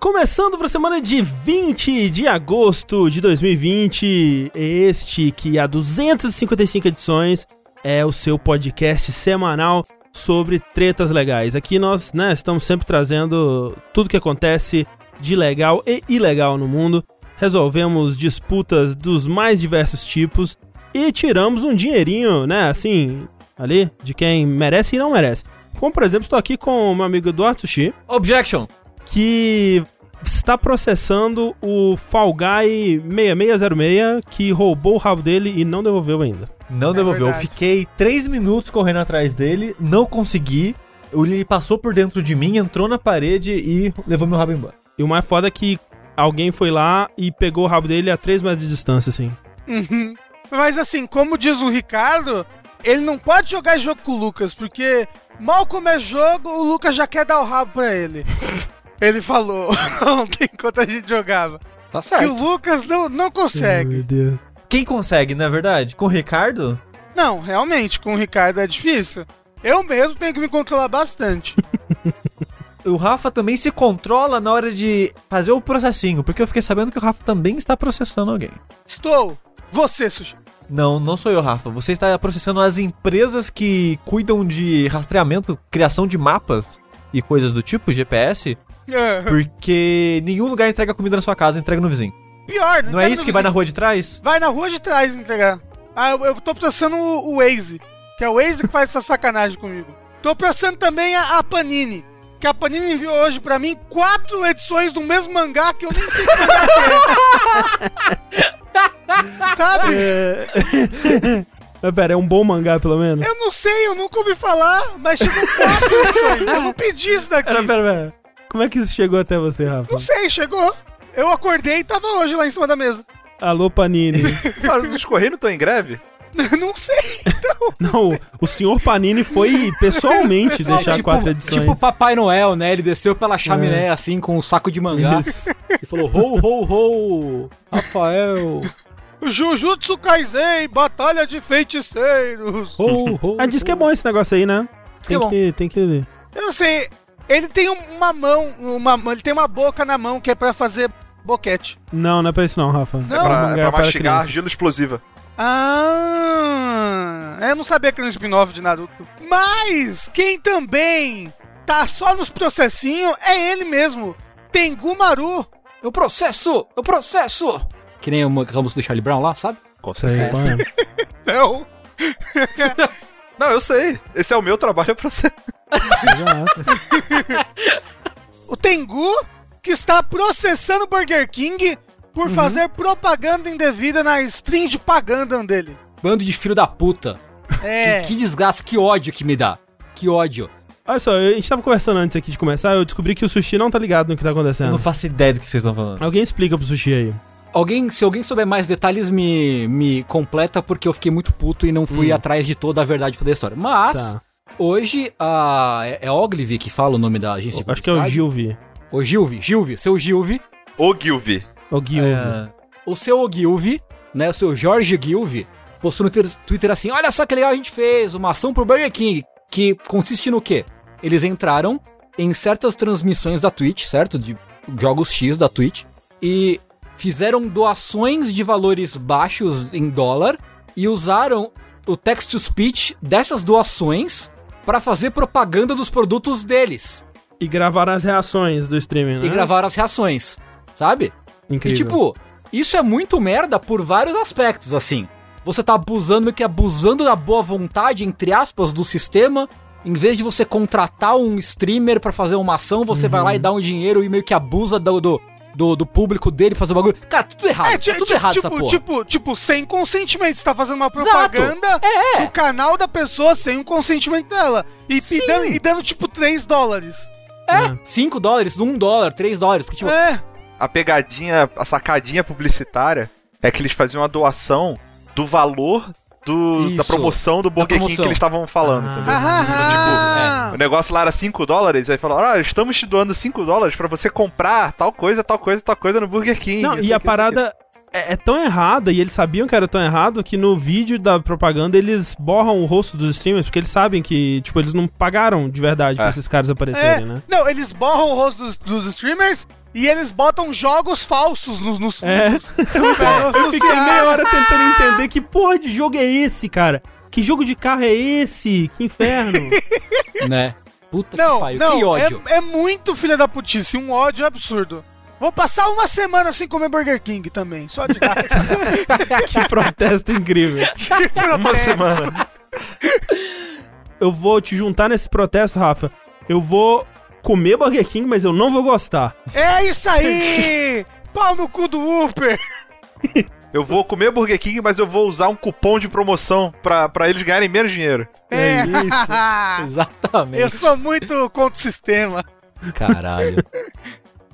Começando para a semana de 20 de agosto de 2020, este que há 255 edições é o seu podcast semanal sobre tretas legais. Aqui nós né, estamos sempre trazendo tudo que acontece de legal e ilegal no mundo. Resolvemos disputas dos mais diversos tipos e tiramos um dinheirinho, né, assim, ali, de quem merece e não merece. Como, por exemplo, estou aqui com o meu amigo Eduardo Sushi, Objection! que está processando o Fall Guy 6606, que roubou o rabo dele e não devolveu ainda. Não É devolveu. Eu verdade. fiquei três minutos correndo atrás dele, não consegui. Ele passou por dentro de mim, entrou na parede e levou meu rabo embora. E o mais foda é que alguém foi lá e pegou o rabo dele a 3 metros de distância, assim. Uhum. Mas assim, como diz o Ricardo, ele não pode jogar jogo com o Lucas, porque mal começa jogo, o Lucas já quer dar o rabo pra ele. ele falou ontem enquanto a gente jogava. Tá Que certo. o Lucas não, não consegue. Meu Deus. Quem consegue, não é verdade? Com o Ricardo? Não, realmente, com o Ricardo é difícil. Eu mesmo tenho que me controlar bastante. O Rafa também se controla na hora de fazer o processinho, porque eu fiquei sabendo que o Rafa também está processando alguém. Estou. Você, Sushi. Não, não sou eu, Rafa. Você está processando as empresas que cuidam de rastreamento, criação de mapas e coisas do tipo, GPS, É. porque nenhum lugar entrega comida na sua casa, entrega no vizinho. Pior, Não é entrega isso que vai na rua de trás? Vai na rua de trás entregar. Ah, eu, eu tô processando o, o Waze, que é o Waze que faz essa sacanagem comigo. Tô processando também a, a Panini, que a Panini enviou hoje pra mim quatro edições do mesmo mangá que eu nem sei que mangá que é. Sabe? Mas pera, é um bom mangá, pelo menos? Eu não sei, eu nunca ouvi falar, mas chegou quatro edições. Eu não pedi isso daqui. Pera, pera, pera. Como é que isso chegou até você, Rafa? Não sei, chegou. Eu acordei e tava hoje lá em cima da mesa. Alô, Panini. Cara, os Correios não estão em greve? não sei, então. Não, o senhor Panini foi pessoalmente deixar tipo, quatro edições. tipo Papai Noel, né? Ele desceu pela chaminé assim com um saco de mangá Isso. e falou: ho, ho, ho, Rafael. Jujutsu Kaisen, Batalha de Feiticeiros. Ho, ho, Ah, diz que é bom esse negócio aí, né? que Tem é bom. que, tem que... Eu não sei, ele tem uma mão, uma, ele tem uma boca na mão que é pra fazer boquete. Não, não é pra isso não, Rafa. Não. É Pra, mangá pra para mastigar argila explosiva. Ah, eu não sabia que era um spin-off de Naruto. Mas quem também tá só nos processinhos é ele mesmo, Tengu Maru. Eu processo! Eu processo! Que nem a música do Charlie Brown lá, sabe? Qual é? Não. Não, eu sei. Esse é o meu trabalho é pra você. O Tengu que está processando o Burger King por fazer propaganda indevida na stream de paganda dele. Bando de filho da puta. É. Que, que desgraça, que ódio que me dá. Que ódio. Olha só, a gente tava conversando antes aqui de começar, eu descobri que o Sushi não tá ligado no que tá Eu acontecendo. não faço ideia do que vocês estão falando. Alguém explica pro Sushi aí. Alguém, se alguém souber mais detalhes, me, me completa, porque eu fiquei muito puto e não fui atrás de toda a verdade da história. Mas, Tá. hoje, a, é, é Ogilvy que fala o nome da agência de Acho que é o? Gilvi. O Gilvi, Gilvi, seu Gilvi, Uhum. o Gilvi. É, o seu Gilvi, né, o seu Jorge Gilvi, postou no Twitter- assim, olha só que legal a gente fez, uma ação pro Burger King, que consiste no quê? Eles entraram em certas transmissões da Twitch, certo? De jogos X da Twitch, e fizeram doações de valores baixos em dólar e usaram o text-to-speech dessas doações para fazer propaganda dos produtos deles. E gravaram as reações do streaming, né? E gravaram as reações, sabe? Incrível. E tipo, isso é muito merda por vários aspectos, assim. Você tá abusando, meio que abusando da boa vontade, entre aspas, do sistema. Em vez de você contratar um streamer pra fazer uma ação, você vai Uhum. lá e dá um dinheiro e meio que abusa do, do, do, do público dele fazer o bagulho. Cara, tudo errado. É, É, ti- tudo errado tipo, essa porra. tipo, tipo, sem consentimento. Você tá fazendo uma Exato. propaganda É. no canal da pessoa sem o consentimento dela. E, e dando, e dando, tipo, 3 dólares. é, 5 dólares, 1 dólar, 3 dólares. Porque, tipo, É. A pegadinha, a sacadinha publicitária é que eles faziam a doação do valor do, da promoção do Burger King promoção. que eles estavam falando, Ah. entendeu? Ah, O negócio lá era 5 dólares, aí falaram, ah, estamos te doando 5 dólares pra você comprar tal coisa, tal coisa, tal coisa no Burger King. Não, e a aqui, isso parada é, é tão errada e eles sabiam que era tão errado que no vídeo da propaganda eles borram o rosto dos streamers porque eles sabem que, tipo, eles não pagaram de verdade pra É. esses caras É, aparecerem, né? Não, eles borram o rosto dos, dos streamers e eles botam jogos falsos nos, nos É. fundos. pra Eu fiquei meia hora tentando entender que porra de jogo é esse, cara. Que jogo de carro é esse? Que inferno. Né? Puta que Não, pariu, não, que ódio. É, é muito filha da putice, um ódio absurdo. Vou passar uma semana sem comer Burger King também, só de gato. que protesto incrível. Uma semana. Eu vou te juntar nesse protesto, Rafa. Eu vou comer Burger King, mas eu não vou gostar. É isso aí! Pau no cu do Uber! Eu vou comer Burger King, mas eu vou usar um cupom de promoção pra, pra eles ganharem menos dinheiro. É, Exatamente. eu sou muito contra o sistema. Caralho.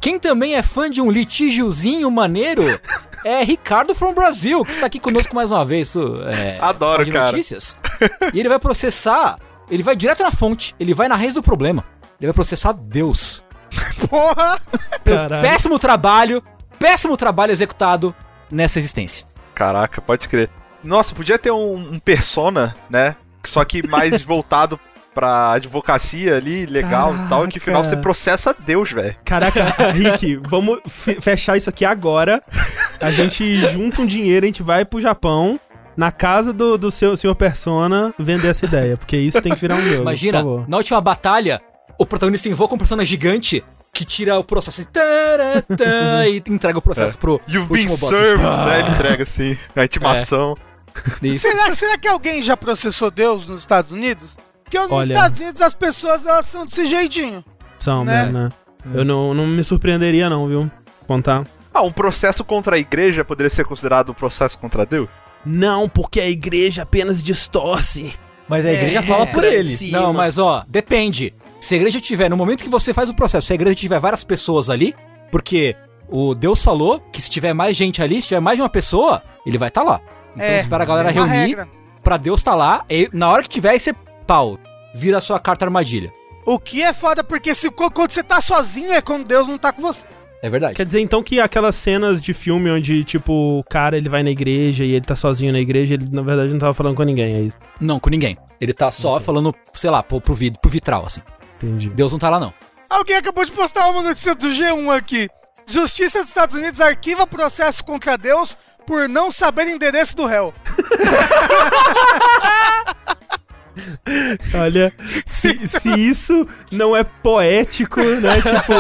Quem também é fã de um litígiozinho maneiro é Ricardo from Brasil, que está aqui conosco mais uma vez. isso, É, Adoro, cara. Notícias. E ele vai processar, ele vai direto na fonte, ele vai na raiz do problema. Ele vai processar Deus. Porra! Caralho. Péssimo trabalho, péssimo trabalho executado nessa existência. Caraca, pode crer. Nossa, podia ter um, um persona, né? Só que mais voltado pra advocacia ali, legal e tal, e que no final Caraca. você processa Deus, velho. Caraca, Rick, vamos fe- fechar isso aqui agora. A gente junta um dinheiro, a gente vai pro Japão, na casa do, do seu senhor Persona, vender essa ideia. Porque isso tem que virar um jogo. Imagina, por favor. na última batalha, o protagonista invoca um personagem gigante que tira o processo tará, tá, e entrega o processo pro You've been último boss. served, né? Ele entrega assim, a intimação. Isso. Será, será que alguém já processou Deus nos Estados Unidos? Porque nos Olha. Estados Unidos as pessoas elas são desse jeitinho. São, né? né? né? Eu não, não me surpreenderia, não, viu? Contar. Ah, um processo contra a igreja poderia ser considerado um processo contra Deus? Não, porque a igreja apenas distorce. Mas a igreja É, fala por ele. cima. Não, mas ó, depende. Se a igreja tiver, no momento que você faz o processo, se a igreja tiver várias pessoas ali, porque o Deus falou que se tiver mais gente ali, se tiver mais de uma pessoa, ele vai estar lá. Então É, espera a galera é reunir regra. pra Deus estar lá, e na hora que tiver, aí você, pau, vira a sua carta armadilha. O que é foda, porque se, quando você tá sozinho é quando Deus não tá com você. É verdade. Quer dizer, então, que aquelas cenas de filme onde, tipo, o cara ele vai na igreja e ele tá sozinho na igreja, ele na verdade não tava falando com ninguém, é isso. Não, com ninguém. Ele tá só falando, sei lá, pro, pro, vid pro vitral, assim. Entendi. Deus não tá lá, não. Alguém acabou de postar uma notícia do G1 aqui. Justiça dos Estados Unidos arquiva processo contra Deus por não saber o endereço do réu. Olha, se, se isso não é poético, né? Tipo.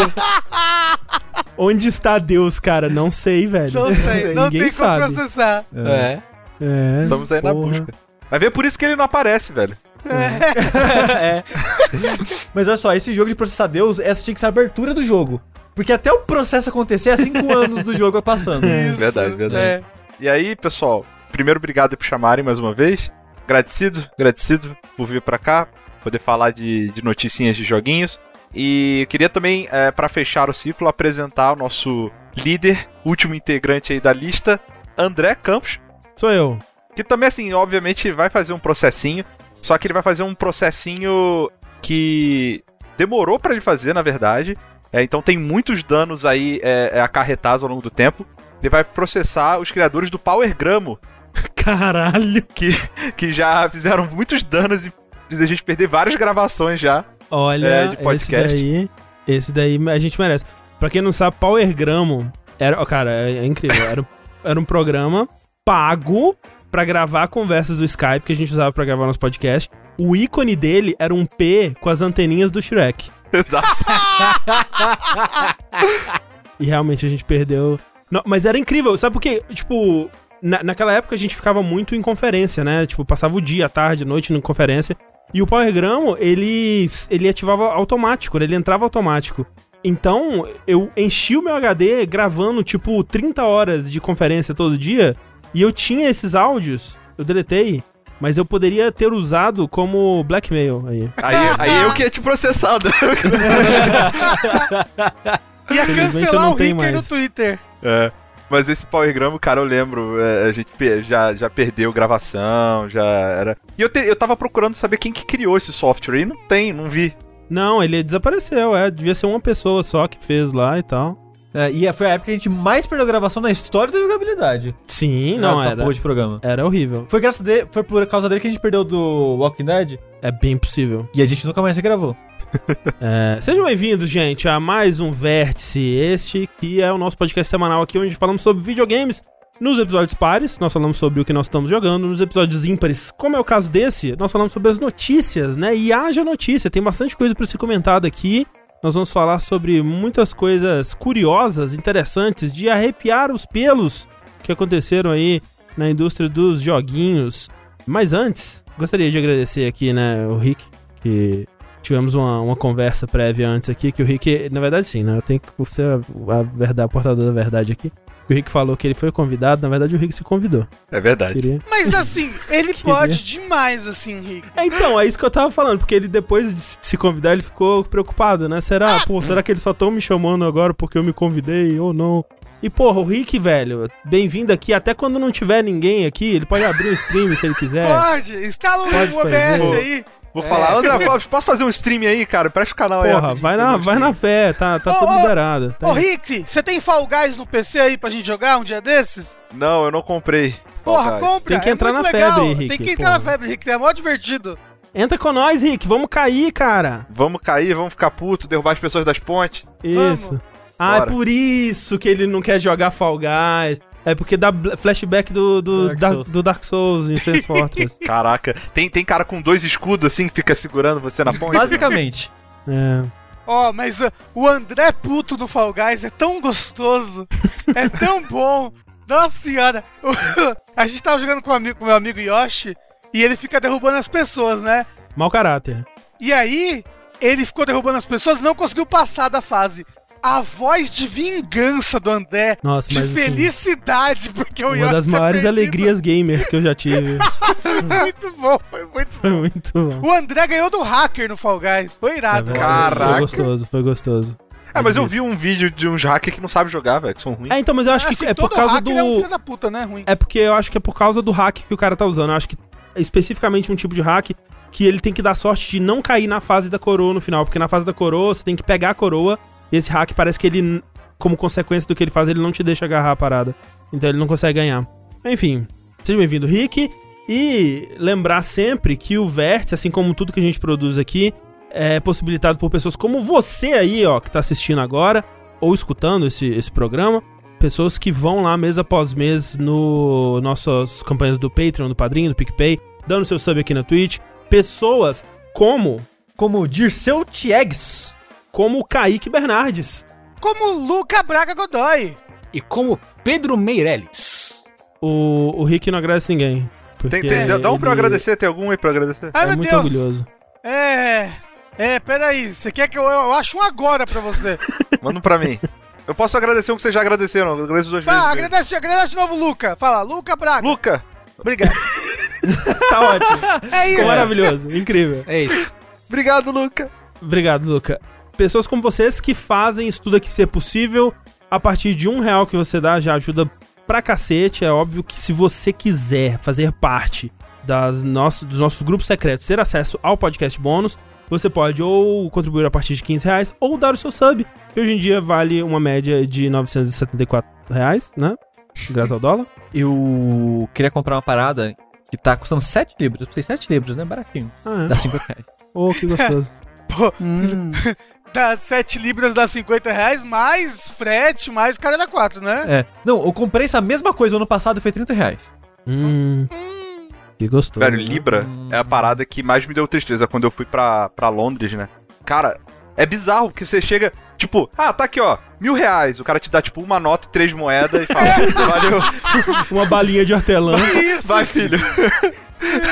Onde está Deus, cara? Não sei, velho. Não sei, não Ninguém tem como sabe. processar. É. É, Estamos aí na porra. busca. Vai ver por isso que ele não aparece, velho. Mas olha só, esse jogo de processar Deus, essa tinha que ser a abertura do jogo. Porque até o processo acontecer é 5 anos do jogo passando. Isso, Verdade, verdade. é. E aí, pessoal, primeiro obrigado por chamarem mais uma vez. Agradecido, agradecido por vir pra cá, poder falar de, de noticinhas de joguinhos. E queria também, é, para fechar o ciclo, apresentar o nosso líder, último integrante aí da lista, André Campos, Sou eu. que também, assim, obviamente vai fazer um processinho, só que ele vai fazer um processinho que demorou pra ele fazer, na verdade. É, então tem muitos danos aí é, é, acarretados ao longo do tempo. Ele vai processar os criadores do Power Gramo, Caralho. que, que já fizeram muitos danos e a gente perder várias gravações já. Olha, É, de esse podcast. daí. Esse daí a gente merece. Pra quem não sabe, Power Gramo era. Cara, é, é incrível. Era, era um programa pago pra gravar conversas do Skype que a gente usava pra gravar nosso podcast. O ícone dele era um P com as anteninhas do Shrek. Exato. E realmente a gente perdeu. Não, mas era incrível, sabe por quê? Tipo, na, naquela época a gente ficava muito em conferência, né? Tipo, passava o dia, a tarde, a noite em conferência. E o Power Gramo, ele, ele ativava automático, né? ele entrava automático. Então, eu enchi o meu HD gravando, tipo, 30 horas de conferência todo dia. E eu tinha esses áudios, eu deletei, mas eu poderia ter usado como blackmail aí. Aí, aí eu que ia te processar, André. Ia cancelar o Ricker no Twitter. É. Mas esse Power Gramo, cara, eu lembro, é, a gente já, já perdeu gravação, já era. E eu, te- eu tava procurando saber quem que criou esse software e não tem, não vi. Não, ele desapareceu, é. Devia ser uma pessoa só que fez lá e tal. É, e foi a época que a gente mais perdeu gravação na história da jogabilidade. Sim, não Essa era. porra de programa. Era horrível. Foi, graças dele, foi por causa dele que a gente perdeu do Walking Dead É bem possível. e a gente nunca mais gravou. É, sejam bem-vindos, gente, a mais um Vértice. Este que é o nosso podcast semanal aqui, onde falamos sobre videogames. Nos episódios pares, nós falamos sobre o que nós estamos jogando. Nos episódios ímpares, como é o caso desse, nós falamos sobre as notícias, né? E haja notícia, tem bastante coisa para ser comentada aqui. Nós vamos falar sobre muitas coisas curiosas, interessantes, de arrepiar os pelos que aconteceram aí na indústria dos joguinhos. Mas antes, gostaria de agradecer aqui, né, o Rick, que tivemos uma, uma conversa prévia antes aqui, que o Rick, na verdade sim, né, eu tenho que ser a, a verdade, o portador da verdade aqui. O Rick falou que ele foi convidado, na verdade o Rick se convidou. É verdade. Queria... Mas assim, ele Queria. pode demais, assim, Rick. É, então, é isso que eu tava falando, porque ele depois de se convidar, ele ficou preocupado, né? Será, pô, será que eles só estão me chamando agora porque eu me convidei ou não? E, porra, o Rick, velho, bem-vindo aqui. Até quando não tiver ninguém aqui, ele pode abrir um stream se ele quiser. Pode, instala o o OBS aí. Vou falar, André posso fazer um stream aí, cara? Presta o canal aí. Porra, vai na, um vai na fé, tá, tá Ô, tudo ô, liberado. Tá Ô, aí. Rick, você tem Fall Guys no PC aí pra gente jogar um dia desses? Não, eu não comprei. Porra, Fall Guys. compra. Tem que é entrar muito na legal. febre, Rick, Tem que entrar na porra. febre, Rick. É mó divertido. Entra com nós, Rick, vamos cair, cara. Vamos cair, vamos ficar puto, derrubar as pessoas das pontes. Isso. Ah, Bora. é por isso que ele não quer jogar Fall Guys. É porque dá flashback do, do, Dark da- Souls. do Dark Souls em Sense Fortress. Caraca, tem, tem cara com dois escudos assim que fica segurando você na ponte? Basicamente. É. Ó, mas uh, o André puto no Fall Guys é tão gostoso. é tão bom. Nossa senhora. a gente tava jogando com, o amigo, com meu amigo Yoshi e ele fica derrubando as pessoas, né? Mau caráter. E aí, ele ficou derrubando as pessoas e não conseguiu passar da fase. A voz de vingança do André, Nossa, de mas, assim, felicidade, porque o Uma Yoshi das maiores perdido. alegrias gamers que eu já tive. Foi muito bom, foi muito Foi muito bom. O André ganhou do hacker no Fall Guys. Foi É irado. Caraca. Foi gostoso, foi gostoso. É, mas eu vi um vídeo de uns hackers que não sabem jogar, velho, que são ruins. É, então, mas eu acho que Assim, é por todo causa do. é um filho da puta, né? Ruim. É porque eu acho que é por causa do hack que o cara tá usando. Eu acho que é especificamente um tipo de hack que ele tem que dar sorte de não cair na fase da coroa no final. Porque na fase da coroa você tem que pegar a coroa e esse hack parece que ele, como consequência do que ele faz, ele não te deixa agarrar a parada. Então ele não consegue ganhar. Enfim, seja bem-vindo, Rick. E lembrar sempre que o Vértice, assim como tudo que a gente produz aqui, é possibilitado por pessoas como você aí, ó, que tá assistindo agora ou escutando esse, esse programa. Pessoas que vão lá mês após mês no nossas campanhas do Patreon, do Padrinho, do PicPay, dando seu sub aqui na Twitch. Pessoas como Como Dirceu Tiegs. Como o Kaique Bernardes. Como Luca Braga Godoy. E como Pedro Meirelles. O, o Rick não agradece ninguém. Tem, tem, dá um pra eu ele agradecer, tem algum aí pra eu agradecer? Ai, É meu muito Deus. orgulhoso. É. É, peraí. Você quer que eu, eu acho um agora pra você? Manda um pra mim. Eu posso agradecer um que vocês já agradeceram, eu agradeço duas vezes. Ah, agradece, agradece de novo, Luca. Fala, Luca Braga. Luca, Obrigado. Tá ótimo. É isso. Maravilhoso. Incrível. É isso. obrigado, Luca. Obrigado, Luca. Pessoas como vocês que fazem isso tudo aqui ser possível. A partir de um real que você dá já ajuda pra cacete. É óbvio que se você quiser fazer parte das nosso, dos nossos grupos secretos, ter acesso ao podcast bônus, você pode ou contribuir a partir de 15 reais ou dar o seu sub, que hoje em dia vale uma média de 974 reais, né? Graças ao dólar. Eu queria comprar uma parada que tá custando 7 libras. Eu pensei 7 libras, né? Baratinho. Ah, é. Dá 50 reais. Oh, que gostoso. Hum. Dá 7 libras, dá 50 reais, mais frete, mais cara da 4, né? É. Não, eu comprei essa mesma coisa ano passado e foi 30 reais. hum, Hum, que gostoso. Velho, Libra é a parada que mais me deu tristeza quando eu fui pra, pra Londres, né? Cara, é bizarro, porque você chega, tipo, ah, tá aqui, ó, mil reais. O cara te dá, tipo, uma nota e três moedas e fala, valeu, Uma balinha de hortelã, isso. vai, filho.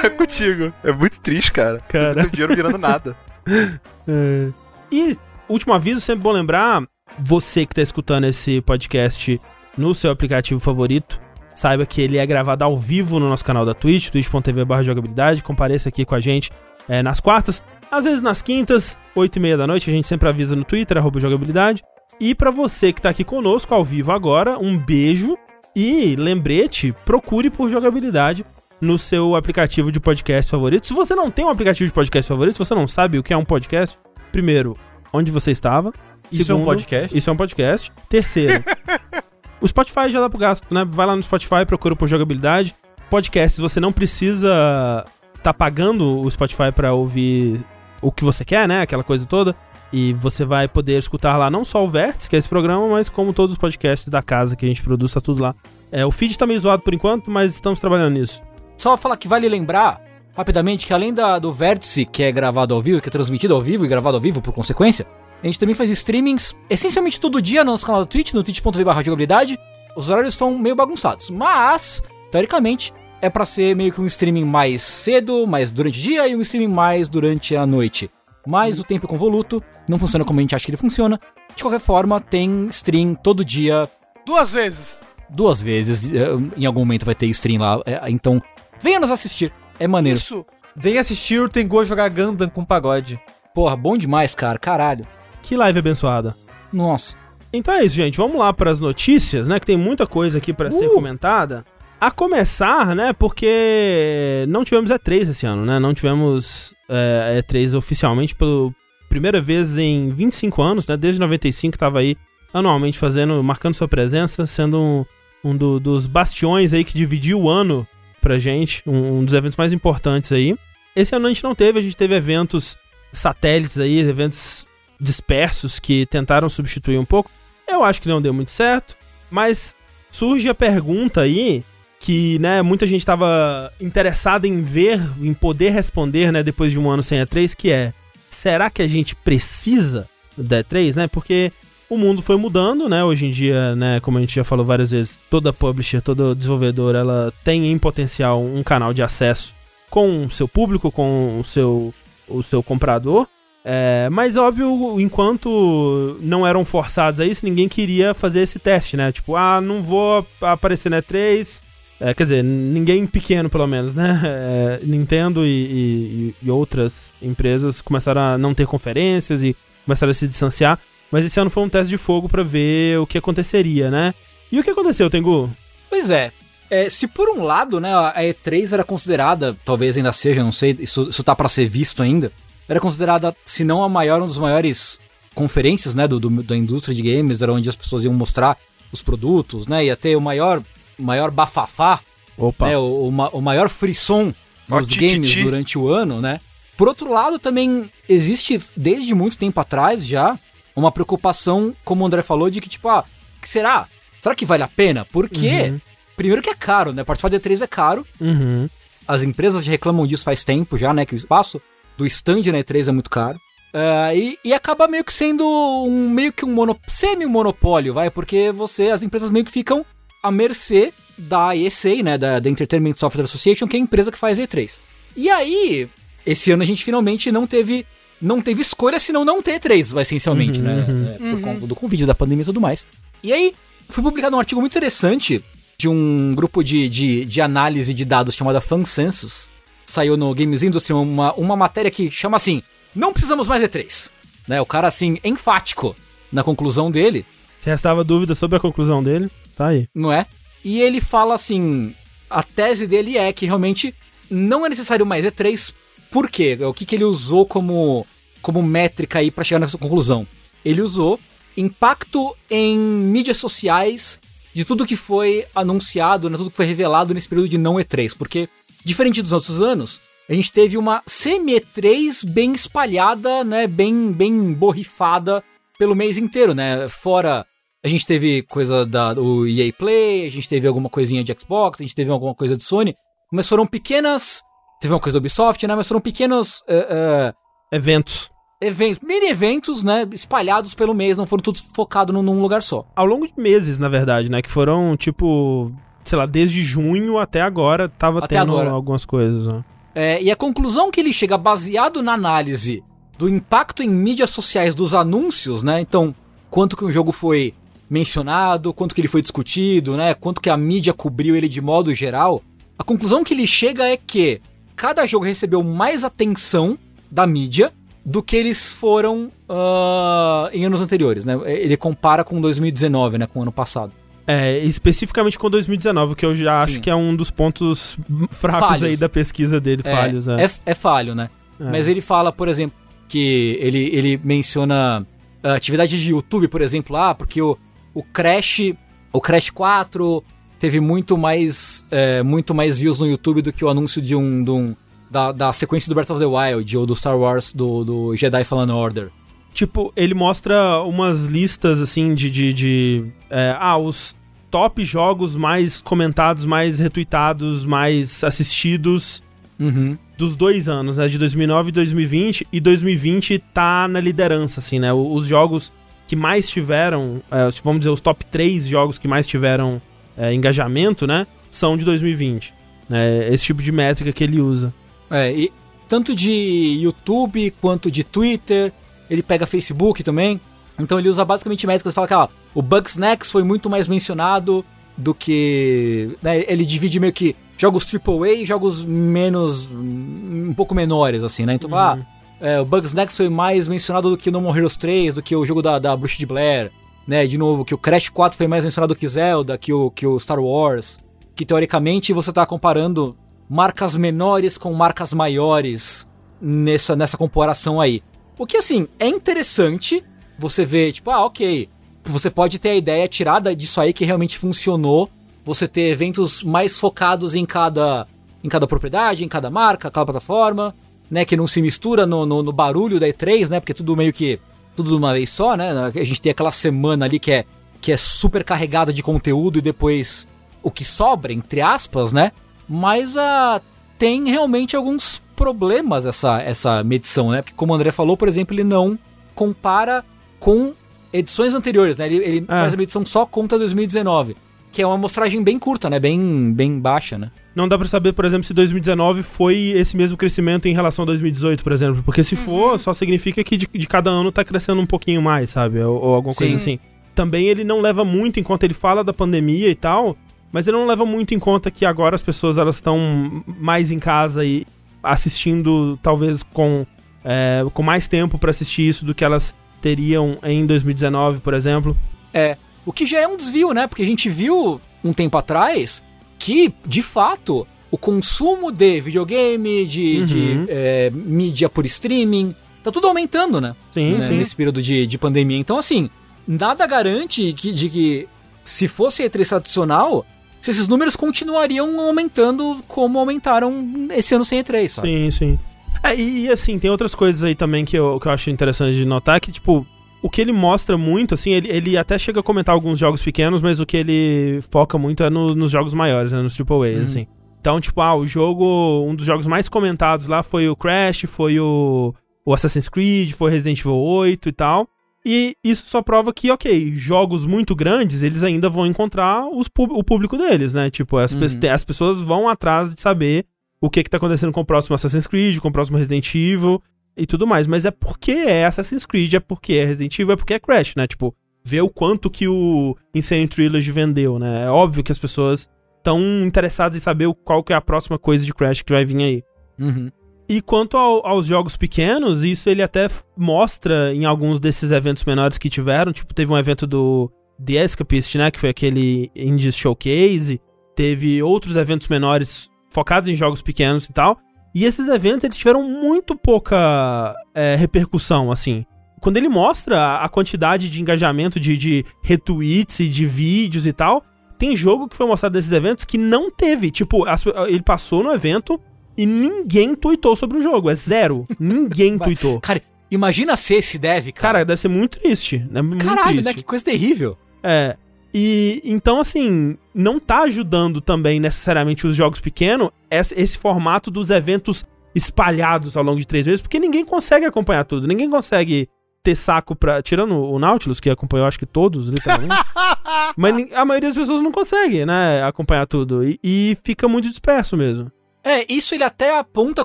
é contigo. É muito triste, cara. cara. O dinheiro virando nada. É. E, último aviso, sempre bom lembrar, você que tá escutando esse podcast no seu aplicativo favorito, saiba que ele é gravado ao vivo no nosso canal da Twitch, twitch.tv jogabilidade, compareça aqui com a gente é, nas quartas, às vezes nas quintas, 8 e meia da noite, a gente sempre avisa no Twitter, jogabilidade. E pra você que tá aqui conosco ao vivo agora, um beijo e lembrete, procure por jogabilidade no seu aplicativo de podcast favorito. Se você não tem um aplicativo de podcast favorito, se você não sabe o que é um podcast, primeiro, onde você estava. Isso é um Segundo, podcast? Isso é um podcast. Terceiro, o Spotify já dá pro gasto, né? Vai lá no Spotify, procura por jogabilidade. Podcasts, você não precisa tá pagando o Spotify pra ouvir o que você quer, né? Aquela coisa toda. E você vai poder escutar lá não só o Vértice, que é esse programa, mas como todos os podcasts da casa que a gente produz, tá tudo lá. É, o feed tá meio zoado por enquanto, mas estamos trabalhando nisso. Só falar que vale lembrar, rapidamente, que além da, do Vértice, que é gravado ao vivo, que é transmitido ao vivo e gravado ao vivo por consequência, a gente também faz streamings essencialmente todo dia no nosso canal da Twitch, no twitch.tv jogabilidade. Os horários são meio bagunçados, mas, teoricamente, é pra ser meio que um streaming mais cedo, mais durante o dia, e um streaming mais durante a noite. Mas o tempo é convoluto, não funciona como a gente acha que ele funciona. De qualquer forma, tem stream todo dia, Duas vezes. duas vezes. eh, Em algum momento vai ter stream lá. eh, Então, venha nos assistir. É maneiro. Isso. Vem assistir o Tengu jogar Gundam com pagode. Porra, bom demais, cara. Caralho. Que live abençoada. Nossa. Então é isso, gente. Vamos lá para as notícias, né? Que tem muita coisa aqui para ser comentada. A começar, né? Porque não tivemos E3 esse ano, né? Não tivemos é, E3 oficialmente pela primeira vez em 25 anos, né? Desde 95 estava aí anualmente fazendo, marcando sua presença, sendo um, um do- dos bastiões aí que dividiu o ano pra gente, um, um dos eventos mais importantes aí. Esse ano a gente não teve, a gente teve eventos satélites aí, eventos dispersos que tentaram substituir um pouco. Eu acho que não deu muito certo, mas surge a pergunta aí que, né, muita gente estava interessada em ver, em poder responder, né, depois de um ano sem E3, que é: será que a gente precisa da E3, né? Porque o mundo foi mudando, né? Hoje em dia, né, como a gente já falou várias vezes, toda publisher, toda desenvolvedora, ela tem em potencial um canal de acesso com o seu público, com o seu, o seu comprador. É, mas óbvio, enquanto não eram forçados a isso, ninguém queria fazer esse teste, né? Tipo, ah, não vou aparecer na E3. É, quer dizer, ninguém pequeno, pelo menos, né? É, Nintendo e, e- e outras empresas começaram a não ter conferências e começaram a se distanciar. Mas esse ano foi um teste de fogo pra ver o que aconteceria, né? E o que aconteceu, Tengu? Pois é. É, se por um lado, né, a E3 era considerada, talvez ainda seja, não sei, isso, isso tá pra ser visto ainda, era considerada, se não a maior, uma das maiores conferências, né, do, do- da indústria de games, era onde as pessoas iam mostrar os produtos, né, ia ter o maior, maior bafafá, Opa. né, o, o o maior frisson dos games durante o ano, né. Por outro lado, também existe, desde muito tempo atrás já, uma preocupação, como o André falou, de que, tipo, ah, que será? Será que vale a pena? Porque, primeiro que é caro, né? Participar da E3 é caro. Uhum. As empresas reclamam disso faz tempo já, né? Que o espaço do stand na E3 é muito caro. Ah, e, e acaba meio que sendo um meio que um mono, semi-monopólio, vai? Porque você, as empresas meio que ficam à mercê da ESA, né? Da, da Entertainment Software Association, que é a empresa que faz a E3. E aí, esse ano a gente finalmente não teve não teve escolha senão não ter E3, essencialmente, né? É, Por conta do convite da pandemia e tudo mais. E aí, foi publicado um artigo muito interessante de um grupo de, de, de análise de dados chamada FanCensus. Saiu no Games Industry uma, uma matéria que chama assim: Não precisamos mais E3. Né, o cara, assim, enfático na conclusão dele, Se restava dúvida sobre a conclusão dele, tá aí. não é? E ele fala assim: a tese dele é que realmente não é necessário mais E3. Por quê? O que, que ele usou como, como métrica aí pra chegar nessa conclusão? Ele usou impacto em mídias sociais de tudo que foi anunciado, né, tudo que foi revelado nesse período de não E3. Porque, diferente dos outros anos, a gente teve uma semi-E3 bem espalhada, né, bem, bem borrifada pelo mês inteiro, né? Fora a gente teve coisa da do EA Play, a gente teve alguma coisinha de Xbox, a gente teve alguma coisa de Sony, mas foram pequenas. Teve uma coisa da Ubisoft, né? Mas foram pequenos eh, eh, Eventos. eventos, mini eventos, né? Espalhados pelo mês, não foram todos focados num, num lugar só. Ao longo de meses, na verdade, né? Que foram, tipo, sei lá, desde junho até agora, tava Até tendo agora. algumas coisas, né? É, e a conclusão que ele chega baseado na análise do impacto em mídias sociais dos anúncios, né? Então, quanto que o jogo foi mencionado, quanto que ele foi discutido, né? Quanto que a mídia cobriu ele de modo geral. A conclusão que ele chega é que cada jogo recebeu mais atenção da mídia do que eles foram ah, em anos anteriores, né? Ele compara com 2019, né? Com o ano passado. É, especificamente com 2019, que eu já acho Sim. que é um dos pontos fracos Falhos. aí da pesquisa dele, falhos, é. é, é falho, né? É. Mas ele fala, por exemplo, que ele, ele menciona ah, atividade de YouTube, por exemplo, ah, porque o, o Crash, o Crash 4 teve muito mais, é, muito mais views no YouTube do que o anúncio de um, de um da, da sequência do Breath of the Wild ou do Star Wars do, do Jedi Fallen Order. Tipo, ele mostra umas listas assim de. de, de é, ah, os top jogos mais comentados, mais retweetados, mais assistidos Uhum. dos dois anos, né? De 2009 e 2020. E 2020 tá na liderança, assim, né? Os jogos que mais tiveram, é, vamos dizer, os top 3 jogos que mais tiveram é, engajamento, né? São de 2020. Né? Esse tipo de métrica que ele usa. É, e tanto de YouTube quanto de Twitter, ele pega Facebook também. Então ele usa basicamente métricas, fala que ó, o Bugsnax foi muito mais mencionado do que. né, ele divide meio que jogos AAA e jogos menos. um pouco menores, assim, né? Então, ah, é, o Bugsnax foi mais mencionado do que No More Heroes 3, do que o jogo da, da Bruxa de Blair, né? De novo, que o Crash 4 foi mais mencionado que Zelda, que o, que o Star Wars. Que teoricamente você tá comparando marcas menores com marcas maiores nessa, nessa comparação aí. O que, assim, é interessante você ver, tipo, ah, ok. Você pode ter a ideia tirada disso aí que realmente funcionou. Você ter eventos mais focados em cada, em cada propriedade, em cada marca, cada plataforma, né? Que não se mistura no, no, no barulho da E3, né? Porque tudo meio que. Tudo de uma vez só, né? A gente tem aquela semana ali que é, que é super carregada de conteúdo e depois o que sobra, entre aspas, né? Mas a. tem realmente alguns problemas essa, essa medição, né? Porque como o André falou, por exemplo, ele não compara com edições anteriores, né? Ele, ele Ah. faz a medição só contra 2019, que é uma amostragem bem curta, né? Bem, bem baixa, né? Não dá pra saber, por exemplo, se 2019 foi esse mesmo crescimento em relação a 2018, por exemplo. Porque se for, só significa que de, de cada ano tá crescendo um pouquinho mais, sabe? Ou, ou alguma coisa Sim. assim. Também ele não leva muito em conta, ele fala da pandemia e tal, mas ele não leva muito em conta que agora as pessoas elas estão mais em casa e assistindo, talvez com, é, com mais tempo pra assistir isso do que elas teriam em 2019, por exemplo. É. O que já é um desvio, né? Porque a gente viu um tempo atrás que, de fato, o consumo de videogame, de, Uhum. de é, mídia por streaming, tá tudo aumentando, né? Sim, né, sim. Nesse período de, de pandemia. Então, assim, nada garante que, de que se fosse E3 tradicional, se esses números continuariam aumentando como aumentaram esse ano sem E3, sabe? Sim, sim. É, e, e, assim, tem outras coisas aí também que eu, que eu acho interessante de notar, que, tipo, o que ele mostra muito, assim, ele, ele até chega a comentar alguns jogos pequenos, mas o que ele foca muito é no- nos jogos maiores, né, nos AAA, assim. Então, tipo, ah, o jogo, um dos jogos mais comentados lá foi o Crash, foi o, o Assassin's Creed, foi Resident Evil 8 e tal. E isso só prova que, ok, jogos muito grandes, eles ainda vão encontrar os o público deles, né? Tipo, as, pe- Uhum. as pessoas vão atrás de saber o que que tá acontecendo com o próximo Assassin's Creed, com o próximo Resident Evil e tudo mais. Mas é porque é Assassin's Creed, é porque é Resident Evil, é porque é Crash, né? Tipo, ver o quanto que o Insane Trilogy vendeu, né? É óbvio que as pessoas estão interessadas em saber qual que é a próxima coisa de Crash que vai vir aí. Uhum. E quanto ao- aos jogos pequenos, isso ele até mostra em alguns desses eventos menores que tiveram. Tipo, teve um evento do The Escapist, né? Que foi aquele Indie Showcase. Teve outros eventos menores focados em jogos pequenos e tal. E esses eventos, eles tiveram muito pouca é, repercussão, assim. Quando ele mostra a- quantidade de engajamento de, de retweets e de vídeos e tal, tem jogo que foi mostrado desses eventos que não teve. Tipo, ele passou no evento e ninguém tweetou sobre o jogo. É zero. Ninguém tweetou. Cara, imagina ser esse dev, cara. Cara, deve ser muito triste. Né? Muito Caralho, triste. né? Que coisa terrível. É. E então, assim, não tá ajudando também necessariamente os jogos pequenos esse, formato dos eventos espalhados ao longo de três meses, porque ninguém consegue acompanhar tudo. Ninguém consegue ter saco pra. Tirando o Nautilus, que acompanhou acho que todos, literalmente. mas a maioria das pessoas não consegue, né? Acompanhar tudo. E, e fica muito disperso mesmo. É, isso ele até aponta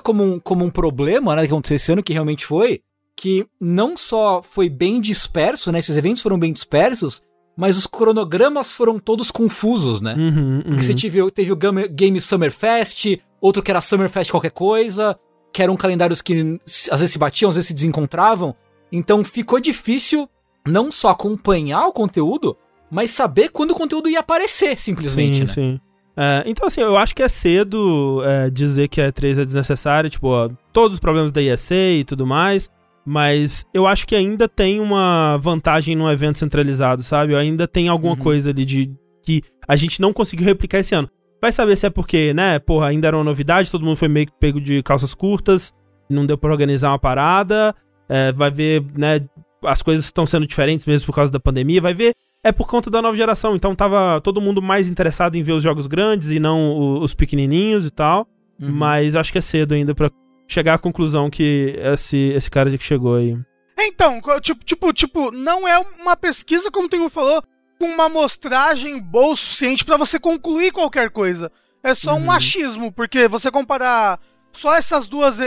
como um, como um problema, né, que aconteceu esse ano, que realmente foi, que não só foi bem disperso, né, esses eventos foram bem dispersos, mas os cronogramas foram todos confusos, né? Uhum, Porque você teve, teve o Game, Summer Fest, outro que era Summer Fest qualquer coisa, que eram calendários que às vezes se batiam, às vezes se desencontravam. Então ficou difícil não só acompanhar o conteúdo, mas saber quando o conteúdo ia aparecer, simplesmente, sim, né? sim. É, então, assim, eu acho que é cedo é, dizer que a E3 é desnecessária, tipo, ó, todos os problemas da ESA e tudo mais. Mas eu acho que ainda tem uma vantagem no evento centralizado, sabe? Ainda tem alguma Uhum. coisa ali de que a gente não conseguiu replicar esse ano. Vai saber se é porque, né, porra, ainda era uma novidade, todo mundo foi meio que pego de calças curtas, não deu pra organizar uma parada, é, vai ver, né, as coisas estão sendo diferentes mesmo por causa da pandemia, vai ver, é por conta da nova geração, então tava todo mundo mais interessado em ver os jogos grandes e não os pequenininhos e tal, Uhum. mas acho que é cedo ainda pra chegar à conclusão que esse, esse cara que chegou aí. Então, tipo, tipo, tipo, não é uma pesquisa, como o Tengu falou, com uma amostragem boa o suficiente pra você concluir qualquer coisa. É só um achismo, porque você comparar só essas duas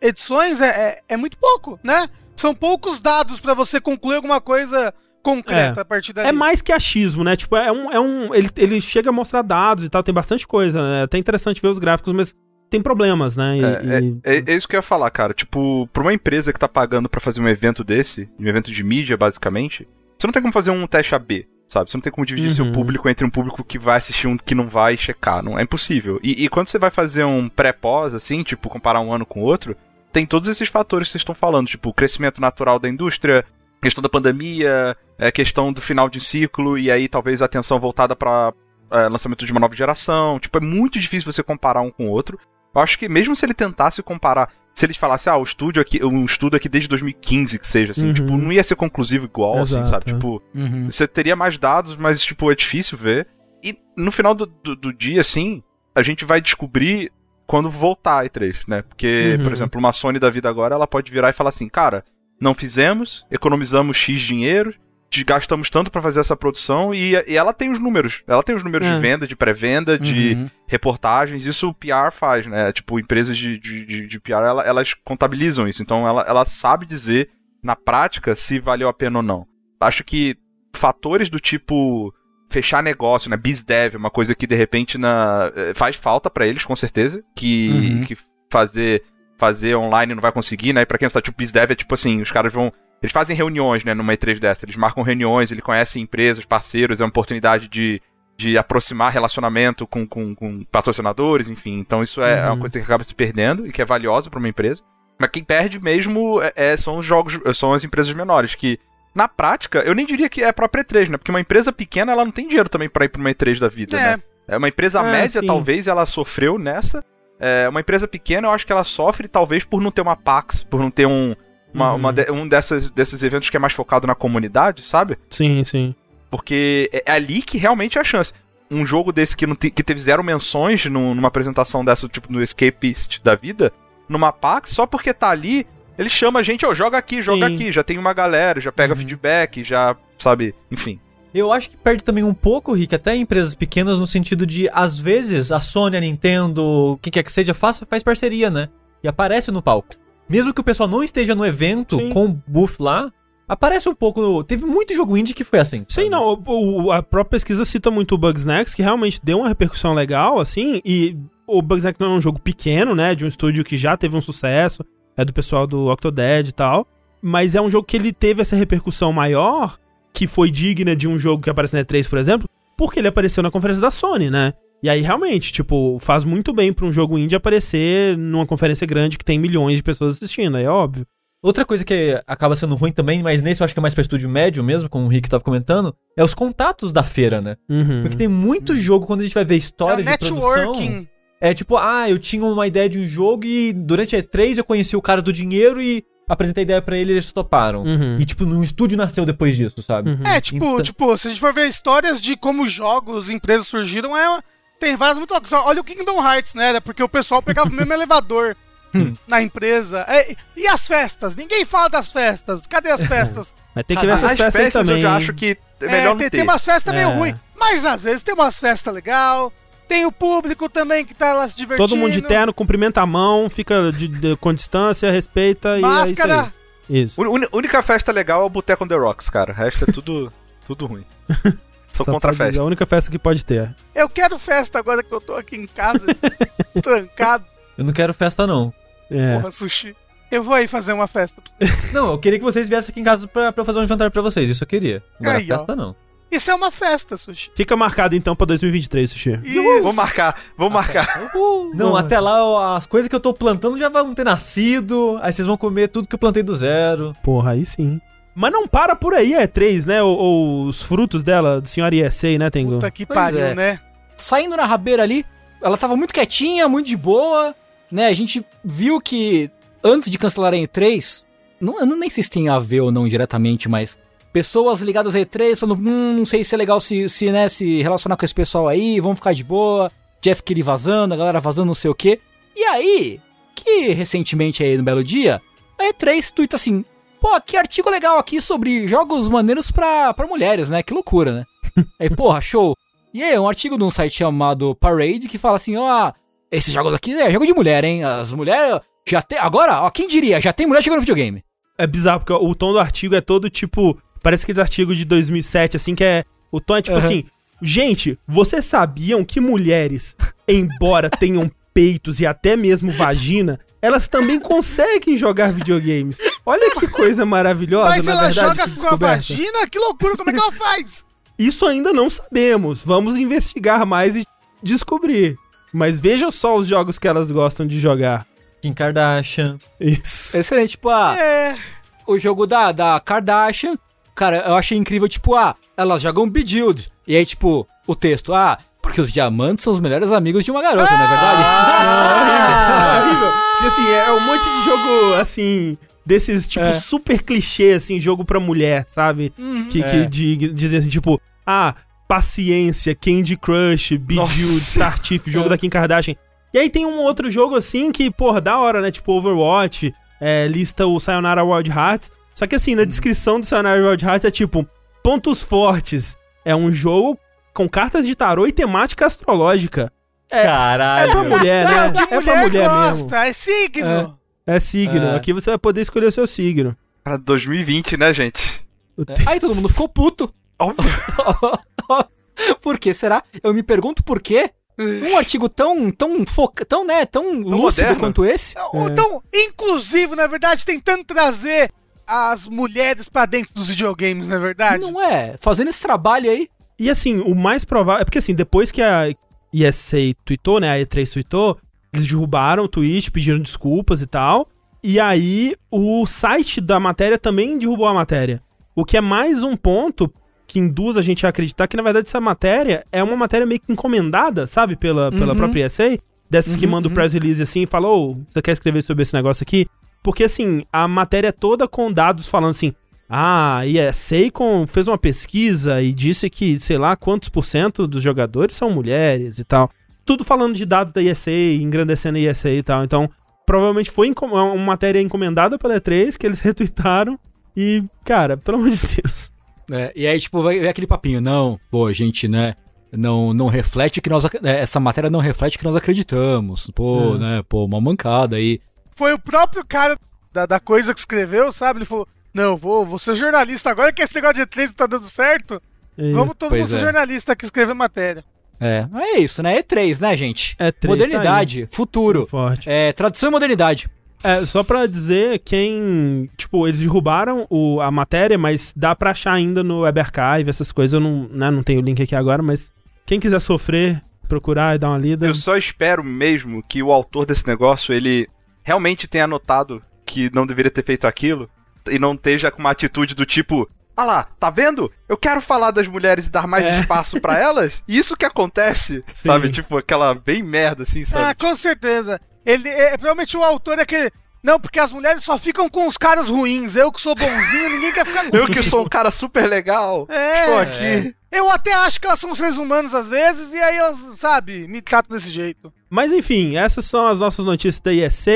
edições é, é, é muito pouco, né? São poucos dados pra você concluir alguma coisa concreta É. a partir daí. É mais que achismo, né? Tipo, é um. É um ele, ele chega a mostrar dados e tal, tem bastante coisa, né? É até interessante ver os gráficos, mas tem problemas, né? E- É, e- É, é isso que eu ia falar, cara. Tipo, pra uma empresa que tá pagando pra fazer um evento desse, um evento de mídia, basicamente, você não tem como fazer um teste AB, sabe? Você não tem como dividir seu Uhum. público entre um público que vai assistir e um que não vai checar. Não é impossível. E, e quando você vai fazer um pré-pós, assim, tipo, comparar um ano com o outro, tem todos esses fatores que vocês estão falando, tipo, o crescimento natural da indústria, questão da pandemia, é, questão do final de ciclo, e aí talvez a atenção voltada pra é, lançamento de uma nova geração. Tipo, é muito difícil você comparar um com o outro. Eu acho que mesmo se ele tentasse comparar, se ele falasse, ah, o estúdio aqui, um estudo aqui desde 2015, que seja, assim, Uhum. tipo, não ia ser conclusivo igual, assim, Exato, sabe? é. Tipo, Uhum. você teria mais dados, mas, tipo, é difícil ver. E no final do, do, do dia, assim, a gente vai descobrir quando voltar a E3, né? Porque, Uhum. por exemplo, uma Sony da vida agora, ela pode virar e falar assim, cara, não fizemos, economizamos X dinheiro, gastamos tanto pra fazer essa produção e, e ela tem os números. Ela tem os números É. de venda, de pré-venda, de Uhum. reportagens, isso o PR faz, né? Tipo, empresas de, de, de, PR, ela- elas contabilizam isso. Então, ela, ela sabe dizer, na prática, se valeu a pena ou não. Acho que fatores do tipo fechar negócio, né? BizDev, é uma coisa que, de repente, na, eh, faz falta pra eles, com certeza. Que, Uhum. que fazer, fazer online não vai conseguir, né? E pra quem sabe, tipo, BizDev é tipo assim, os caras vão... Eles fazem reuniões, né, numa E3 dessa. Eles marcam reuniões, ele conhece empresas, parceiros, é uma oportunidade de, de aproximar relacionamento com, com, com patrocinadores, enfim. Então isso é, é uma Uhum. coisa que acaba se perdendo e que é valiosa pra uma empresa. Mas quem perde mesmo é, é- são os jogos, são as empresas menores, que na prática, eu nem diria que é a própria E3, né? Porque uma empresa pequena, ela não tem dinheiro também pra ir pra uma E3 da vida, É. né? É uma empresa É, média, sim. talvez, ela sofreu nessa. É, uma empresa pequena, eu acho que ela sofre, talvez, por não ter uma PAX, por não ter um, uma, Uhum. uma de- um dessas, desses eventos que é mais focado na comunidade, sabe? Sim, sim. Porque é é ali que realmente é a chance. Um jogo desse que, não te- que teve zero menções num- numa apresentação dessa, tipo no Escapist da vida, numa PAX, só porque tá ali, ele chama a gente, ó, joga aqui, joga Sim. aqui, já tem uma galera, já pega Uhum. feedback, já, sabe, enfim. Eu acho que perde também um pouco, Rick, até em empresas pequenas, no sentido de, às vezes, a Sony, a Nintendo, quem quer que seja, faz, faz parceria, né? E aparece no palco. Mesmo que o pessoal não esteja no evento Sim. com o buff lá, aparece um pouco. Teve muito jogo indie que foi assim. Sim, sabe? não, o- o- a própria pesquisa cita muito o Bugsnax, que realmente deu uma repercussão legal, assim, e o Bugsnax não é um jogo pequeno, né, de um estúdio que já teve um sucesso, é do pessoal do Octodad e tal, mas é um jogo que ele teve essa repercussão maior, que foi digna de um jogo que aparece na E3, por exemplo, porque ele apareceu na conferência da Sony, né? E aí, realmente, tipo, faz muito bem pra um jogo indie aparecer numa conferência grande que tem milhões de pessoas assistindo, é óbvio. Outra coisa que acaba sendo ruim também, mas nesse eu acho que é mais pra estúdio médio mesmo, como o Rick tava comentando, é os contatos da feira, né? Uhum. Porque tem muito jogo quando a gente vai ver É história o de produção. networking. É tipo, ah, eu tinha uma ideia de um jogo e durante a E3 eu conheci o cara do dinheiro e apresentei a ideia pra ele e eles toparam. Uhum. E tipo, num estúdio nasceu depois disso, sabe? Uhum. É, tipo, Então- tipo, se a gente for ver histórias de como jogos, empresas surgiram, é uma- tem várias muito loucas. Olha o Kingdom Hearts, né? Era Porque o pessoal pegava o mesmo elevador na empresa. É, e as festas? Ninguém fala das festas. Cadê as festas? Mas tem que ver As essas festas aí festas também. eu já acho que é É, melhor não tem, ter. tem umas festas meio É. ruins. Mas às vezes tem umas festas legal. Tem o público também que tá lá se divertindo. Todo mundo de terno, cumprimenta a mão, fica de- de- com distância, respeita Máscara. e é isso aí. Isso. Única festa legal é o Boteco on the Rocks, cara. O resto é tudo, tudo ruim. Sou Só contra a festa. É a única festa que pode ter. Eu quero festa agora que eu tô aqui em casa, trancado. Eu não quero festa, não. É. Porra, sushi. Eu vou aí fazer uma festa. Não, eu queria que vocês viessem aqui em casa pra, pra eu fazer um jantar pra vocês. Isso eu queria. Agora Aí, ó. festa, não. Isso é uma festa, Sushi. Fica marcado então pra 2023, Sushi. Isso. Vou marcar, vou marcar. Não, Nossa. até lá as coisas que eu tô plantando já vão ter nascido. Aí vocês vão comer tudo que eu plantei do zero. Porra, aí sim. Mas não para por aí, é três, né? Ou, ou os frutos dela, do senhor ISA, né, Tengu? Puta que pariu, é. né? Saindo na rabeira ali, ela tava muito quietinha, muito de boa, né? A gente viu que antes de cancelar a E3, não, eu não nem sei se tem a ver ou não diretamente, mas pessoas ligadas à E3 falando, hum, não sei se é legal se, se, né, se relacionar com esse pessoal aí, vamos ficar de boa. Jeff Kelly vazando, a galera vazando não sei o quê. E aí, que recentemente aí no belo dia, a E3 tuita assim, pô, que artigo legal aqui sobre jogos maneiros pra, pra mulheres, né? Que loucura, né? aí, porra, show. E aí, um artigo de um site chamado Parade que fala assim, ó, esses jogos aqui é jogo de mulher, hein? As mulheres já tem, agora, ó, quem diria, já tem mulher jogando videogame. É bizarro, porque o tom do artigo é todo tipo. Parece aqueles artigos de 2007, assim, que é. O tom é tipo Aham. assim. Gente, vocês sabiam que mulheres, embora tenham peitos e até mesmo vagina, elas também conseguem jogar videogames? Olha que coisa maravilhosa, Mas na ela verdade. joga com a vagina? Que loucura, como é que ela faz? Isso ainda não sabemos. Vamos investigar mais e descobrir. Mas veja só os jogos que elas gostam de jogar. Kim Kardashian. Isso. Excelente, tipo, ah, É. o jogo da, da Kardashian, cara, eu achei incrível, tipo, ah, elas jogam Bejeweled. E aí, tipo, o texto, ah, porque os diamantes são os melhores amigos de uma garota, não é verdade? Ah, horrível. E assim, é um monte de jogo, assim, desses, tipo, É. super clichê, assim, jogo pra mulher, sabe? Que, que É. de- dizem assim, tipo, ah, paciência, Candy Crush, Bejeweled, Nossa. Startiff, jogo da Kim Kardashian. E aí tem um outro jogo, assim, que, porra, da hora, né? Tipo, Overwatch, é, lista o Sayonara Wild Hearts. Só que, assim, na descrição do Sayonara Wild Hearts é tipo, pontos fortes. É um jogo com cartas de tarô e temática astrológica. É, Caralho. é pra mulher, né? É o que É pra mulher, mulher gosta, mesmo. é signo. É signo. É. Aqui você vai poder escolher o seu signo. Pra 2020, né, gente? É. Aí todo mundo ficou puto. Óbvio. por que será? Eu me pergunto por quê. Um artigo tão, tão foca, tão, né, tão, lúcido moderno. quanto esse. Então, inclusive, na verdade, tentando trazer as mulheres pra dentro dos videogames, na verdade. Não é? Fazendo esse trabalho aí. E assim, o mais provável. É porque assim, depois que a ESA tweetou, né? A E3 tweetou, eles derrubaram o tweet, pediram desculpas e tal. E aí, o site da matéria também derrubou a matéria. O que é mais um ponto que induz a gente a acreditar que, na verdade, essa matéria é uma matéria meio que encomendada, sabe? Pela, pela Uhum. própria ESA. Dessas que Uhum, mandam o uhum. press release assim e falam, ô, você quer escrever sobre esse negócio aqui? Porque, assim, a matéria é toda com dados falando assim, ah, e a Seikon fez uma pesquisa e disse que, sei lá, quantos por cento dos jogadores são mulheres e tal. Tudo falando de dados da ESA, engrandecendo a ESA e tal. Então, provavelmente foi encom- uma matéria encomendada pela E3 que eles retweetaram. E, cara, pelo amor de Deus. É, e aí, tipo, vai, vai aquele papinho, não, pô, gente, né? Não, não reflete que nós. é, Essa matéria não reflete que nós acreditamos. Pô, É. né? Pô, uma mancada aí. Foi o próprio cara da, da coisa que escreveu, sabe? Ele falou: Não, vou, vou ser jornalista agora que esse negócio de E3 não tá dando certo. E- Vamos todo pois mundo ser é. jornalista aqui escrever matéria. É, é isso, né? E3, né, gente? E3 modernidade, futuro. Forte. É, tradição e modernidade. É, só pra dizer, quem. Tipo, eles derrubaram o, a matéria, mas dá pra achar ainda no Web Archive, essas coisas. Eu não, né, não tenho o link aqui agora, mas quem quiser sofrer, procurar e dar uma lida. Eu só espero mesmo que o autor desse negócio, ele realmente tenha notado que não deveria ter feito aquilo e não esteja com uma atitude do tipo, ah lá, tá vendo? Eu quero falar das mulheres e dar mais É. espaço pra elas. E isso que acontece, Sim. sabe? Tipo, aquela bem merda assim, Ah, sabe? com certeza. Ele, é, provavelmente o autor é aquele. Não, porque as mulheres só ficam com os caras ruins. Eu que sou bonzinho, ninguém quer ficar Eu que sou um cara super legal, É. estou aqui. Eu até acho que elas são seres humanos às vezes, e aí elas, sabe, me tratam desse jeito. Mas enfim, essas são as nossas notícias da ESA.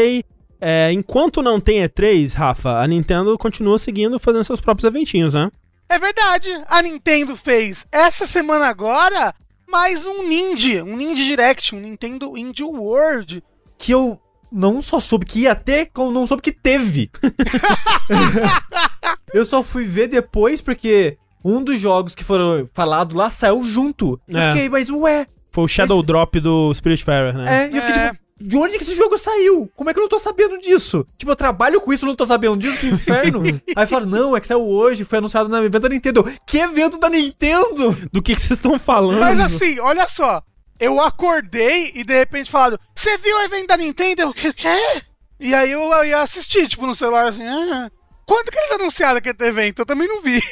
É, enquanto não tem E3, Rafa, a Nintendo continua seguindo fazendo seus próprios eventinhos, né? É verdade, a Nintendo fez essa semana agora mais um Ninja, um Ninja Direct, um Nintendo Indie World. Que eu não só soube que ia ter, como não soube que teve. eu só fui ver depois porque um dos jogos que foram falados lá saiu junto. Eu É. fiquei, mas ué. Foi o Shadow Drop do Spiritfarer, né? É, e eu fiquei É. tipo, de onde que esse jogo saiu? Como é que eu não tô sabendo disso? Tipo, eu trabalho com isso não tô sabendo disso, que inferno. Aí falaram, não, é que saiu hoje, foi anunciado no evento da Nintendo. Que evento da Nintendo? Do que que vocês estão falando? Mas assim, olha só. Eu acordei e de repente falaram: Você viu o evento da Nintendo? Eu, "Que- Quê? E aí eu ia assistir, tipo, no celular assim. Ah, quando que eles anunciaram aquele evento? Eu também não vi.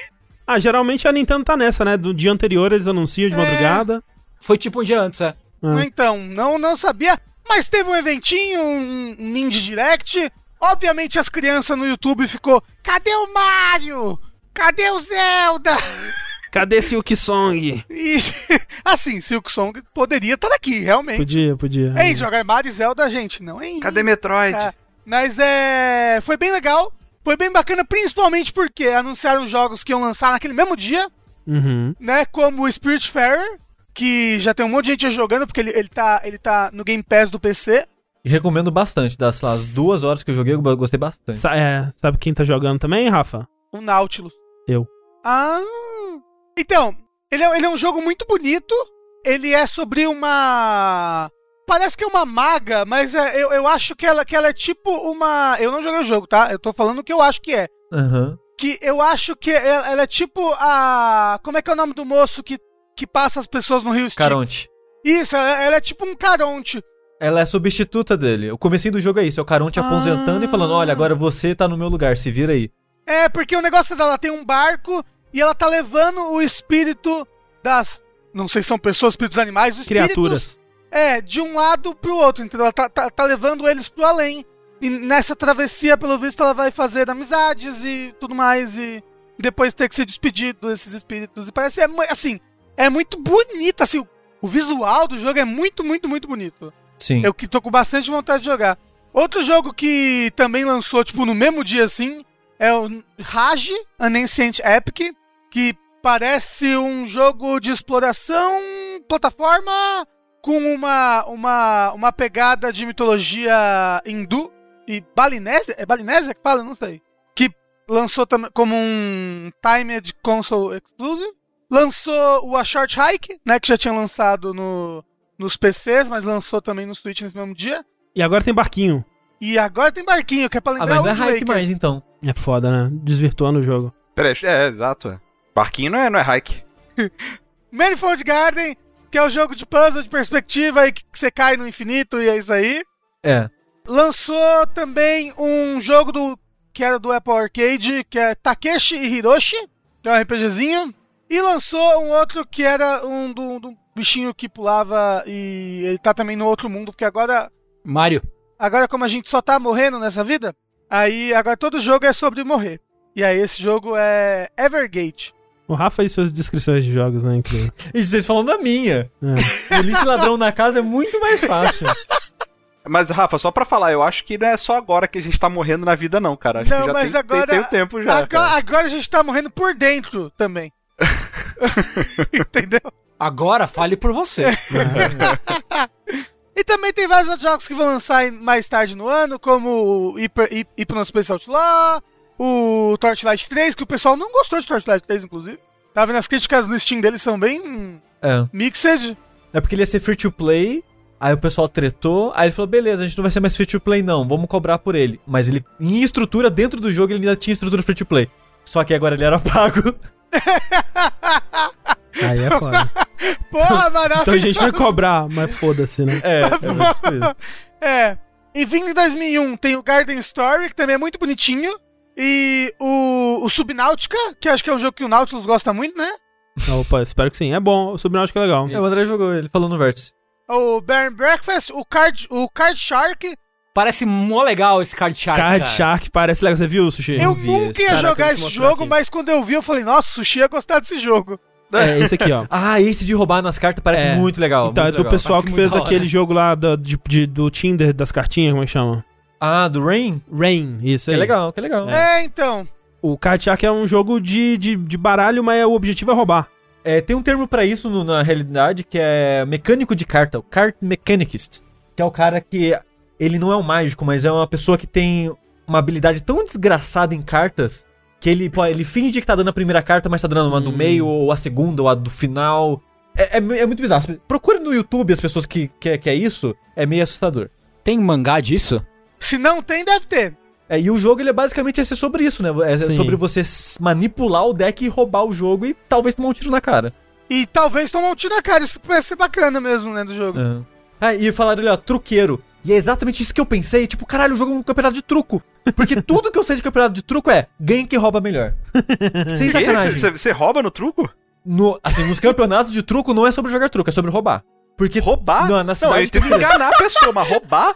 Ah, geralmente a Nintendo tá nessa, né? Do dia anterior eles anunciam de É. madrugada. Foi tipo um dia antes, é. Ah. Então, não, não sabia. Mas teve um eventinho, um, um Ninja Direct. Obviamente as crianças no YouTube ficou: Cadê o Mario? Cadê o Zelda? Cadê Silk Song? E assim, Silk Song poderia estar aqui, realmente. Podia, podia. Hein, jogar Mario e Zelda, gente, não, hein? Cadê Metroid? É, mas é. Foi bem legal. Foi bem bacana, principalmente porque anunciaram jogos que iam lançar naquele mesmo dia, Uhum. né? Como o Spiritfarer, que já tem um monte de gente jogando, porque ele, ele, tá, ele tá no Game Pass do PC. E recomendo bastante. Das lá, as duas horas que eu joguei, eu gostei bastante. Sa- é, sabe quem tá jogando também, Rafa? O Nautilus. Eu. Ah! Então, ele é, ele é um jogo muito bonito. Ele é sobre uma. Parece que é uma maga, mas é, eu, eu acho que ela, que ela é tipo uma. Eu não joguei o jogo, tá? Eu tô falando o que eu acho que é. Aham. Que eu acho que ela, ela é tipo a. Como é que é o nome do moço que, que passa as pessoas no Rio Styx? Caronte. Isso, ela, ela é tipo um Caronte. Ela é substituta dele. O comecinho do jogo é isso, é o Caronte aposentando e falando, olha, agora você tá no meu lugar, se vira aí. É, porque o negócio dela tem um barco e ela tá levando o espírito das. Não sei se são pessoas, espíritos animais, os espíritos Criaturas. É, de um lado pro outro, entendeu? Ela tá, tá, tá levando eles pro além. E nessa travessia, pelo visto, ela vai fazer amizades e tudo mais. E depois ter que se despedir desses espíritos. E parece, é, assim, é muito bonito, assim. o- visual do jogo é muito, muito, muito bonito. Sim. Eu que tô com bastante vontade de jogar. Outro jogo que também lançou, tipo, no mesmo dia assim, é o Rage, An Ancient Epic, que parece um jogo de exploração, plataforma, com uma, uma, uma pegada de mitologia hindu e balinésia. É balinésia que fala? Não sei. Que lançou também como um Timed Console Exclusive. Lançou o A Short Hike, né, que já tinha lançado no, nos PCs, mas lançou também no Switch nesse mesmo dia. E agora tem barquinho. E agora tem barquinho, que é pra Ah, lembrar mas não é Waker. mais, então. É foda, né? Desvirtuando o jogo. Peraí, é, exato. é. Barquinho não é, não é hike. Manifold Garden, que é o jogo de puzzle de perspectiva e que você cai no infinito e é isso aí. É. Lançou também um jogo do que era do Apple Arcade, que é Takeshi e Hiroshi, que é um RPGzinho. E lançou um outro que era um do, do bichinho que pulava e ele tá também no outro mundo, porque agora, Mario. agora como a gente só tá morrendo nessa vida, aí agora todo jogo é sobre morrer. E aí esse jogo é Evergate. O Rafa e suas descrições de jogos, né? Incrível. E vocês falam da minha. É. Polícia e ladrão na casa é muito mais fácil. Mas, Rafa, só pra falar, eu acho que não é só agora que a gente tá morrendo na vida, não, cara. Acho Não, que já mas tem, agora- tem, tem um tempo já. agora, agora a gente tá morrendo por dentro também. Entendeu? Agora fale por você. E também tem vários outros jogos que vão lançar mais tarde no ano, como o Hyper, Hy- Hypnospace Outlaw, o Torchlight 3, que o pessoal não gostou de Torchlight 3, inclusive. Tá vendo? As críticas no Steam deles são bem É. mixed. É porque ele ia ser free to play, aí o pessoal tretou, aí ele falou: beleza, a gente não vai ser mais free to play, não, vamos cobrar por ele. Mas ele, em estrutura, dentro do jogo, ele ainda tinha estrutura free to play. Só que agora ele era pago. Aí é foda. Porra, maravilhoso! Então a gente vai cobrar, mas foda-se, né? É, é tipo isso. É. E vindo em 2001 tem o Garden Story, que também é muito bonitinho. E o, o Subnáutica, que acho que é um jogo que o Nautilus gosta muito, né? Opa, espero que sim. É bom, o Subnáutica é legal. É, o André jogou, ele falou no vértice. O Bear and Breakfast, o Card, o Card Shark. Parece mó legal esse Card Shark. Card cara. Shark parece legal. Você viu, Sushi? Eu vi nunca ia jogar esse jogo, aqui. mas quando eu vi, eu falei, nossa, o Sushi ia gostar desse jogo. É esse aqui, ó. Ah, esse de roubar nas cartas parece É. muito legal. Então, é muito do legal. pessoal parece que fez aquele jogo lá do, de, de- do Tinder das cartinhas, como é que chama? Ah, do Rain? Rain, isso Que aí. é legal, que é legal. É, então. O Card Shark é um jogo de, de, de baralho, mas o objetivo é roubar. É, tem um termo pra isso no- na realidade que é mecânico de carta, o card mechanicist, que é o cara que ele não é um mágico, mas é uma pessoa que tem uma habilidade tão desgraçada em cartas que ele, pô, ele finge que tá dando a primeira carta, mas tá dando uma do meio, ou a segunda, ou a do final. É, é é muito bizarro. Procure no YouTube as pessoas que, que, é- que é isso, é meio assustador. Tem mangá disso? Se não tem, deve ter. É, e o jogo ele é basicamente esse sobre isso, né? É Sim. sobre você manipular o deck e roubar o jogo e talvez tomar um tiro na cara. E talvez tomar um tiro na cara. Isso parece ser bacana mesmo, né, do jogo. É. Ah, e falaram ali, ó, truqueiro. E é exatamente isso que eu pensei. Tipo, caralho, o jogo é um campeonato de truco. Porque tudo que eu sei de campeonato de truco é ganha quem rouba melhor. Sem sacanagem. Você rouba no truco? No, assim, nos campeonatos de truco não é sobre jogar truco, é sobre roubar. Porque Roubar? Não, na não cidade eu entendo tem isso. enganar a pessoa, mas roubar?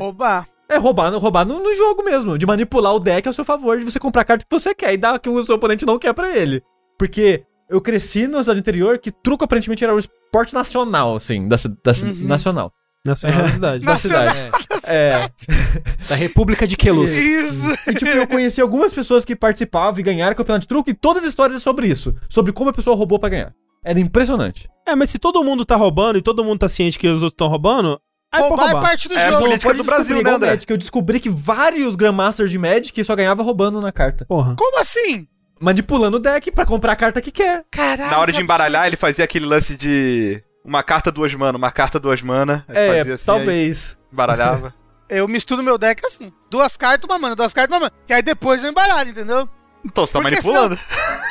Roubar. É roubar, no- roubar no, no jogo mesmo, de manipular o deck ao seu favor, de você comprar a carta que você quer e dar que o seu oponente não quer pra ele. Porque eu cresci na cidade interior que truco aparentemente era o esporte nacional, assim, da, da Uhum. nacional. Nacional da cidade. Cidade. É. Da República de Queluz. Isso. E tipo, eu conheci algumas pessoas que participavam e ganharam campeonato de truco e todas as histórias é sobre isso. Sobre como a pessoa roubou pra ganhar. Era impressionante. É, mas se todo mundo tá roubando e todo mundo tá ciente que os outros estão roubando, aí pode roubar é roubar. parte do É, jogo. política Pode do Brasil, né, André? Magic, eu descobri que vários Grandmasters de Magic só ganhava roubando na carta. Porra. Como assim? Manipulando o deck pra comprar a carta que quer. Caralho. Na hora de embaralhar, ele fazia aquele lance de. Uma carta, duas mana, uma carta, duas mana. É, fazia assim, talvez. embaralhava. Eu misturo meu deck assim. Duas cartas, uma mana, duas cartas, uma mana. E aí depois eu embaralho, entendeu? Então, você tá Porque manipulando.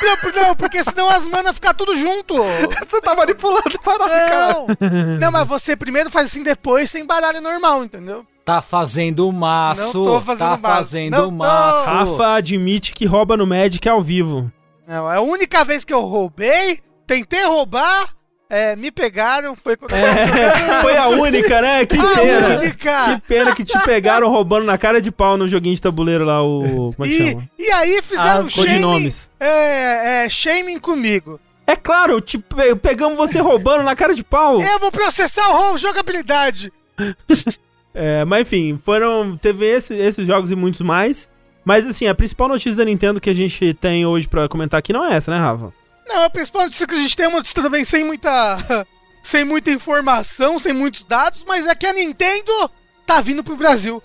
Não, por- não, porque senão as manas ficam tudo junto. Você tá manipulando, parado, cara. Não. Não, mas você primeiro faz assim, depois você embaralha normal, entendeu? Tá fazendo maço. Não tô fazendo tá maço. fazendo Não maço. Rafa admite que rouba no Magic ao vivo. Não, a única vez que eu roubei, tentei roubar, é, me pegaram, foi quando jogando- Foi a única, né? Que A pena. única. Que pena que te pegaram roubando na cara de pau no joguinho de tabuleiro lá, o. Como é que E, chama? e aí fizeram As shaming, é, é, shaming comigo. É claro, te pe- pegamos você roubando na cara de pau. Eu vou processar o roubo, jogabilidade. É, mas enfim, foram. Teve esse- esses jogos e muitos mais. Mas assim, a principal notícia da Nintendo que a gente tem hoje pra comentar aqui não é essa, né, Rafa? Não, a principal notícia que a gente tem é uma notícia também sem muita. sem muita informação, sem muitos dados, mas é que a Nintendo tá vindo pro Brasil.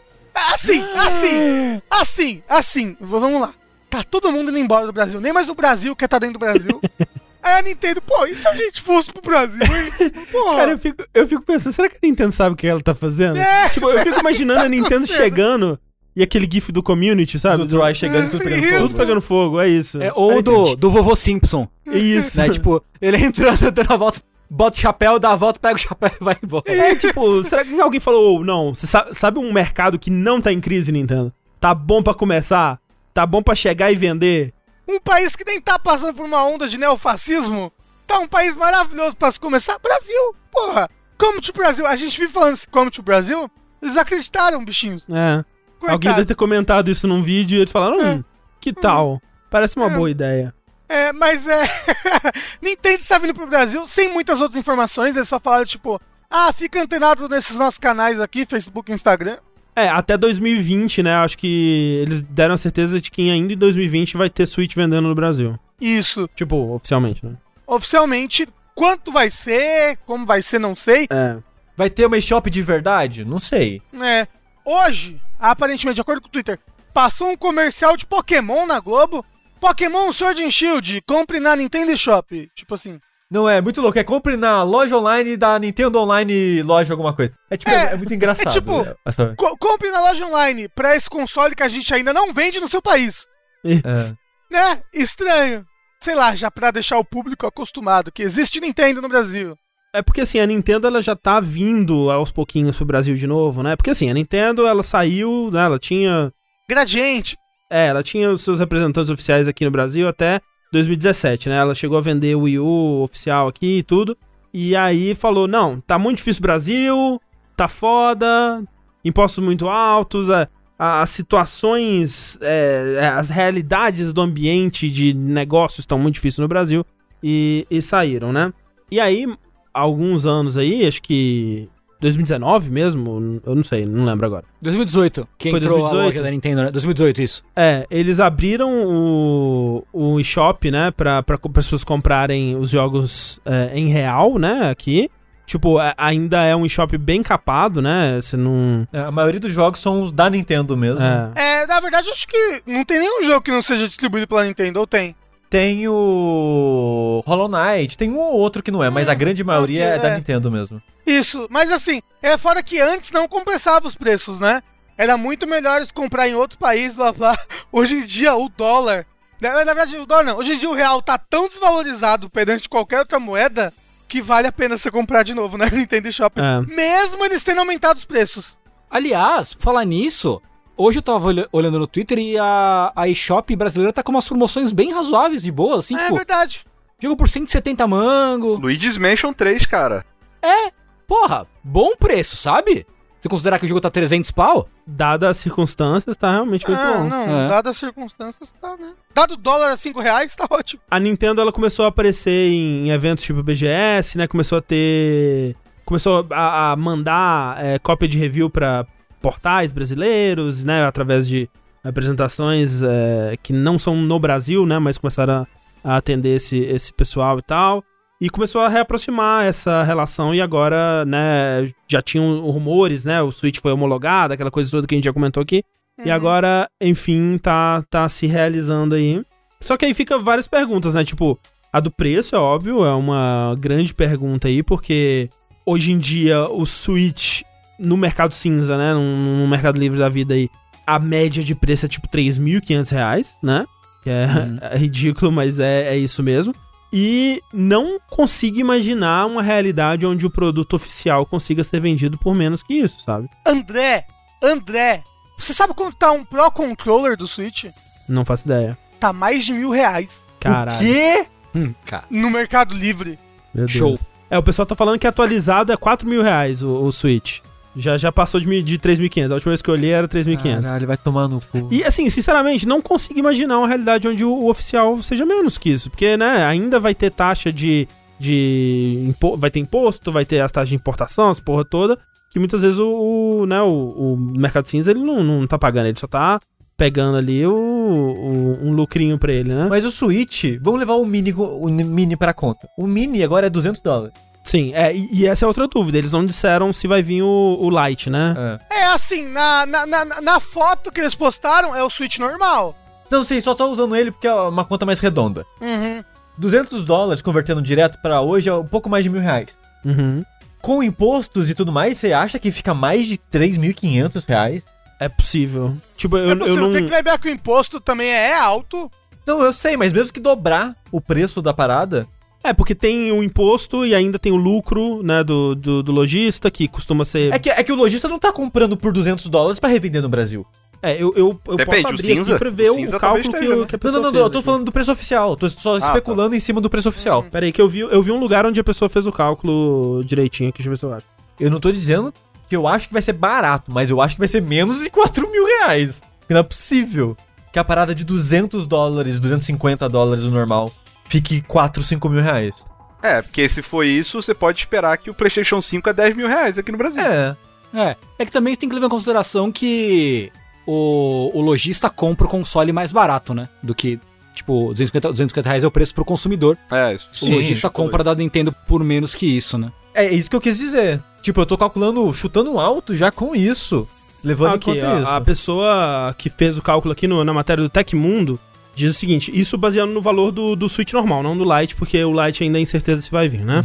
Assim, assim, assim, assim. V- Vamos lá. Tá todo mundo indo embora do Brasil. Nem mais o Brasil quer tá dentro do Brasil. Aí a Nintendo, pô, e se a gente fosse pro Brasil, hein? Cara, eu fico, eu fico pensando, será que a Nintendo sabe o que ela tá fazendo? É, tipo, eu fico imaginando tá a Nintendo chegando e aquele gif do community, sabe? Do Troy chegando e tudo pegando Isso. fogo. Tudo pegando fogo, é isso. É, ou do, do vovô Simpson. Isso. Né? Tipo, ele entrando, dando a volta, bota o chapéu, dá a volta, pega o chapéu e vai embora. É tipo, será que alguém falou, "Oh, não, você sa- sabe um mercado que não tá em crise, Nintendo? Tá bom pra começar? Tá bom pra chegar e vender? um país que nem tá passando por uma onda de neofascismo, tá um país maravilhoso pra se começar. Brasil, porra. Come to Brasil. A gente vive falando assim, come to Brasil. Eles acreditaram, bichinhos. É. Coitado. Alguém deve ter comentado isso num vídeo e eles falaram, hum, que tal? Parece uma boa ideia. É, mas é. Nintendo está vindo pro Brasil sem muitas outras informações. Eles só falaram, tipo, ah, fica antenado nesses nossos canais aqui, Facebook e Instagram. É, até 2020, né? Acho que eles deram a certeza de que ainda em 2020 vai ter Switch vendendo no Brasil. Isso. Tipo, oficialmente, né? Oficialmente, quanto vai ser, como vai ser, não sei. É. Vai ter uma eShop de verdade? Não sei. É, hoje, aparentemente, de acordo com o Twitter, passou um comercial de Pokémon na Globo. Pokémon Sword and Shield, compre na Nintendo Shop. Tipo assim. Não é muito louco. É compre na loja online da Nintendo Online loja alguma coisa. É tipo, é, É, é muito engraçado. é tipo- né, essa- co- compre na loja online pra esse console que a gente ainda não vende no seu país. Isso. é. Né? Estranho. Sei lá, já pra deixar o público acostumado que existe Nintendo no Brasil. É porque assim, a Nintendo ela já tá vindo aos pouquinhos pro Brasil de novo, né? Porque assim, a Nintendo ela saiu, né? Ela tinha. Gradiente. É, ela tinha os seus representantes oficiais aqui no Brasil até 2017, né? Ela chegou a vender o Wii U oficial aqui e tudo. E aí falou: não, tá muito difícil o Brasil, tá foda, impostos muito altos, a- a- as situações, é, é, as realidades do ambiente de negócios estão muito difíceis no Brasil. E, e saíram, né? E aí, alguns anos aí, acho que 2019 mesmo, eu não sei, não lembro agora. 2018, que Foi entrou a 2018? loja da Nintendo, né? 2018, isso. É, eles abriram o, o eShop, né, pra, pra pessoas comprarem os jogos é, em real, né, aqui. Tipo, ainda é um eShop bem capado, né, você não... É, A maioria dos jogos são os da Nintendo mesmo. É, É, na verdade, acho que não tem nenhum jogo que não seja distribuído pela Nintendo, ou tem? Tem o Hollow Knight, tem um ou outro que não é, mas a grande maioria ok, é da é. Nintendo mesmo. Isso, mas assim, é fora que antes não compensava os preços, né? Era muito melhor comprar em outro país, blá blá. Hoje em dia o dólar. Na, na verdade, o dólar não. Hoje em dia o real tá tão desvalorizado perante qualquer outra moeda que vale a pena você comprar de novo, né? Nintendo Shopping. É. Mesmo eles tendo aumentado os preços. Aliás, por falar nisso, hoje eu tava olha- olhando no Twitter e a, a eShop brasileira tá com umas promoções bem razoáveis e boas, assim, é tipo, verdade. jogo por 170 mango. Luigi's Mansion 3, cara. Porra, bom preço, sabe? Se considerar que o jogo tá 300 pau, Dadas as circunstâncias, tá realmente muito Ah, bom. não, É. dadas as circunstâncias, tá, né? Dado o dólar a 5 reais, tá ótimo. A Nintendo ela começou a aparecer em eventos tipo BGS, né? Começou a ter. Começou a, a mandar é, cópia de review pra portais brasileiros, né? Através de apresentações é, que não são no Brasil, né? Mas começaram a, a atender esse, esse pessoal e tal. E começou a reaproximar essa relação e agora, né? Já tinham rumores, né? O Switch foi homologado, aquela coisa toda que a gente já comentou aqui. E agora, enfim, tá, tá se realizando aí. Só que aí fica várias perguntas, né? Tipo, a do preço, é óbvio, é uma grande pergunta aí, porque hoje em dia o Switch no mercado cinza, né? No, no mercado livre da vida aí, a média de preço é tipo 3.500 reais, né? Que é, é ridículo, mas é, é isso mesmo. E não consigo imaginar uma realidade onde o produto oficial consiga ser vendido por menos que isso, sabe? André, André, você sabe quanto tá um Pro Controller do Switch? Não faço ideia. Tá mais de mil reais Caralho. quê? hum, cara, no Mercado Livre. Meu Deus. show. É, o pessoal tá falando que atualizado é 4 mil reais o, o Switch. Já, já passou de, de 3.500. A última vez que eu olhei era 3.500. Caralho, vai tomar no cu. E assim, sinceramente, não consigo imaginar uma realidade onde o, o oficial seja menos que isso. Porque, né, ainda vai ter taxa de. de vai ter imposto, vai ter as taxas de importação, as porra toda. Que muitas vezes o, o, né, o, o mercado cinza ele não, não tá pagando, ele só tá pegando ali o, o- um lucrinho pra ele, né? Mas o Switch, vamos levar o Mini, o Mini pra conta. O Mini agora é 200 dólares. Sim, é, e, essa é outra dúvida. Eles não disseram se vai vir o, o Lite, né? É. É assim, na, na, na, na foto que eles postaram é o Switch normal. Não sei, só tô usando ele porque é uma conta mais redonda. Uhum. 200 dólares convertendo direto pra hoje é um pouco mais de mil reais. Uhum. Com impostos e tudo mais, você acha que fica mais de 3.500 reais? É possível. Tipo, eu, é eu possível, não. tem que lembrar que o imposto também é alto. Não, eu sei, mas mesmo que dobrar o preço da parada, É, porque tem o imposto e ainda tem o lucro, né, do, do, do lojista, que costuma ser. É que, é que o lojista não tá comprando por 200 dólares pra revender no Brasil. É, eu, eu, eu Depende, posso o abrir cinza- aqui pra ver o o, cálculo que, né? que a Não, pessoa não, não, fez eu tô aqui. falando do preço oficial. Tô só tá. especulando em cima do preço oficial. Peraí, que eu vi, eu vi um lugar onde a pessoa fez o cálculo direitinho aqui, deixa eu ver se eu acho. Eu não tô dizendo que eu acho que vai ser barato, mas eu acho que vai ser menos de 4 mil reais. Que não é possível que a parada de 200 dólares, 250 dólares o normal, fique 4, 5 mil reais. É, porque se for isso, você pode esperar que o PlayStation 5 é 10 mil reais aqui no Brasil. É. É, é que também tem que levar em consideração que o, o lojista compra o console mais barato, né? Do que, tipo, 250, 250 reais é o preço pro consumidor. É, isso. o lojista compra da Nintendo por menos que isso, né? É isso que eu quis dizer. Tipo, eu tô calculando, chutando alto já com isso. Levando Aqui, em conta a, isso. a pessoa que fez o cálculo aqui no- na matéria do Tecmundo diz o seguinte: isso baseado no valor do, do Switch normal, não do Lite, porque o Lite ainda é incerteza se vai vir, né?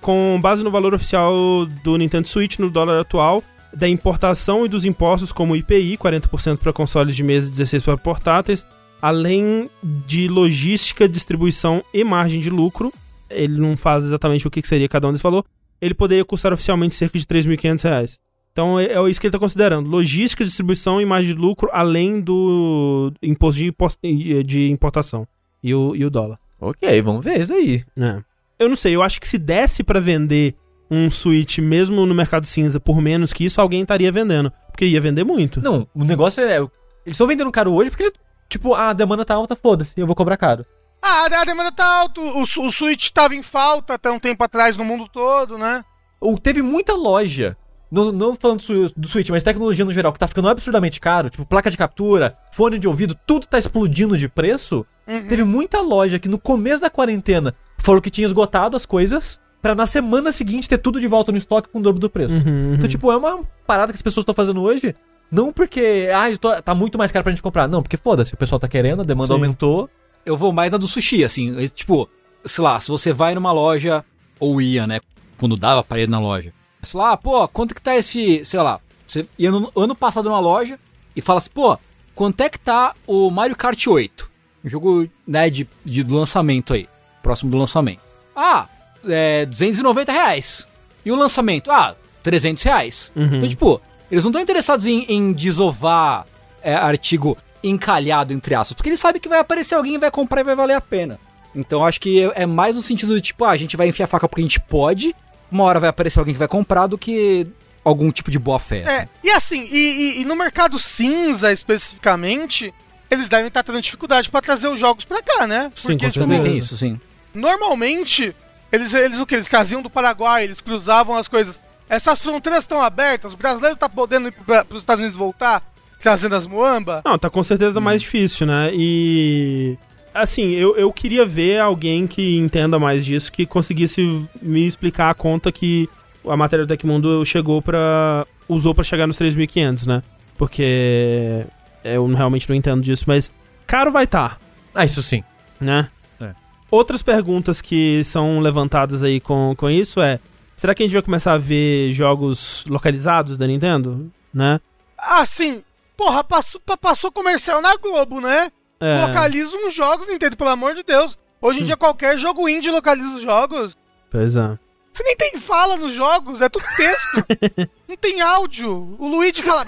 Com base no valor oficial do Nintendo Switch no dólar atual, da importação e dos impostos, como o IPI, 40% para consoles de mesa e 16% para portáteis, além de logística, distribuição e margem de lucro, ele não faz exatamente o que seria cada um desse valor, ele poderia custar oficialmente cerca de 3.500 reais. Então é, é isso que ele está considerando. Logística, distribuição e margem de lucro, além do imposto de, impos- de importação. E o, e o dólar. Ok, vamos ver isso aí. É. Eu não sei, eu acho que se desse pra vender um Switch mesmo no mercado cinza por menos que isso, alguém estaria vendendo. Porque ia vender muito. Não, o negócio é. Eles estão vendendo caro hoje porque, tipo, ah, a demanda tá alta, foda-se, eu vou cobrar caro. Ah, a demanda tá alta. O, o Switch tava em falta até um tempo atrás no mundo todo, né? Ou teve muita loja, não, não falando do, do Switch, mas tecnologia no geral, que tá ficando absurdamente caro, tipo placa de captura, fone de ouvido, tudo tá explodindo de preço. Uhum. Teve muita loja que no começo da quarentena falou que tinha esgotado as coisas, pra na semana seguinte ter tudo de volta no estoque com o dobro do preço. Uhum, Então, tipo, é uma parada que as pessoas estão fazendo hoje. Não porque, ah, tô- tá muito mais caro pra gente comprar. Não, porque foda-se, o pessoal tá querendo, a demanda Sim. aumentou. eu vou mais na do sushi, assim. Tipo, sei lá, se você vai numa loja, ou ia, né? Quando dava pra ir na loja. Sei lá, pô, quanto que tá esse, sei lá, você ia no ano passado numa loja e fala assim, pô, quanto é que tá o Mario Kart 8? Um jogo, né, de, de do lançamento aí, próximo do lançamento. Ah, é 290 reais. E o lançamento? Ah, 300 reais. Então, tipo, eles não estão interessados em, em desovar é, artigo encalhado, entre aspas, porque eles sabem que vai aparecer alguém e vai comprar e vai valer a pena. Então, acho que é, é mais no sentido de, tipo, ah, a gente vai enfiar a faca porque a gente pode, uma hora vai aparecer alguém que vai comprar do que algum tipo de boa fé. assim. É, e assim, e, e- e no mercado cinza especificamente, eles devem estar tendo dificuldade pra trazer os jogos pra cá, né? Sim, com Também tem isso, sim. normalmente, eles, eles o que? Eles traziam do Paraguai, eles cruzavam as coisas. Essas fronteiras estão abertas, os brasileiros tá podendo ir para os Estados Unidos voltar, trazendo as moamba. Não, tá com certeza mais difícil, né? E. Assim, eu, eu queria ver alguém que entenda mais disso, que conseguisse me explicar a conta que a matéria do Tecmundo chegou pra. usou pra chegar nos 3.500, né? Porque. Eu realmente não entendo disso, mas. Caro vai estar, Ah, isso sim. né? É. Outras perguntas que são levantadas aí com, com isso é: será que a gente vai começar a ver jogos localizados da Nintendo? Né? Assim, porra, passou, pa- passou comercial na Globo, né? É. Localiza uns jogos, Nintendo, pelo amor de Deus. Hoje em dia qualquer jogo indie localiza os jogos. Pois é. Você nem tem fala nos jogos, é tudo texto. não tem áudio. O Luigi fala,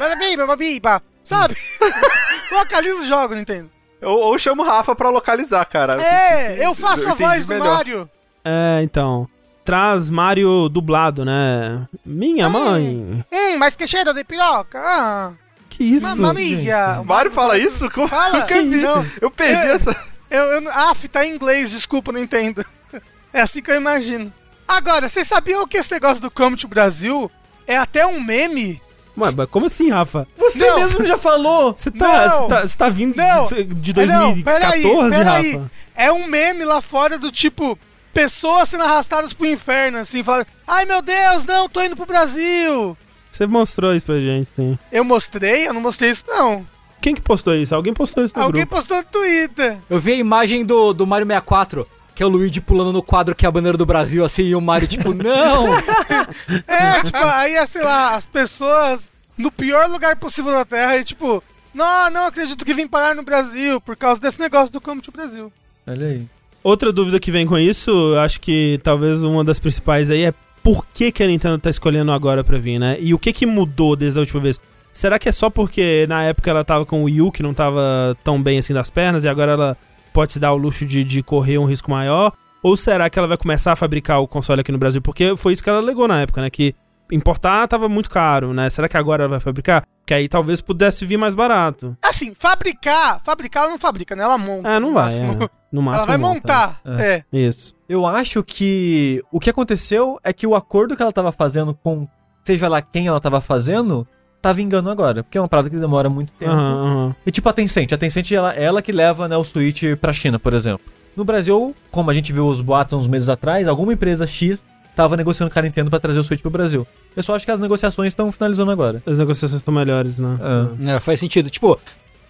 sabe? localiza os jogos, Nintendo. Ou, ou chama o Rafa pra localizar, cara. É, eu faço Eu a voz do melhor. Mario. É, então. Traz Mario dublado, né? Minha mãe. Hum, mas que cheiro de piroca. Ah, Que isso? mamma mia. O Mário fala isso? Como? Fala. Nunca vi. Não. Eu perdi É. essa. Eu, eu, af, tá em inglês, desculpa, não entendo. É assim que eu imagino. Agora, vocês sabiam que esse negócio do Come to Brasil é até um meme? Ué, mas como assim, Rafa? Você Não. mesmo já falou! Você tá, Não. você tá, você tá vindo Não. de, de Não, 2014, peraí, peraí. Rafa? É um meme lá fora do tipo, pessoas sendo arrastadas pro inferno, assim, falando, ai meu Deus, não, tô indo pro Brasil. Você mostrou isso pra gente, sim. Eu mostrei? Eu não mostrei isso, não. Quem que postou isso? Alguém postou isso no Alguém grupo. postou no Twitter. Eu vi a imagem do, do Mario 64, que é o Luigi pulando no quadro que é a bandeira do Brasil, assim, e o Mario, tipo, não! É, tipo, aí, é, sei lá, as pessoas no pior lugar possível da Terra e tipo, não, não acredito que vim parar no Brasil por causa desse negócio do Come to Brasil. Olha aí. Outra dúvida que vem com isso, eu acho que talvez uma das principais aí é por que, que a Nintendo tá escolhendo agora pra vir, né? E o que que mudou desde a última vez? Será que é só porque na época ela tava com o Wii U, que não tava tão bem assim das pernas, e agora ela pode se dar o luxo de, de correr um risco maior? Ou será que ela vai começar a fabricar o console aqui no Brasil? Porque foi isso que ela alegou na época, né? Que importar tava muito caro, né? Será que agora ela vai fabricar? Porque aí talvez pudesse vir mais barato. Assim, fabricar, fabricar ela não fabrica, né? Ela monta. É, não no vai. máximo. é. No máximo. Ela vai monta. montar. É. Isso. Eu acho que o que aconteceu é que o acordo que ela tava fazendo com seja lá quem ela tava fazendo, tá vingando agora. Porque é uma parada que demora muito tempo. Aham, aham. E tipo a Tencent. A Tencent, ela, ela que leva né, o Switch pra China, por exemplo. No Brasil, como a gente viu os boatos uns meses atrás, alguma empresa X tava negociando com a Nintendo pra trazer o Switch pro Brasil. Eu só acho que as negociações estão finalizando agora. As negociações estão melhores, né? É. É, faz sentido. Tipo,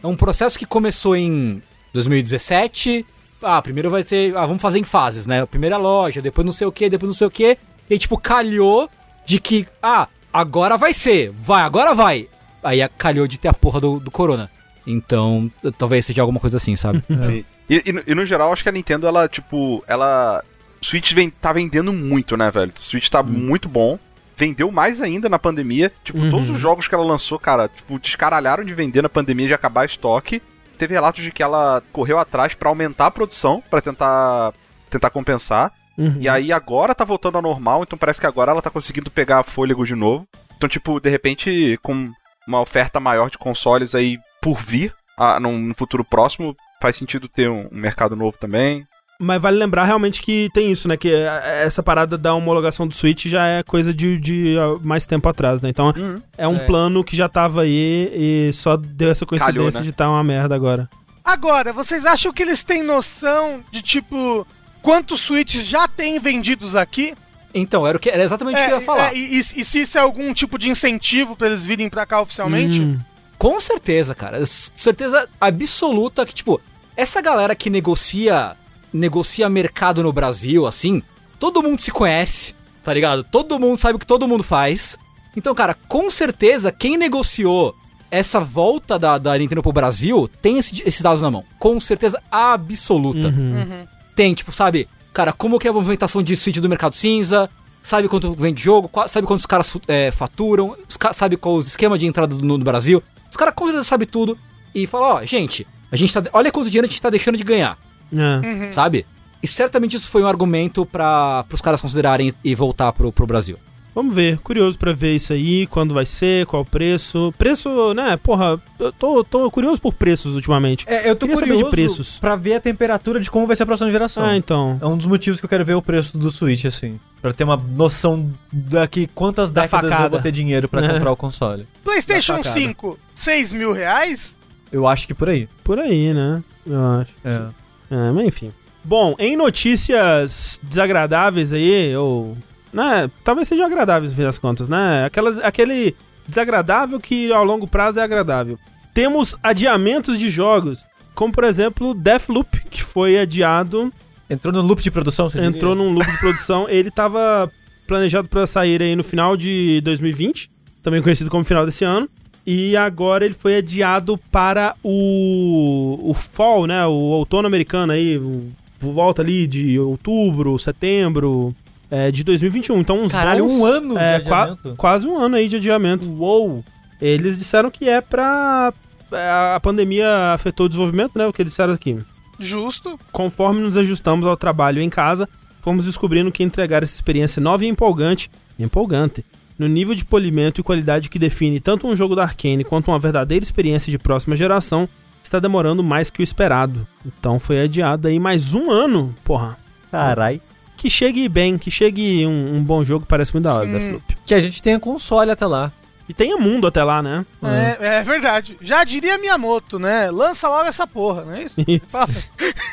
é um processo que começou em 2017. Ah, primeiro vai ser. Ah, vamos fazer em fases, né? Primeira loja, depois não sei o que, depois não sei o que. E aí, tipo, calhou de que. Ah, agora vai ser. Vai, agora vai. Aí calhou de ter a porra do, do Corona. Então, talvez seja alguma coisa assim, sabe? Sim. E, e no- e no geral, acho que a Nintendo, ela, tipo, ela. Switch vem, tá vendendo muito, né, velho? Switch tá muito bom. Vendeu mais ainda na pandemia. Tipo, Uhum. todos os jogos que ela lançou, cara, tipo, descaralharam de vender na pandemia de acabar estoque. Teve relatos de que ela correu atrás pra aumentar a produção, pra tentar tentar compensar. Uhum. E aí agora tá voltando ao normal, então parece que agora ela tá conseguindo pegar fôlego de novo. Então, tipo, de repente, com uma oferta maior de consoles aí por vir, ah, num, futuro próximo, faz sentido ter um mercado novo também. Mas vale lembrar realmente que tem isso, né? Que é- essa parada da homologação do Switch já é coisa de, de mais tempo atrás, né? Então é um É. plano que já tava aí e só deu essa coincidência Calhou, né? de estar uma merda agora. Agora, vocês acham que eles têm noção de, tipo, quantos Switches já tem vendidos aqui? Então, era, o que, era exatamente o que eu ia falar. é, e, e- e se isso é algum tipo de incentivo pra eles virem pra cá oficialmente? Hum. Com certeza, cara. Certeza absoluta que, tipo, essa galera que negocia negocia mercado no Brasil, assim, todo mundo se conhece, tá ligado? Todo mundo sabe o que todo mundo faz. Então, cara, com certeza, quem negociou essa volta da, da Nintendo pro Brasil tem esse- esses dados na mão. Com certeza absoluta. Uhum. Tem, tipo, sabe, cara, como que é a movimentação de Switch do mercado cinza, sabe quanto vende jogo, sabe quantos caras é, faturam, sabe qual os esquemas de entrada do- no, no Brasil. Os caras com certeza sabem tudo e falam, ó, gente, a gente tá, olha quanto dinheiro a gente tá deixando de ganhar, É. sabe? E certamente isso foi um argumento para os caras considerarem e voltar pro, pro Brasil. Vamos ver, curioso pra ver isso aí, quando vai ser, qual o preço. Preço, né, porra, eu tô, tô curioso por preços ultimamente. É, eu tô Queria saber curioso de preços. pra ver a temperatura de como vai ser a próxima geração. Ah, então. É um dos motivos que eu quero ver o preço do Switch, assim. Pra ter uma noção daqui quantas Da décadas eu facada. vou ter dinheiro pra É. comprar o console. PlayStation Da facada. 5, 6 mil reais? Eu acho que por aí. Por aí, né? Eu acho. É. É, mas enfim. Bom, em notícias desagradáveis aí, ou. Né, talvez sejam agradáveis no fim das contas, né? Aquela, aquele desagradável que ao longo prazo é agradável. Temos adiamentos de jogos, como por exemplo Deathloop, que foi adiado, Entrou no loop de produção, você entrou num loop de produção. Ele tava planejado pra sair aí no final de 2020, também conhecido como final desse ano. E agora ele foi adiado para o, o fall, né? O outono americano aí, por volta ali de outubro, setembro é, de 2021. Então uns Caralho, bons- um ano de é, qua- adiamento? quase um ano aí de adiamento. Uou! Eles disseram que é pra... é, A pandemia afetou o desenvolvimento, né? O que eles disseram aqui. Justo. Conforme nos ajustamos ao trabalho em casa, fomos descobrindo que entregar essa experiência nova e empolgante, empolgante, no nível de polimento e qualidade que define tanto um jogo da Arcane quanto uma verdadeira experiência de próxima geração, está demorando mais que o esperado. Então foi adiado aí mais um ano, porra. Carai. Que chegue bem, que chegue um, um bom jogo, parece muito da hora, Sim. Deathloop. Que a gente tenha console até lá. E tenha mundo até lá, né? É, é verdade. Já diria Miyamoto, né? Lança logo essa porra, não é isso? Isso.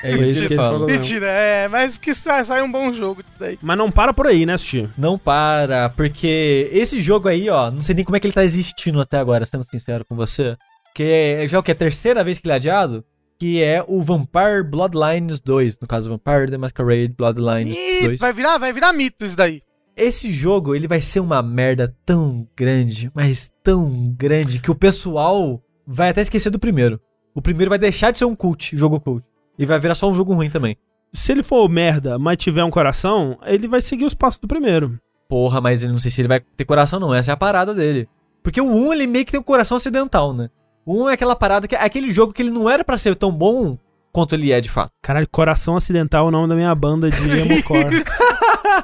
É Foi isso isso que que ele fala. falou. Mentira, é, mas que sai, sai um bom jogo daí. Mas não para por aí, né, Sushi? Não para, porque esse jogo aí, ó, não sei nem como é que ele tá existindo até agora, sendo sincero com você. Que é já o que? A terceira vez que ele é adiado? Que é o Vampire Bloodlines 2. No caso, Vampire the Masquerade Bloodlines E 2. vai virar, vai virar mito isso daí. Esse jogo, ele vai ser uma merda tão grande, mas tão grande, que o pessoal vai até esquecer do primeiro. O primeiro vai deixar de ser um cult, jogo cult. E vai virar só um jogo ruim também. Se ele for merda, mas tiver um coração, ele vai seguir os passos do primeiro. Porra, mas eu não sei se ele vai ter coração não, essa é a parada dele. Porque o 1, ele meio que tem um coração ocidental, né? O 1 é aquela parada que é aquele jogo que ele não era pra ser tão bom quanto ele é de fato. Caralho, Coração Acidental é o nome da minha banda de emocore.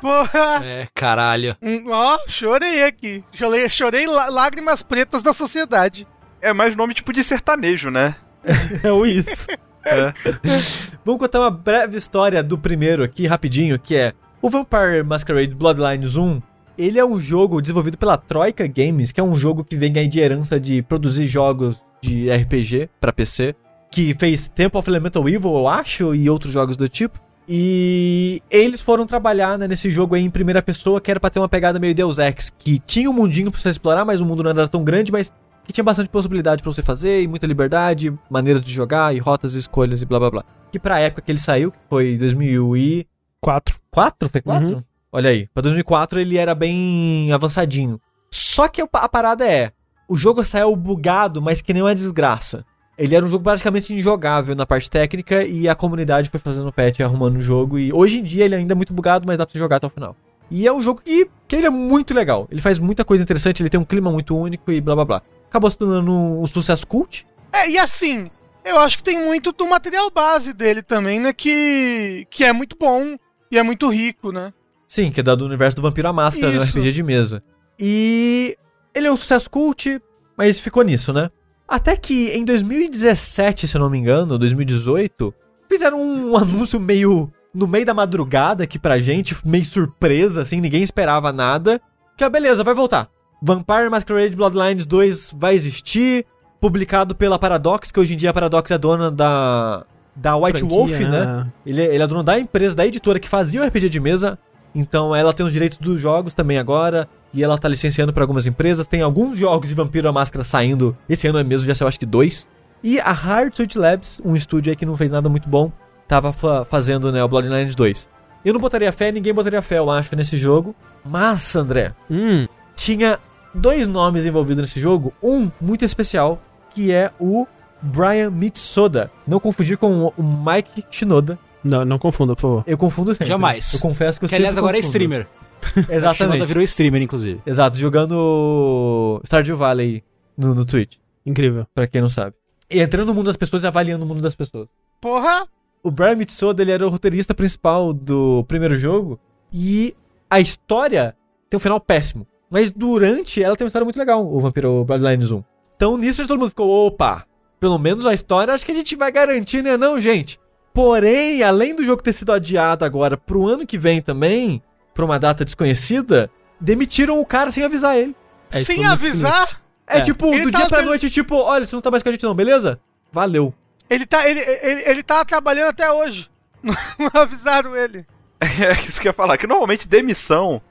Porra. É, caralho. Hum, Ó, chorei aqui. Chorei, chorei lá- lágrimas pretas da sociedade. É mais nome tipo de sertanejo, né? é o isso. É. Vamos contar uma breve história do primeiro aqui, rapidinho, que é o Vampire Masquerade Bloodlines 1. Ele é um jogo desenvolvido pela Troika Games, que é um jogo que vem aí de herança de produzir jogos de RPG pra PC, que fez Temple of Elemental Evil, eu acho, e outros jogos do tipo. E eles foram trabalhar né, nesse jogo aí em primeira pessoa, que era pra ter uma pegada meio Deus Ex, que tinha um mundinho pra você explorar, mas o mundo não era tão grande, mas que tinha bastante possibilidade pra você fazer, e muita liberdade, maneiras de jogar, e rotas, e escolhas, e blá blá blá. Que pra época que ele saiu, que foi 2004, Quatro. foi 4? Uhum. Olha aí, pra 2004 ele era bem avançadinho. Só que a parada é, o jogo saiu bugado, mas que nem uma desgraça. Ele era um jogo praticamente injogável na parte técnica e a comunidade foi fazendo patch e arrumando o jogo. E hoje em dia ele ainda é muito bugado, mas dá pra você jogar até o final. E é um jogo que, que ele é muito legal. Ele faz muita coisa interessante, ele tem um clima muito único e blá blá blá. Acabou se tornando um, sucesso cult. É, e assim, eu acho que tem muito do material base dele também, né? Que, que é muito bom e é muito rico, né? Sim, que é da do universo do Vampiro à Máscara, no Isso. RPG de mesa. E ele é um sucesso cult, mas ficou nisso, né? Até que em 2017, se eu não me engano, 2018, fizeram um anúncio meio no meio da madrugada aqui pra gente, meio surpresa, assim, ninguém esperava nada. Que, ah, beleza, vai voltar. Vampire Masquerade Bloodlines 2 vai existir, publicado pela Paradox, que hoje em dia a Paradox é dona da, da White Franquia, Wolf, né? Ele, é- ele é dono da empresa, da editora que fazia o RPG de mesa. Então ela tem os direitos dos jogos também agora. E ela tá licenciando pra algumas empresas. Tem alguns jogos de Vampiro à Máscara saindo. Esse ano é mesmo, já saiu acho que dois. E a Hard Suit Labs, um estúdio aí que não fez nada muito bom, tava fa- fazendo né, o Bloodlines 2. Eu não botaria fé, ninguém botaria fé, eu acho, nesse jogo. Mas, André, Hum, tinha dois nomes envolvidos nesse jogo. Um muito especial, que é o Brian Mitsoda. Não confundir com o- Mike Shinoda. não, não confunda, por favor. Eu confundo sempre. Jamais. Eu confesso que eu Que aliás sempre agora é confundo. streamer. Exatamente. virou streamer, inclusive. Exato, jogando Stardew Valley no, no Twitch, Incrível. pra quem não sabe. E entrando no mundo das pessoas e avaliando o mundo das pessoas. Porra! O Brian Mitsoda, ele era o roteirista principal do primeiro jogo. E a história tem um final péssimo. Mas durante ela tem uma história muito legal, o Vampiro Bloodlines 1. Então nisso todo mundo ficou, opa, pelo menos a história acho que a gente vai garantir, né não, gente? Porém, além do jogo ter sido adiado agora pro ano que vem também, pra uma data desconhecida, demitiram o cara sem avisar ele. É, Sem avisar, É, É. tipo, Ele do tá dia pra tendo- noite, tipo, olha, você não tá mais com a gente não, beleza? Valeu. ele tá, ele, ele, ele tá trabalhando até hoje. Não avisaram ele. É isso que eu ia falar, que normalmente demissão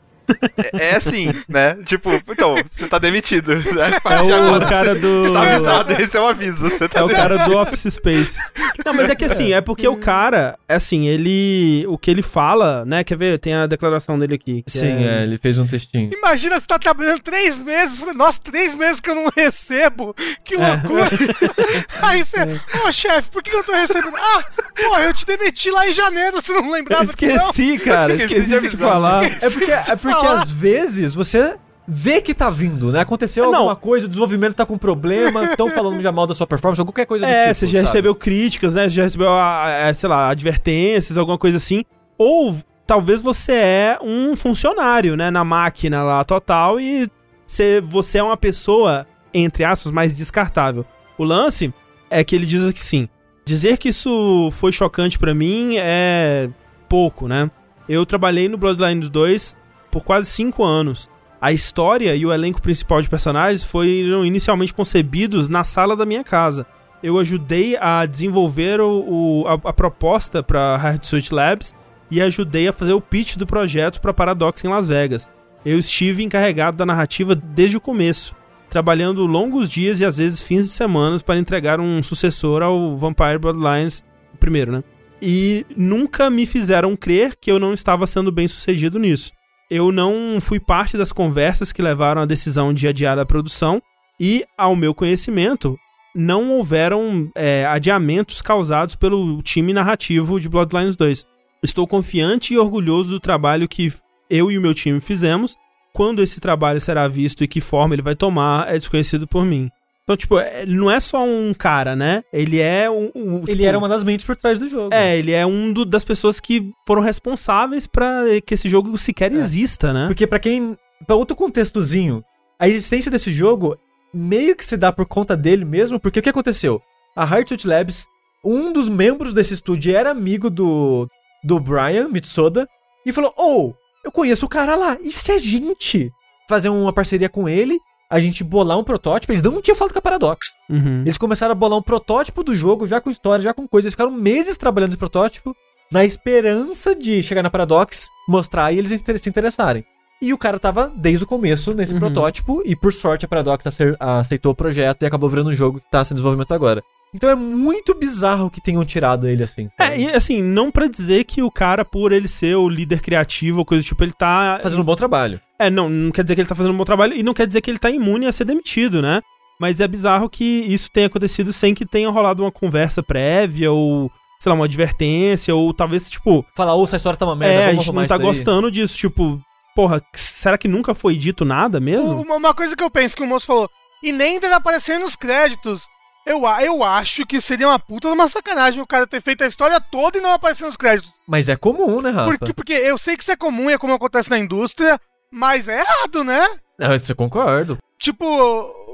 é, é assim, né? Tipo, então, você tá demitido. Né? É o cara do. Você tá avisado, esse é o aviso. Você tá É o cara do Office Space. Não, mas é que assim, é porque o cara, é assim, ele. O que ele fala, né? Quer ver? Tem a declaração dele aqui. Sim, é, ele fez um textinho. Imagina você tá trabalhando três meses. Nossa, três meses que eu não recebo. Que loucura. Aí você, ô chefe, por que eu não tô recebendo? Ah, pô, eu te demiti lá em janeiro, você não Eu lembrava que não? esqueci, cara. Esqueci Esqueci de de falar. É porque, é porque falar. às vezes você vê que tá vindo, né? Aconteceu Não. alguma coisa, o desenvolvimento tá com problema, estão falando já mal da sua performance, ou qualquer coisa do É, tipo. você já sabe? recebeu críticas, né? Você já recebeu, ah, é, sei lá, advertências, alguma coisa assim. Ou talvez você é um funcionário, né? Na máquina lá total e você, você é uma pessoa, entre aspas, mais descartável. O lance é que ele diz que sim. Dizer que isso foi chocante pra mim é pouco, né? Eu trabalhei no Bloodlines 2 por quase cinco anos. A história e o elenco principal de personagens foram inicialmente concebidos na sala da minha casa. Eu ajudei a desenvolver o, o- a, a proposta para Hard Suit Labs e ajudei a fazer o pitch do projeto para Paradox em Las Vegas. Eu estive encarregado da narrativa desde o começo, trabalhando longos dias e às vezes fins de semanas para entregar um sucessor ao Vampire Bloodlines primeiro, né? E nunca me fizeram crer que eu não estava sendo bem sucedido nisso. Eu não fui parte das conversas que levaram à decisão de adiar a produção e, ao meu conhecimento, não houveram é, adiamentos causados pelo time narrativo de Bloodlines 2. Estou confiante e orgulhoso do trabalho que eu e o meu time fizemos. Quando esse trabalho será visto e que forma ele vai tomar é desconhecido por mim. Então, tipo, ele não é só um cara, né? Ele é um. um, Ele tipo, era uma das mentes por trás do jogo. É, ele é um do- das pessoas que foram responsáveis pra que esse jogo sequer exista, né? Porque pra quem. Pra outro contextozinho, a existência desse jogo meio que se dá por conta dele mesmo, porque o que aconteceu? A Heartwood Labs, um dos membros desse estúdio era amigo do. do Brian Mitsoda, e falou: Oh, eu conheço o cara lá, e se a gente fazer uma parceria com ele, a gente bolar um protótipo? Eles não tinham falado com a Paradox. Uhum. Eles começaram a bolar um protótipo do jogo, já com história, já com coisa. Eles ficaram meses trabalhando esse protótipo, na esperança de chegar na Paradox, mostrar e eles se interessarem. E o cara tava desde o começo nesse Uhum. protótipo, e por sorte a Paradox aceitou o projeto e acabou virando um jogo que tá em desenvolvimento agora. Então é muito bizarro que tenham tirado ele assim. É, e assim, não pra dizer que o cara, por ele ser o líder criativo ou coisa do tipo, ele tá. Fazendo um bom trabalho. É, não, não quer dizer que ele tá fazendo um bom trabalho e não quer dizer que ele tá imune a ser demitido, né? Mas é bizarro que isso tenha acontecido sem que tenha rolado uma conversa prévia ou, sei lá, uma advertência ou talvez, tipo, Falar, ô, essa história tá uma merda, é, a gente não tá isso daí." gostando disso, tipo, porra, será que nunca foi dito nada mesmo? Uma, uma coisa que eu penso que o moço falou, e nem deve aparecer nos créditos. Eu, eu acho que seria uma puta de uma sacanagem o cara ter feito a história toda e não aparecer nos créditos. Mas é comum, né, Rafa? Porque, porque eu sei que isso é comum e é como acontece na indústria, mas é errado, né? Ah, Isso eu concordo. Tipo,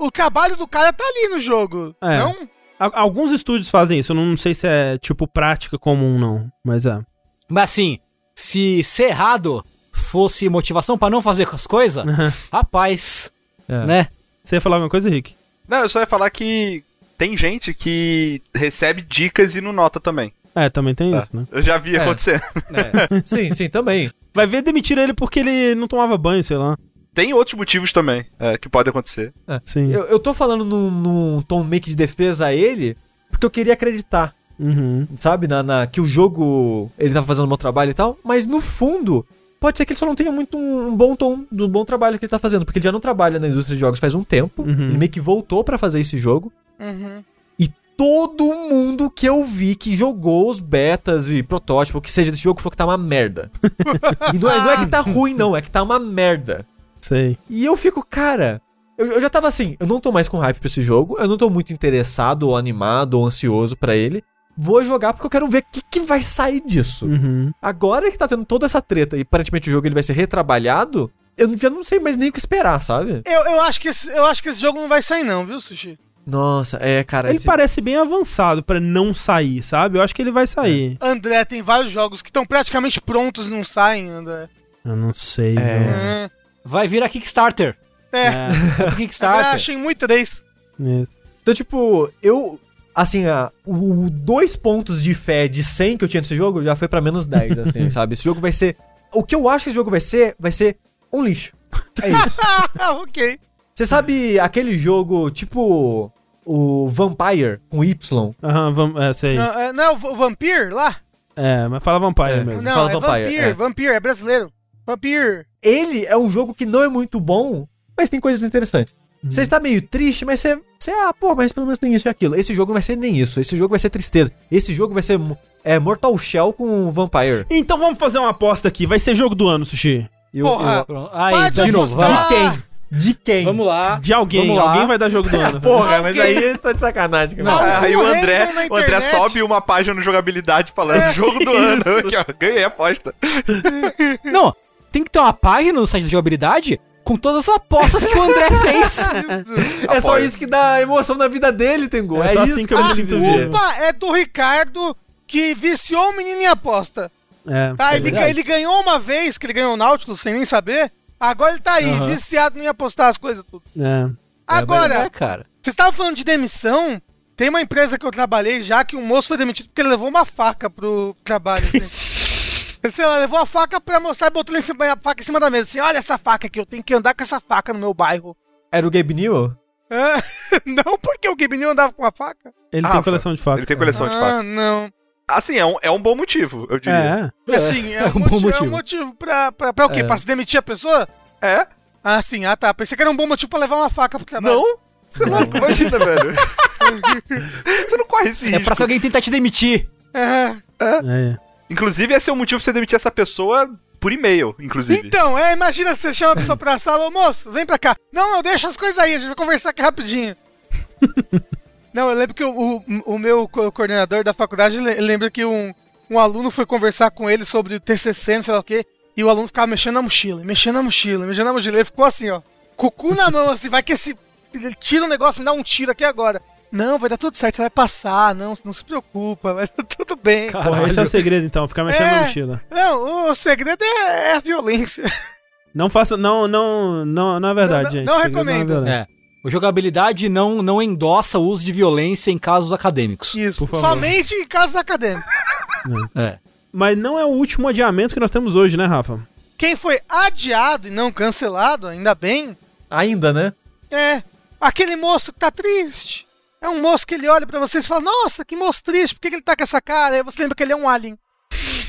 o trabalho do cara tá ali no jogo. É. Não? Alguns estúdios fazem isso, eu não sei se é, tipo, prática comum, não, mas é. Mas assim, se ser errado fosse motivação pra não fazer as coisas, rapaz, É. né? Você ia falar alguma coisa, Rick? Não, eu só ia falar que tem gente que recebe dicas e não nota também. É, também tem Tá. isso, né? Eu já vi É. acontecer. É. Sim, sim, também. Vai ver demitir ele porque ele não tomava banho, sei lá. Tem outros motivos também é, que podem acontecer. Sim. Eu, eu tô falando num, num tom meio que de defesa a ele, porque eu queria acreditar, Uhum. sabe? Na, na- que o jogo ele tava fazendo um bom trabalho e tal. Mas no fundo, pode ser que ele só não tenha muito um, um bom tom do bom trabalho que ele tá fazendo. Porque ele já não trabalha na indústria de jogos faz um tempo. Uhum. Ele meio que voltou pra fazer esse jogo. Uhum. E todo mundo que eu vi que jogou os betas e protótipo, o que seja desse jogo, falou que tá uma merda. e não é, não é que tá ruim, não, é que tá uma merda. Sei. E eu fico, cara. Eu, eu já tava assim, eu não tô mais com hype pra esse jogo, eu não tô muito interessado, ou animado, ou ansioso pra ele. Vou jogar porque eu quero ver o que, que vai sair disso. Uhum. Agora que tá tendo toda essa treta e aparentemente o jogo ele vai ser retrabalhado, eu já não sei mais nem o que esperar, sabe? Eu, eu, acho que esse, eu acho que esse jogo não vai sair, não, viu, Sushi? Nossa, é, cara. Ele esse- parece bem avançado pra não sair, sabe? Eu acho que ele vai sair. André, tem vários jogos que estão praticamente prontos e não saem, André. Eu não sei, É. velho. Hum. Vai vir a Kickstarter. É, É, É André, Kickstarter. achei muito três. isso. Então, tipo, eu. Assim, a, o, o dois pontos de fé de 100 que eu tinha nesse jogo já foi pra menos 10, assim, sabe? Esse jogo vai ser. O que eu acho que esse jogo vai ser, vai ser um lixo. É isso. Ok. Você sabe aquele jogo tipo. O Vampire com Y? Aham, vamos. É, sei. Não, é, não é o V- o Vampir lá? É, mas fala Vampire É. mesmo. Não, Fala é Vampire, Vampir, é. Vampir, é brasileiro. Vampir. Ele é um jogo que não é muito bom, mas tem coisas interessantes. Uhum. Você está meio triste, mas você, você. Ah, pô, mas pelo menos tem isso e aquilo. Esse jogo não vai ser nem isso. Esse jogo vai ser tristeza. Esse jogo vai ser é, Mortal Shell com Vampire. Então vamos fazer uma aposta aqui. Vai ser jogo do ano, Sushi. Eu- Porra. eu- Pronto. Aí, Pode de novo. De quem? De quem? Vamos lá. De alguém. Vamos lá. Alguém vai dar jogo do ano. Porra, mas aí tá de sacanagem. Não. Aí o André, o André sobe uma página no jogabilidade falando É, jogo do ano. isso. Aqui, ó, ganhei a aposta. Não, tem que ter uma página no site de jogabilidade com todas as apostas que o André fez. É só isso que dá emoção na vida dele, Tengu. É É, só isso assim que eu me A sinto vivo. culpa é do Ricardo que viciou o menino em aposta. É. Tá? É ele, ele ganhou uma vez, que ele ganhou o Nautilus sem nem saber. Agora ele tá aí, Aham. viciado em apostar as coisas tudo. É. Agora, É, cara. vocês estavam falando de demissão. Tem uma empresa que eu trabalhei já que um moço foi demitido porque ele levou uma faca pro trabalho. assim. Ele, sei lá, levou a faca pra mostrar e botou em cima, a faca em cima da mesa. Assim, olha essa faca aqui, eu tenho que andar com essa faca no meu bairro. Era o Gabe Newell? Ah, não porque o Gibney andava com uma faca. Ele tem Rafa, coleção de facas. Ele tem coleção de ah, facas. não. Assim, é um, é um bom motivo, eu diria. É. Assim, é, é um, um bom motivo, é um motivo. motivo pra, pra, pra o quê? É. Pra se demitir a pessoa? É? Ah, sim, ah tá. Pensei que era um bom motivo pra levar uma faca pro trabalho. Não? Você não imagina, velho. Você não corre esse É risco. pra se alguém tentar te demitir. É. É. Inclusive, esse é o motivo pra você demitir essa pessoa por e-mail, inclusive. Então, é, imagina você chama a pessoa pra sala, ô moço, vem pra cá. Não, não, deixa as coisas aí, a gente vai conversar aqui rapidinho. não, eu lembro que o, o, o meu co- coordenador da faculdade le- lembra que um, um aluno foi conversar com ele sobre o TCC, não sei lá o quê, e o aluno ficava mexendo na mochila, mexendo na mochila, mexendo na mochila, ele ficou assim, ó, com o cu na mão, assim, vai que esse. Ele tira o negócio, me dá um tiro aqui agora. Não, vai dar tudo certo, você vai passar, não, não se preocupa, vai dar tudo bem. Porra, esse é o segredo então, ficar mexendo na É. mochila. Não, o segredo é, é a violência. Não faça. Não, não, não, não é verdade, Não, não- gente. não Segredo recomendo. violência. É. O jogabilidade não, não endossa o uso de violência em casos acadêmicos. Isso, Por favor. somente em casos acadêmicos. É. Mas não é o último adiamento que nós temos hoje, né, Rafa? Quem foi adiado e não cancelado, ainda bem, Ainda, né? é aquele moço que tá triste. É um moço que ele olha pra vocês e fala: Nossa, que moço triste, por que, que ele tá com essa cara? Aí você lembra que ele é um alien.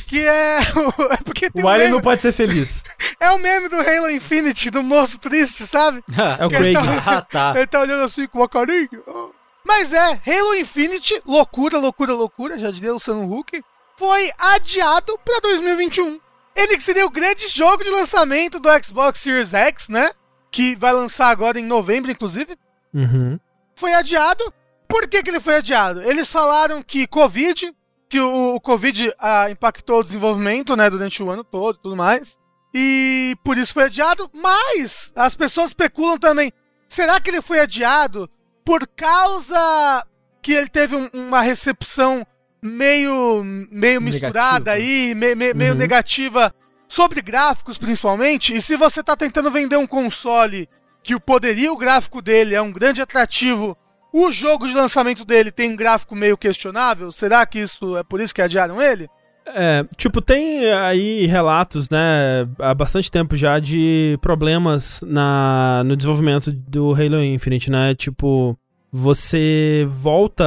Que é. o- é porque tem O um Alien meme, não pode ser feliz. É o meme do Halo Infinity, do moço triste, sabe? É o Que ele Craig. Ah, tá. Ele tá olhando assim com uma carinha. Mas é, Halo Infinity, loucura, loucura, loucura, já diria Luciano Huck, foi adiado pra 2021. Ele que seria o grande jogo de lançamento do Xbox Series X, né? Que vai lançar agora em novembro, inclusive. Uhum. Foi adiado. Por que, que ele foi adiado? Eles falaram que Covid, que o, o Covid ah, impactou o desenvolvimento, né, durante o ano todo e tudo mais. E por isso foi adiado, mas as pessoas especulam também. Será que ele foi adiado por causa que ele teve um- uma recepção meio, meio misturada aí, me- me- meio Uhum. negativa sobre gráficos principalmente? E se você tá tentando vender um console que o poderio gráfico dele é um grande atrativo, o jogo de lançamento dele tem um gráfico meio questionável, será que isso é por isso que adiaram ele? É, tipo, tem aí relatos, né, há bastante tempo já de problemas na, no desenvolvimento do Halo Infinite, né? Tipo, você volta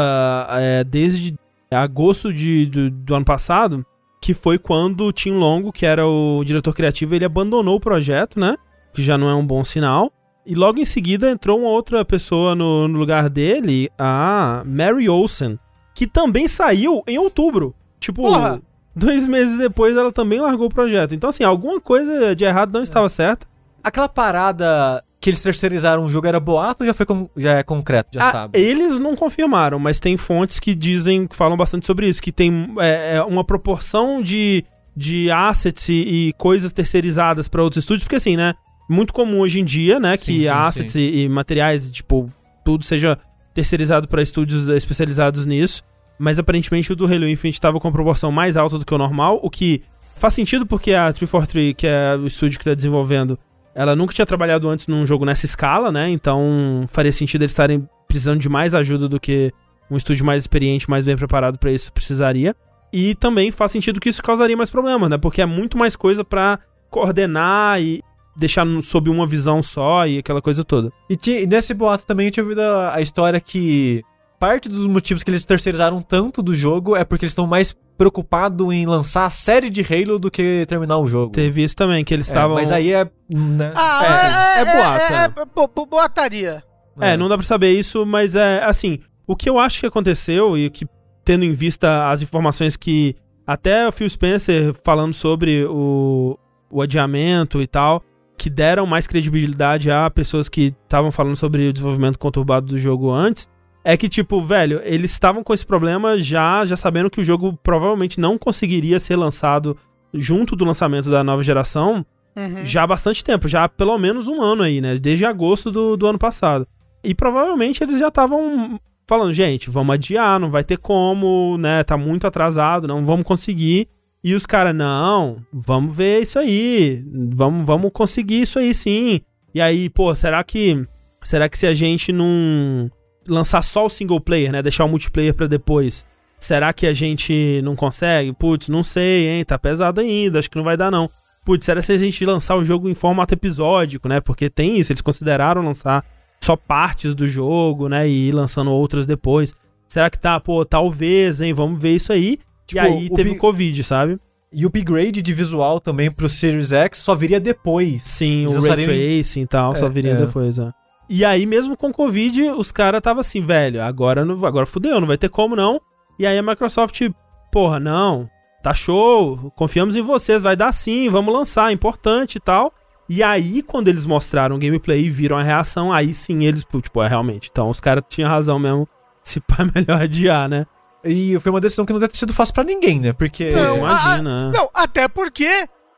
é, desde agosto de, do, do ano passado, que foi quando o Tim Longo, que era o diretor criativo, ele abandonou o projeto, né? Que já não é um bom sinal. E logo em seguida entrou uma outra pessoa no, no lugar dele, a Mary Olsen, que também saiu em outubro. Tipo, Porra! Dois meses depois ela também largou o projeto. Então, assim, alguma coisa de errado não estava certa. Aquela parada que eles terceirizaram o jogo era boato ou já, foi con- já é concreto, já Ah, sabe? Eles não confirmaram, mas tem fontes que dizem, que falam bastante sobre isso, que tem é, é, uma proporção de, de assets e, e coisas terceirizadas para outros estúdios, porque assim, né? Muito comum hoje em dia, né, Sim, que sim, assets E, e materiais, tipo, tudo seja terceirizado para estúdios especializados nisso. Mas aparentemente o do Halo Infinite estava com proporção mais alta do que o normal, o que faz sentido porque a 343, que é o estúdio que está desenvolvendo, ela nunca tinha trabalhado antes num jogo nessa escala, né? Então faria sentido eles estarem precisando de mais ajuda do que um estúdio mais experiente, mais bem preparado para isso precisaria. E também faz sentido que isso causaria mais problemas, né? Porque é muito mais coisa pra coordenar e deixar sob uma visão só e aquela coisa toda. E, nesse boato também eu tinha ouvido a, a história que parte dos motivos que eles terceirizaram tanto do jogo é porque eles estão mais preocupados em lançar a série de Halo do que terminar o jogo. Teve isso também, que eles É, estavam. Mas aí é. Né? Ah, É, é, é boato, É, é. é, bo- bo- boataria. É, não dá pra saber isso, mas é assim. O que eu acho que aconteceu e que, tendo em vista as informações que até o Phil Spencer falando sobre o, o adiamento e tal, que deram mais credibilidade a pessoas que estavam falando sobre o desenvolvimento conturbado do jogo antes, é que, tipo, velho, eles estavam com esse problema já, já sabendo que o jogo provavelmente não conseguiria ser lançado junto do lançamento da nova geração Uhum. já há bastante tempo, já há pelo menos um ano aí, né? Desde agosto do, do ano passado. E provavelmente eles já estavam falando, gente, vamos adiar, não vai ter como, né? Tá muito atrasado, não vamos conseguir. E os caras, não, vamos ver isso aí, vamos, vamos conseguir isso aí sim. E aí, pô, será que será que se a gente não lançar só o single player, né, deixar o multiplayer pra depois, será que a gente não consegue? Putz, não sei, hein, tá pesado ainda, acho que não vai dar não. Putz, será se a gente lançar o jogo em formato episódico, né? Porque tem isso, eles consideraram lançar só partes do jogo, né? E ir lançando outras depois. Será que tá, pô, talvez, hein? Vamos ver isso aí. Tipo, e aí o teve bi- o Covid, sabe? E o upgrade de visual também pro Series X só viria depois. Sim, Eles o Ray Tracing e tal, só É, viria é. depois, né? E aí, mesmo com Covid, os caras tava assim, velho, agora, não, agora fudeu, não vai ter como não. E aí a Microsoft, porra, não, tá show, confiamos em vocês, vai dar sim, vamos lançar, é importante e tal. E aí, quando eles mostraram o gameplay e viram a reação, aí sim eles, tipo, é realmente. Então os caras tinham razão mesmo. Se pá, é melhor adiar, né? E foi uma decisão que não deve ter sido fácil pra ninguém, né? Porque. Não, imagina. Não, até porque.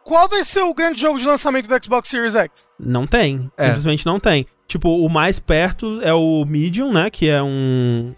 Qual vai ser o grande jogo de lançamento do Xbox Series X? Não tem. É. Simplesmente não tem. Tipo, o mais perto é o Medium, né? Que é um.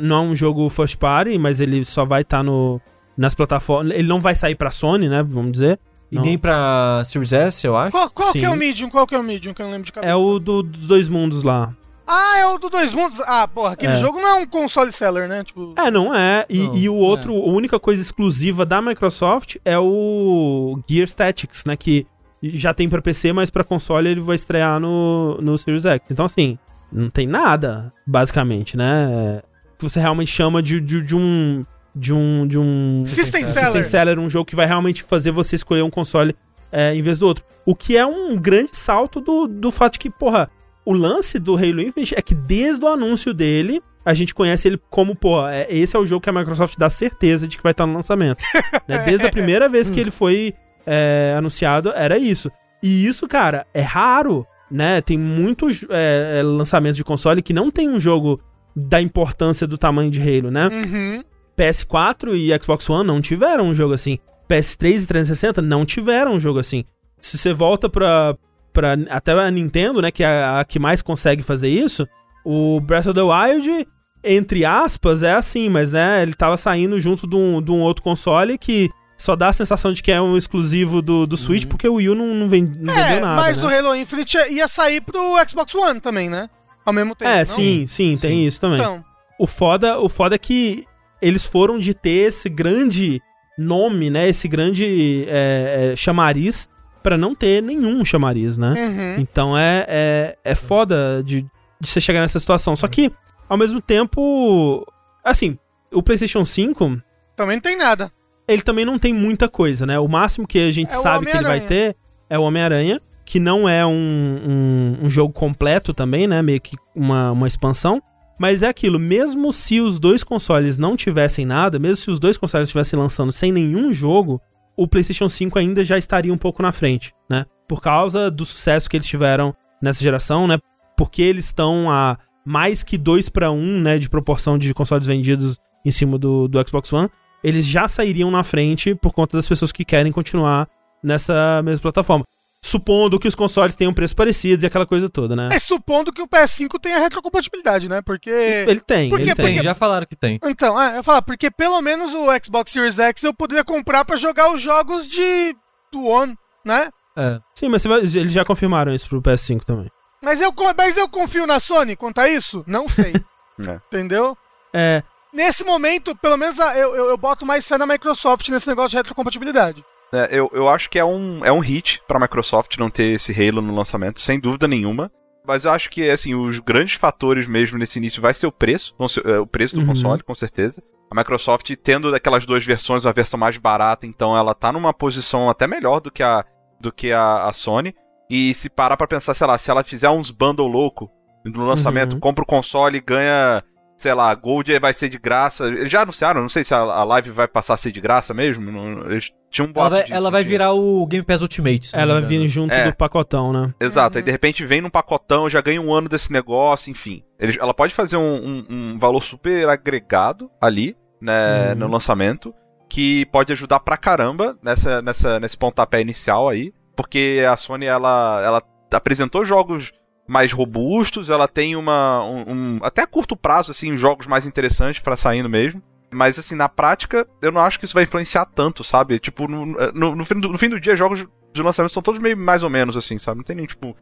Não é um jogo first party, mas ele só vai estar no. Nas plataformas. Ele não vai sair pra Sony, né? Vamos dizer. E Não. nem pra Series S, eu acho. Qual, qual que é o Medium? Qual que é o Medium? Que eu não lembro de cabeça. É o do- dos dois mundos lá. Ah, é o do Dois Mundos? Ah, porra, aquele É. jogo não é um console seller, né? Tipo. É, não é. E, Não, e o outro, a única coisa exclusiva da Microsoft é o Gear Statics, né? Que já tem pra PC, mas pra console ele vai estrear no, no Series X. Então, assim, não tem nada, basicamente, né? Que você realmente chama de, de, de um. De um. De um. System System seller. Seller, um jogo que vai realmente fazer você escolher um console é, em vez do outro. O que é um grande salto do, do fato de que, porra, o lance do Halo Infinite é que desde o anúncio dele, a gente conhece ele como, pô, é, esse é o jogo que a Microsoft dá certeza de que vai estar no lançamento. né? Desde a primeira vez que ele foi é, anunciado, era isso. E isso, cara, é raro, né? Tem muitos é, é, lançamentos de console que não tem um jogo da importância do tamanho de Halo, né? Uhum. PS4 e Xbox One não tiveram um jogo assim. PS3 e 360 não tiveram um jogo assim. Se você volta pra, pra até a Nintendo, né, que é a, a que mais consegue fazer isso, o Breath of the Wild, entre aspas, é assim, mas né, ele tava saindo junto de um, de um outro console que só dá a sensação de que é um exclusivo do, do Switch, porque o Wii U não, não, ven- não É, vendeu nada. mas né? o Halo Infinite ia sair pro Xbox One também, né? Ao mesmo tempo. É, não? sim, sim, Sim. tem isso também. Então, O foda, o foda é que eles foram de ter esse grande nome, né? Esse grande é, é, chamariz pra não ter nenhum chamariz, né? uhum. Então é, é, é foda de, de você chegar nessa situação. Só que ao mesmo tempo, assim, o PlayStation 5, Também não tem nada. Ele também não tem muita coisa, né? O máximo que a gente É sabe que ele vai ter é o Homem-Aranha, que não é um, um, um jogo completo também, né? Meio que uma, uma expansão. Mas é aquilo, mesmo se os dois consoles não tivessem nada, mesmo se os dois consoles estivessem lançando sem nenhum jogo, o PlayStation 5 ainda já estaria um pouco na frente, né? Por causa do sucesso que eles tiveram nessa geração, né? Porque eles estão a mais que 2 para 1, né, de proporção de consoles vendidos em cima do, do Xbox One, eles já sairiam na frente por conta das pessoas que querem continuar nessa mesma plataforma. Supondo que os consoles tenham preços parecidos e aquela coisa toda, né? É supondo que o PS5 tenha retrocompatibilidade, né? Porque. Ele tem, Por ele tem. Tem, já falaram que tem. Então, é, eu falo, porque pelo menos o Xbox Series X eu poderia comprar pra jogar os jogos de do One, né? É. Sim, mas vai- eles já confirmaram isso pro PS5 também. Mas eu, mas eu confio na Sony quanto a isso? Não sei. É. Entendeu? É, Nesse momento, pelo menos eu, eu, eu boto mais fé na Microsoft nesse negócio de retrocompatibilidade. É, eu, eu acho que é um, é um hit pra Microsoft não ter esse Halo no lançamento, sem dúvida nenhuma. Mas eu acho que, assim, os grandes fatores mesmo nesse início vai ser o preço, é, o preço do Uhum. console, com certeza. A Microsoft, tendo daquelas duas versões, a versão mais barata, então ela tá numa posição até melhor do que a, do que a, a Sony. E se parar pra pensar, sei lá, se ela fizer uns bundle louco no lançamento, Uhum. compra o console e ganha, sei lá, Gold vai ser de graça. Eles já anunciaram, não sei se a, a live vai passar a ser de graça mesmo. não- eles tinham um Ela boato vai, disso, ela vai virar o Game Pass Ultimate. ela vai vir junto É. do pacotão, né? Exato, Uhum. aí de repente vem num pacotão, já ganha um ano desse negócio, enfim. Eles- ela pode fazer um, um- um valor super agregado ali, né, Uhum. no lançamento, que pode ajudar pra caramba nessa, nessa, nesse pontapé inicial aí, porque a Sony, ela, ela apresentou jogos mais robustos, ela tem uma, um, um- até a curto prazo, assim, jogos mais interessantes pra saindo mesmo. Mas, assim, na prática, eu não acho que isso vai influenciar tanto, sabe? Tipo, no, no, no fim, do, no fim do dia, jogos de lançamento são todos meio mais ou menos, assim, sabe? Não tem nem, tipo.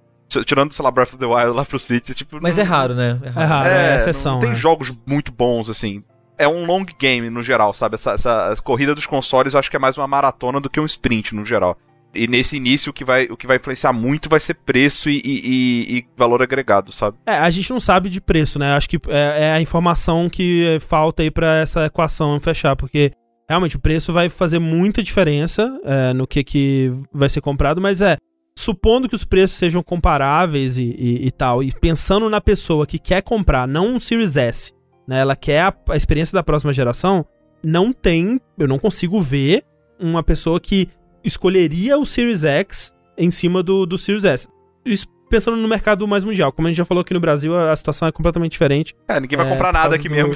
Tirando, sei lá, Breath of the Wild lá pro Switch, tipo. Mas não- é raro, né? É É raro. raro, é, exceção. Não, não tem né? jogos muito bons, assim. É um long game no geral, sabe? Essa, essa essa corrida dos consoles eu acho que é mais uma maratona do que um sprint no geral. E nesse início o que vai, o que vai influenciar muito vai ser preço e, e- e- valor agregado, sabe? É, a gente não sabe de preço, né? Acho que é, é a informação que falta aí pra essa equação fechar, porque realmente o preço vai fazer muita diferença é, no que, que vai ser comprado, mas é, supondo que os preços sejam comparáveis e, e- e tal, e pensando na pessoa que quer comprar, não um Series S, né? Ela quer a, a experiência da próxima geração, não tem, eu não consigo ver uma pessoa que escolheria o Series X em cima do, do Series S. Isso pensando no mercado mais mundial. Como a gente já falou aqui no Brasil, a, a situação é completamente diferente É, ninguém vai É, comprar nada aqui do- mesmo.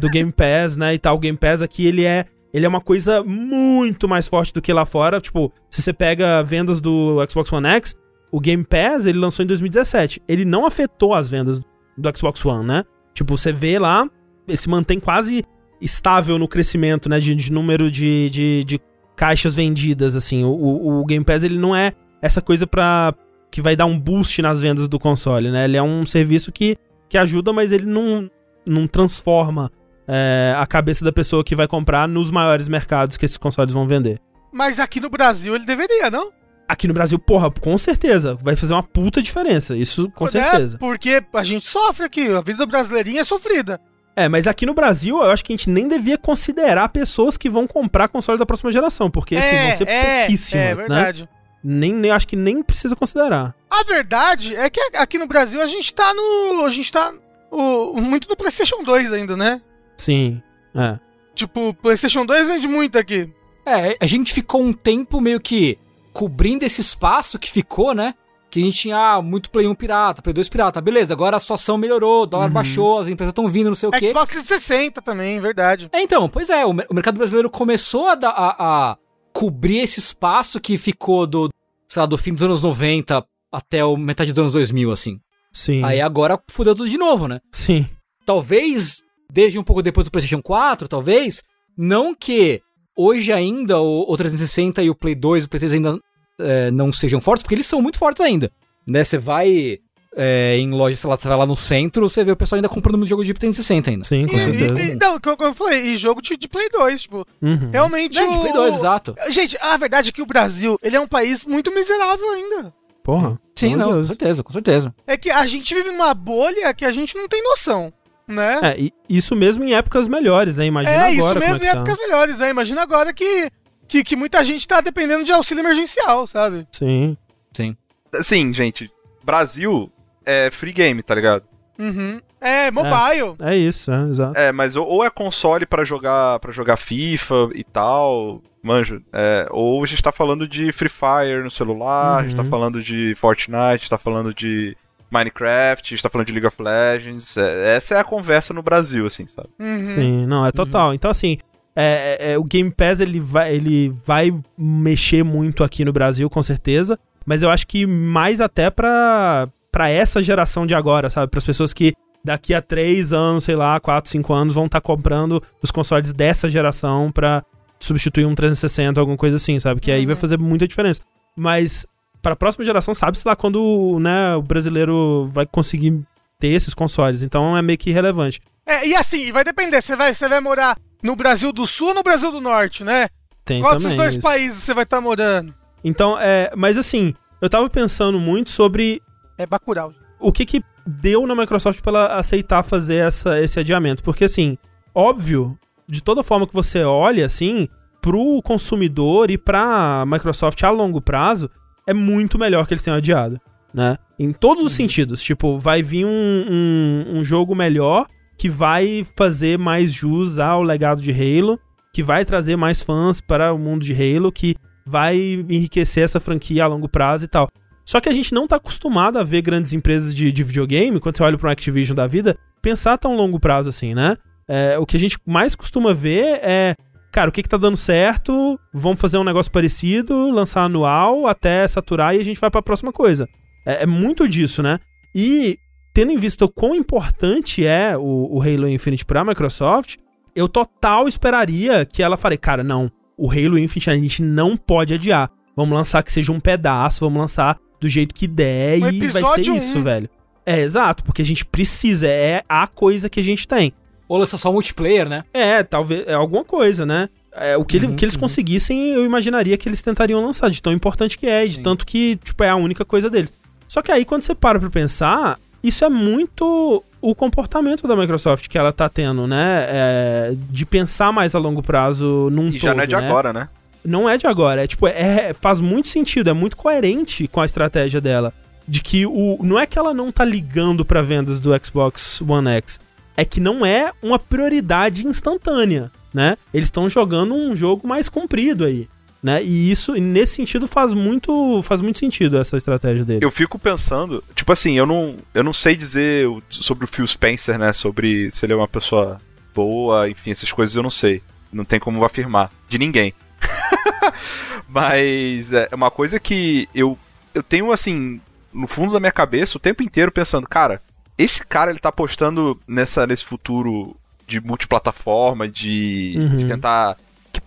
do Game Pass, né, e tal. O Game Pass aqui, ele é, ele é uma coisa muito mais forte do que lá fora. Tipo, se você pega vendas do Xbox One X, o Game Pass, ele lançou em 2017. Ele não afetou as vendas do Xbox One, né? Tipo, você vê lá, ele se mantém quase estável no crescimento, né, de, de número de, de, de caixas vendidas, assim. O, o, o Game Pass, ele não é essa coisa pra... que vai dar um boost nas vendas do console, né? Ele é um serviço que, que ajuda, mas ele não, não transforma é, a cabeça da pessoa que vai comprar nos maiores mercados que esses consoles vão vender. Mas aqui no Brasil ele deveria, não? Aqui no Brasil, porra, com certeza, vai fazer uma puta diferença, isso com É, certeza. porque a gente sofre aqui, a vida do brasileirinho é sofrida. É, mas aqui no Brasil, eu acho que a gente nem devia considerar pessoas que vão comprar console da próxima geração, porque assim, vão ser pouquíssimas, é né? verdade. Nem, nem acho que nem precisa considerar. A verdade é que aqui no Brasil a gente tá no. A gente tá o- muito no PlayStation 2 ainda, né? Sim, é. Tipo, o PlayStation 2 vende muito aqui. É, a gente ficou um tempo meio que cobrindo esse espaço que ficou, né? Que a gente tinha ah, muito Play 1 pirata, Play 2 pirata. Beleza, agora a situação melhorou, o dólar Uhum. baixou, as empresas estão vindo, não sei o quê. Xbox 360 também, verdade. É, então, pois é, o, o mercado brasileiro começou a, a- a cobrir esse espaço que ficou do, sei lá, do fim dos anos 90 até o metade dos anos 2000, assim. Sim. Aí agora fudeu tudo de novo, né? Sim. Talvez, desde um pouco depois do PlayStation 4, talvez, não que hoje ainda o, o 360 e o Play 2 e o Play 3 ainda é, não sejam fortes, porque eles são muito fortes ainda. Né, você vai é, em loja, sei lá, você vai lá no centro, você vê o pessoal ainda comprando muito jogo de 360 ainda. Sim, com E, certeza. e- e- não, como eu falei, e jogo de, de Play 2, tipo, Uhum. realmente de o... Play 2, exato. Gente, a verdade é que o Brasil, ele é um país muito miserável ainda. Porra. Sim, não, amor com de Deus. certeza, com certeza. É que a gente vive numa bolha que a gente não tem noção, Né? É, e isso mesmo em épocas melhores, né? Imagina É, isso agora. mesmo como em é que tá. épocas melhores, né? Imagina agora que, que, que muita gente tá dependendo de auxílio emergencial, sabe? Sim. Sim. Assim, gente, Brasil é free game, tá ligado? Uhum. É, mobile. É isso, é, exato. É, mas ou, ou é console pra jogar para jogar FIFA e tal, manjo. É, ou a gente tá falando de Free Fire no celular, a gente tá Uhum. falando de Fortnite, tá falando de Minecraft, a gente tá falando de League of Legends. É, essa é a conversa no Brasil, assim, sabe? Uhum. Sim, não, é total. Então, assim, é, é, é, o Game Pass ele vai, ele vai mexer muito aqui no Brasil, com certeza. Mas eu acho que mais até pra, pra essa geração de agora, sabe? Para as pessoas que daqui a três anos, sei lá, quatro, cinco anos, vão estar comprando os consoles dessa geração pra substituir um 360, alguma coisa assim, sabe? Que aí vai fazer muita diferença. Mas pra próxima geração, sabe-se lá quando né, o brasileiro vai conseguir ter esses consoles. Então é meio que irrelevante. É, e assim, vai depender. Você vai, você vai morar no Brasil do Sul ou no Brasil do Norte, né? Tem Qual desses dois isso. países você vai estar morando? Então, é. Mas assim, eu tava pensando muito sobre É Bacurau. o que que deu na Microsoft pra ela aceitar fazer essa, esse adiamento. Porque, assim, óbvio, de toda forma que você olha, assim, pro consumidor e pra Microsoft a longo prazo, é muito melhor que eles tenham adiado, né? Em todos os sentidos. Tipo, vai vir um, um, um jogo melhor que vai fazer mais jus ao legado de Halo, que vai trazer mais fãs para o mundo de Halo, que vai enriquecer essa franquia a longo prazo e tal. Só que a gente não tá acostumado a ver grandes empresas de, de videogame, quando você olha para um Activision da vida, pensar tão longo prazo assim, né? É, o que a gente mais costuma ver é, cara, o que, que tá dando certo, vamos fazer um negócio parecido, lançar anual até saturar e a gente vai para a próxima coisa. É, é muito disso, né? E tendo em vista o quão importante é o, o Halo Infinite pra Microsoft, eu total esperaria que ela fale, cara, não, o Halo Infinite a gente não pode adiar. Vamos lançar que seja um pedaço, vamos lançar do jeito que der Um e vai ser isso, velho. É, exato, porque a gente precisa, é a coisa que a gente tem. Ou lança só multiplayer, né? É, talvez, é alguma coisa, né? É, o que, ele- Uhum, que eles uhum. conseguissem, eu imaginaria que eles tentariam lançar, de tão importante que é, de Sim. tanto que, tipo, é a única coisa deles. Só que aí, quando você para pra pensar, isso é muito o comportamento da Microsoft que ela tá tendo, né? É, de pensar mais a longo prazo num E todo, já não é de né? agora, né? Não é de agora, é tipo, é, faz muito sentido, é muito coerente com a estratégia dela. De que o. Não é que ela não tá ligando pra vendas do Xbox One X. É que não é uma prioridade instantânea, né? Eles estão jogando um jogo mais comprido aí. Né? E isso, nesse sentido, faz muito, faz muito sentido essa estratégia dele. Eu fico pensando, tipo assim, eu não, eu não sei dizer sobre o Phil Spencer, né? Sobre se ele é uma pessoa boa, enfim, essas coisas eu não sei. Não tem como afirmar. De ninguém. Mas é uma coisa que eu, eu tenho, assim, no fundo da minha cabeça o tempo inteiro pensando, cara, esse cara ele tá apostando nessa, nesse futuro de multiplataforma, de, Uhum. de tentar.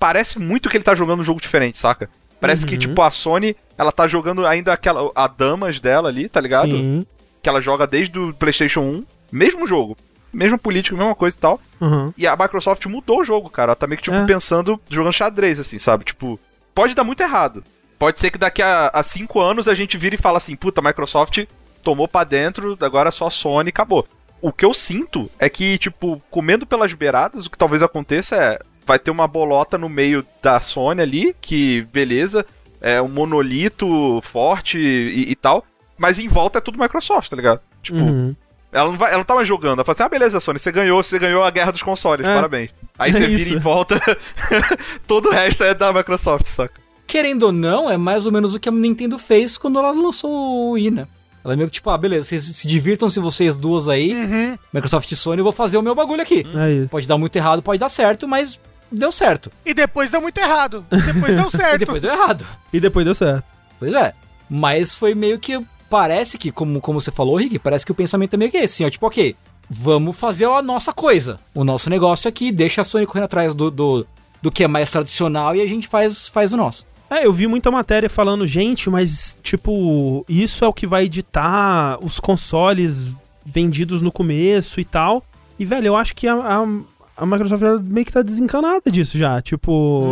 Que parece muito que ele tá jogando um jogo diferente, saca? Parece que, Uhum. tipo, a Sony, ela tá jogando ainda aquela. A Damas dela ali, tá ligado? Sim. Que ela joga desde o PlayStation 1. Mesmo jogo. Mesma política, mesma coisa e tal. Uhum. E a Microsoft mudou o jogo, cara. Ela tá meio que, tipo, É. pensando, jogando xadrez, assim, sabe? Tipo, pode dar muito errado. Pode ser que daqui a, a cinco anos a gente vire e fala assim, puta, a Microsoft tomou pra dentro, agora é só a Sony e acabou. O que eu sinto é que, tipo, comendo pelas beiradas, o que talvez aconteça é. Vai ter uma bolota no meio da Sony ali, que, beleza, é um monolito forte e, e tal. Mas em volta é tudo Microsoft, tá ligado? Tipo, Uhum. ela não, vai, ela não tá mais jogando. Ela fala assim: ah, beleza, Sony, você ganhou, você ganhou a guerra dos consoles, É. parabéns. Aí É você isso. vira em volta, todo o resto é da Microsoft, saca? Querendo ou não, é mais ou menos o que a Nintendo fez quando ela lançou o Wii, né? Ela meio que tipo, ah, beleza, vocês se divirtam-se vocês duas aí, Uhum. Microsoft e Sony, eu vou fazer o meu bagulho aqui. É isso. Pode dar muito errado, pode dar certo, mas deu certo. E depois deu muito errado. Depois deu E certo. depois deu errado. E depois deu certo. Pois é. Mas foi meio que. Parece que, como, como você falou, Rick, parece que o pensamento é meio que esse, ó. Tipo, ok, vamos fazer a nossa coisa. O nosso negócio aqui, deixa a Sony correndo atrás do, do, do que é mais tradicional e a gente faz, faz o nosso. É, eu vi muita matéria falando, gente, mas, tipo, isso é o que vai editar os consoles vendidos no começo e tal. E, velho, eu acho que a, a, a Microsoft ela meio que tá desencanada disso já. Tipo,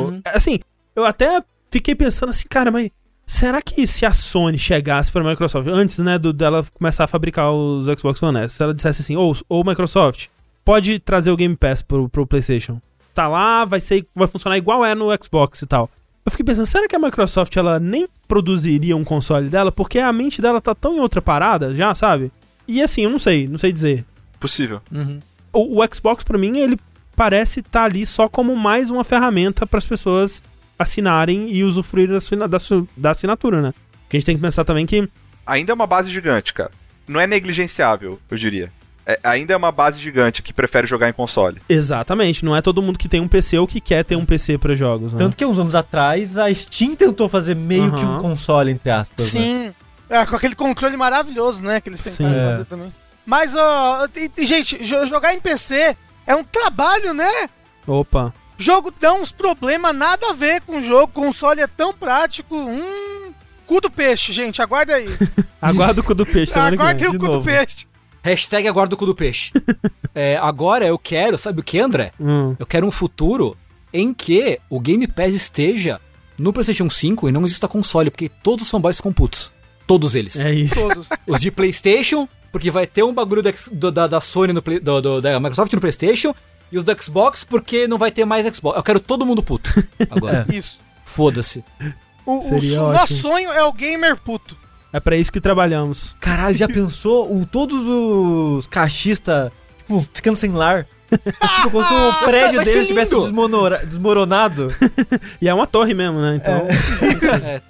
Uhum. assim, eu até fiquei pensando assim, cara, mas será que se a Sony chegasse pra Microsoft, antes, né, do, dela começar a fabricar os Xbox One S, se ela dissesse assim, ou, ou Microsoft, pode trazer o Game Pass pro, pro PlayStation. Tá lá, vai ser, vai funcionar igual é no Xbox e tal. Eu fiquei pensando, será que a Microsoft ela nem produziria um console dela? Porque a mente dela tá tão em outra parada já, sabe? E assim, eu não sei, não sei dizer. Possível. O, o Xbox, pra mim, ele parece estar ali só como mais uma ferramenta para as pessoas assinarem e usufruírem da, da, da assinatura, né? Porque a gente tem que pensar também que Ainda é uma base gigante, cara. Não é negligenciável, eu diria. É- ainda é uma base gigante que prefere jogar em console. Exatamente, não é todo mundo que tem um PC ou que quer ter um PC pra jogos, né? Tanto que uns anos atrás a Steam tentou fazer meio que um console, entre aspas. né? Sim. É, com aquele controle maravilhoso, né? Que eles tentaram Sim. É. fazer também. Mas, ó, gente, jo- jogar em PC é um trabalho, né? Opa. Jogo dá uns problemas, nada a ver com o jogo. Console é tão prático. Hum. Cu do peixe, gente, aguarda aí. Aguarda o cu do peixe vem. o cu do novo. peixe. Hashtag aguarda o cu do peixe. É, agora eu quero, sabe o que, André? Hum. Eu quero um futuro em que o Game Pass esteja no PlayStation 5 e não exista console, porque todos os fanboys ficam putos. Todos eles. É isso. Todos. Os de PlayStation, porque vai ter um bagulho do- da, da Sony no Play- do- do- da Microsoft no PlayStation. E os do Xbox, porque não vai ter mais Xbox. Eu quero todo mundo puto. Agora. Isso. Foda-se. O, o, Seria o ótimo. nosso sonho é o gamer puto. É pra isso que trabalhamos. Caralho, já pensou o, todos os caixistas, tipo, ficando sem lar? tipo, como se o prédio deles tivesse desmoronado. E é uma torre mesmo, né? Então, É,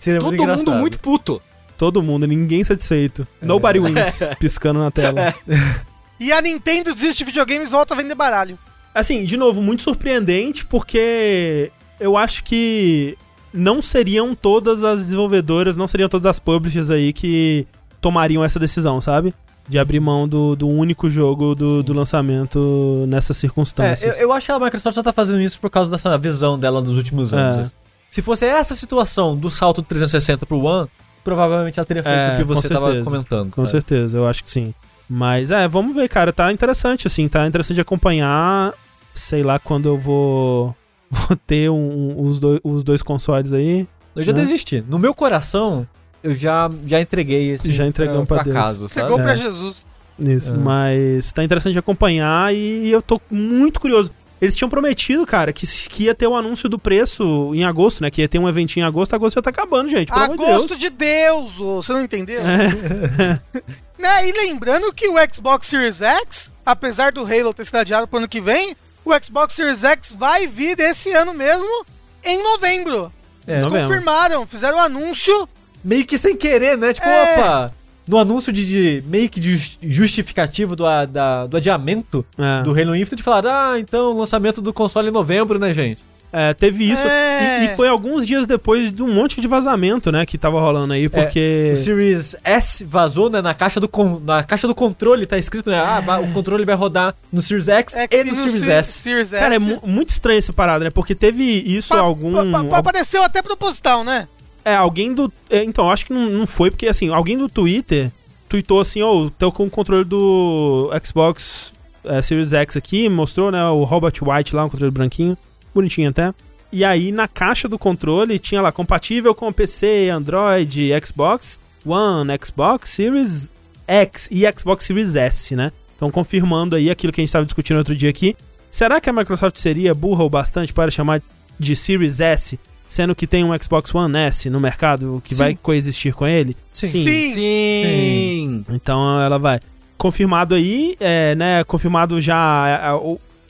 Seria todo muito mundo muito puto. Todo mundo, ninguém satisfeito. Nobody wins, piscando na tela. E a Nintendo desiste de videogames e volta a vender baralho. Assim, de novo, muito surpreendente, porque eu acho que não seriam todas as desenvolvedoras, não seriam todas as publishers aí que tomariam essa decisão, sabe? De abrir mão do, do único jogo do, do lançamento nessas É, circunstâncias. eu, eu acho que a Microsoft só tá fazendo isso por causa dessa visão dela nos últimos anos. É. Se fosse essa situação do salto do 360 pro One, provavelmente ela teria feito É, o que você tava certeza. comentando. Com sabe? certeza, eu acho que sim. Mas é, vamos ver, cara. Tá interessante, assim. Tá interessante acompanhar. Sei lá quando eu vou. Vou ter um- os, dois, os dois consoles aí. Eu já Né? desisti. No meu coração, eu já, já entreguei esse Já entregamos pra Deus. acaso, sabe? Chegou pra É. Jesus. Isso, É. mas tá interessante de acompanhar e eu tô muito curioso. Eles tinham prometido, cara, que, que ia ter o anúncio do preço em agosto, né? Que ia ter um eventinho em agosto. Agosto já tá acabando, gente. Pelo amor de Agosto Deus. de Deus, ô, você não entendeu? É. né? E lembrando que o Xbox Series X, apesar do Halo ter sido adiado pro ano que vem, o Xbox Series X vai vir esse ano mesmo, em novembro. É, Eles novembro. confirmaram, fizeram o anúncio. Meio que sem querer, né? Tipo, É. opa! No anúncio de, de- meio que de jus- justificativo do, a- da- do adiamento É. do Halo Infinite, falaram, ah, então lançamento do console em novembro, né, gente? É, teve isso. É. E, e foi alguns dias depois de um monte de vazamento, né? Que tava rolando aí, porque. O Series S vazou, né, na caixa do, na caixa do controle, tá escrito, né, ah, o controle vai rodar no Series X, X e no, Series Se- S. Series Cara, é S. muito estranho essa parada, né? Porque teve isso Pa- algum. pa- pa- Apareceu até proposital, né? É, alguém do. é, então, acho que não, não foi, porque assim, alguém do Twitter tweetou assim, ô, tô com o controle do Xbox é, Series X aqui, mostrou, né, o Robert White lá, um controle branquinho, bonitinho até. E aí, na caixa do controle, tinha lá, compatível com PC, Android, Xbox One, Xbox Series X e Xbox Series S, né? Então, confirmando aí aquilo que a gente estava discutindo outro dia aqui. Será que a Microsoft seria burra o bastante para chamar de Series S, sendo que tem um Xbox One S no mercado que Sim. vai coexistir com ele? Sim. Sim. Sim. Então ela vai. Confirmado aí, é, né? Confirmado já a,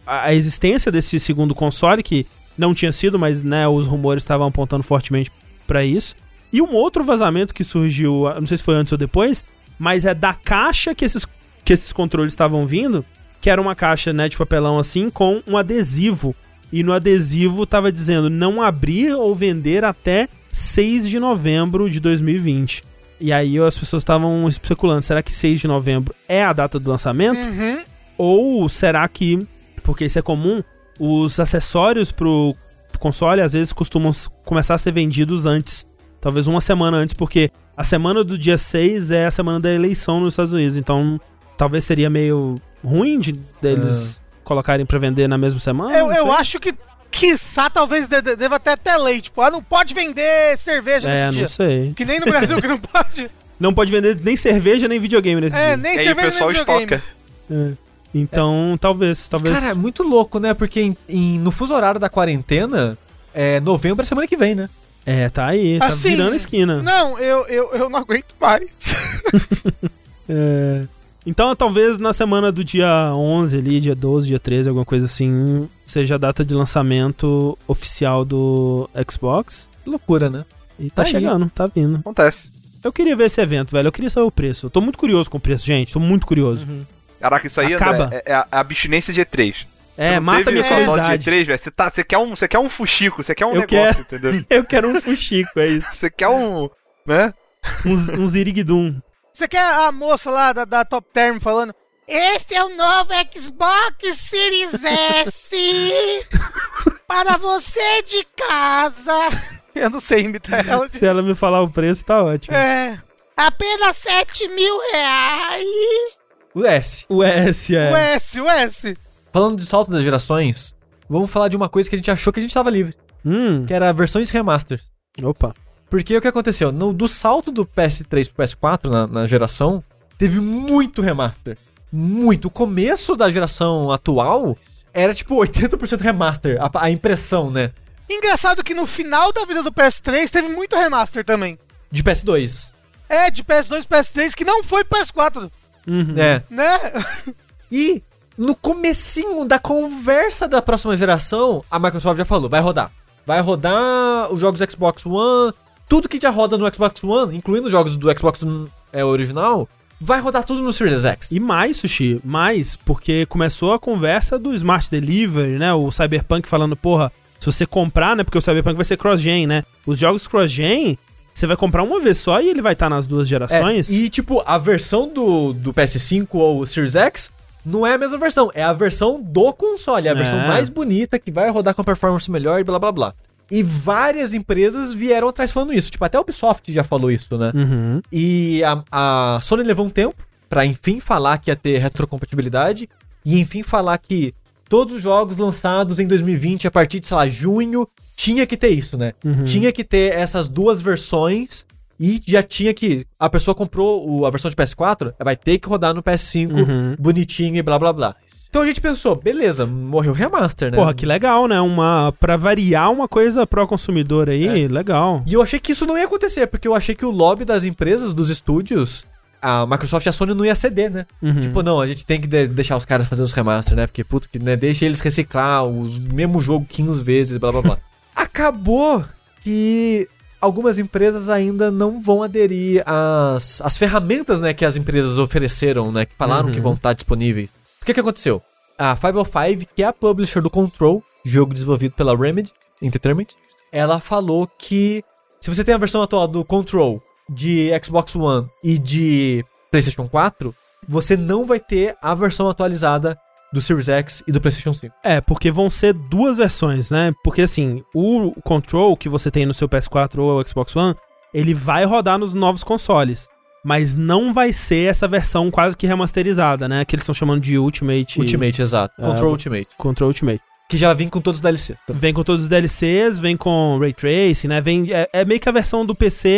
a- a existência desse segundo console, que não tinha sido, mas né, os rumores estavam apontando fortemente pra isso. E um outro vazamento que surgiu, não sei se foi antes ou depois, mas é da caixa que esses, que esses controles estavam vindo, que era uma caixa né, de papelão assim, com um adesivo. E no adesivo tava dizendo não abrir ou vender até 6 de novembro de 2020. E aí as pessoas estavam especulando, será que 6 de novembro é a data do lançamento? Uhum. Ou será que, porque isso é comum, os acessórios pro console às vezes costumam começar a ser vendidos antes. Talvez uma semana antes, porque a semana do dia 6 é a semana da eleição nos Estados Unidos. Então, talvez seria meio ruim de deles colocarem pra vender na mesma semana. Eu, eu acho que, quiçá, talvez de- de- deva até até lei. Tipo, ah, não pode vender cerveja É, nesse não dia. sei. Que nem no Brasil que não pode. Não pode vender nem cerveja nem videogame nesse É, dia. nem E aí o cerveja nem pessoal videogame. estoca. É. Então, talvez, talvez. Cara, é muito louco, né? Porque em- em- no fuso horário da quarentena, é novembro é semana que vem, né? É, tá aí, tá Assim, virando a esquina. Não, eu, eu, eu não aguento mais. É, Então, talvez na semana do dia 11 ali, dia 12, dia 13, alguma coisa assim, seja a data de lançamento oficial do Xbox. Que loucura, né? E tá Tá aí. chegando, tá vindo. Acontece. Eu queria ver esse evento, velho. Eu queria saber o preço. Eu tô muito curioso com o preço, gente. Tô muito curioso. Caraca, isso aí, Acaba. André, é, é a a abstinência de E3. É, mata teve minha curiosidade. de E3, velho. Você, tá, você, quer um, você quer um fuxico, você quer um Eu negócio, entendeu? Eu quero um fuxico, é isso. Você quer um. Né? Um, um ziriguidum. Você quer a moça lá da, da Top Term falando: Este é o novo Xbox Series S para você de casa. Eu não sei imitar ela. Se ela me falar o preço, tá ótimo. É. Apenas 7 mil reais. O S. O S, é. O S, o S. Falando de salto das gerações, vamos falar de uma coisa que a gente achou que a gente tava livre, Hum, que era versões remasters. opa. Porque o que aconteceu? No, do salto do PS3 pro PS4 na, na geração, teve muito remaster. Muito. O começo da geração atual era tipo 80% remaster, a, a impressão, né? Engraçado que no final da vida do PS3 teve muito remaster também. De PS2. É, de PS2 e PS3 que não foi PS4, Uhum. É. né? E no comecinho da conversa da próxima geração, a Microsoft já falou, vai rodar. Vai rodar os jogos Xbox One, tudo que já roda no Xbox One, incluindo os jogos do Xbox é, original, vai rodar tudo no Series X. E mais, Sushi, mais, porque começou a conversa do Smart Delivery, né? O Cyberpunk falando, porra, se você comprar, né? Porque o Cyberpunk vai ser cross-gen, né? Os jogos cross-gen, você vai comprar uma vez só e ele vai estar nas duas É, gerações. e tipo, a versão do, do PS5 ou Series X não é a mesma versão, é a versão do console, é a É. versão mais bonita que vai rodar com performance melhor e blá blá blá. E várias empresas vieram atrás falando isso, tipo, até a Ubisoft já falou isso, né? Uhum. E a, a Sony levou um tempo pra enfim falar que ia ter retrocompatibilidade e enfim falar que todos os jogos lançados em 2020 a partir de, sei lá, junho, tinha que ter isso, né? Uhum. Tinha que ter essas duas versões e já tinha que a pessoa comprou o- a versão de PS4, vai ter que rodar no PS5 Uhum. bonitinho e blá blá blá. Então a gente pensou, beleza, morreu o remaster, né? Porra, que legal, né? Uma, pra variar uma coisa pro consumidor aí, legal. E eu achei que isso não ia acontecer, porque eu achei que o lobby das empresas, dos estúdios, a Microsoft e a Sony não ia ceder, né? Uhum. Tipo, não, a gente tem que de- deixar os caras fazer os remaster, né? Porque, puto, que, né, deixa eles reciclar o mesmo jogo 15 vezes, blá blá blá. Acabou que algumas empresas ainda não vão aderir às, às ferramentas, né, que as empresas ofereceram, né? Que falaram Uhum. que vão estar disponíveis. O que aconteceu? A 505, que é a publisher do Control, jogo desenvolvido pela Remedy Entertainment, ela falou que se você tem a versão atual do Control de Xbox One e de PlayStation 4, você não vai ter a versão atualizada do Series X e do PlayStation 5. É, porque vão ser duas versões, né? Porque assim, o Control que você tem no seu PS4 ou Xbox One, ele vai rodar nos novos consoles. Mas não vai ser essa versão quase que remasterizada, né? Que eles estão chamando de Ultimate. Ultimate, exato. É, Control eu- Ultimate. Control Ultimate. Que já vem com todos os DLCs. também. Vem com todos os DLCs, vem com Ray Tracing, né? Vem, é, é meio que a versão do PC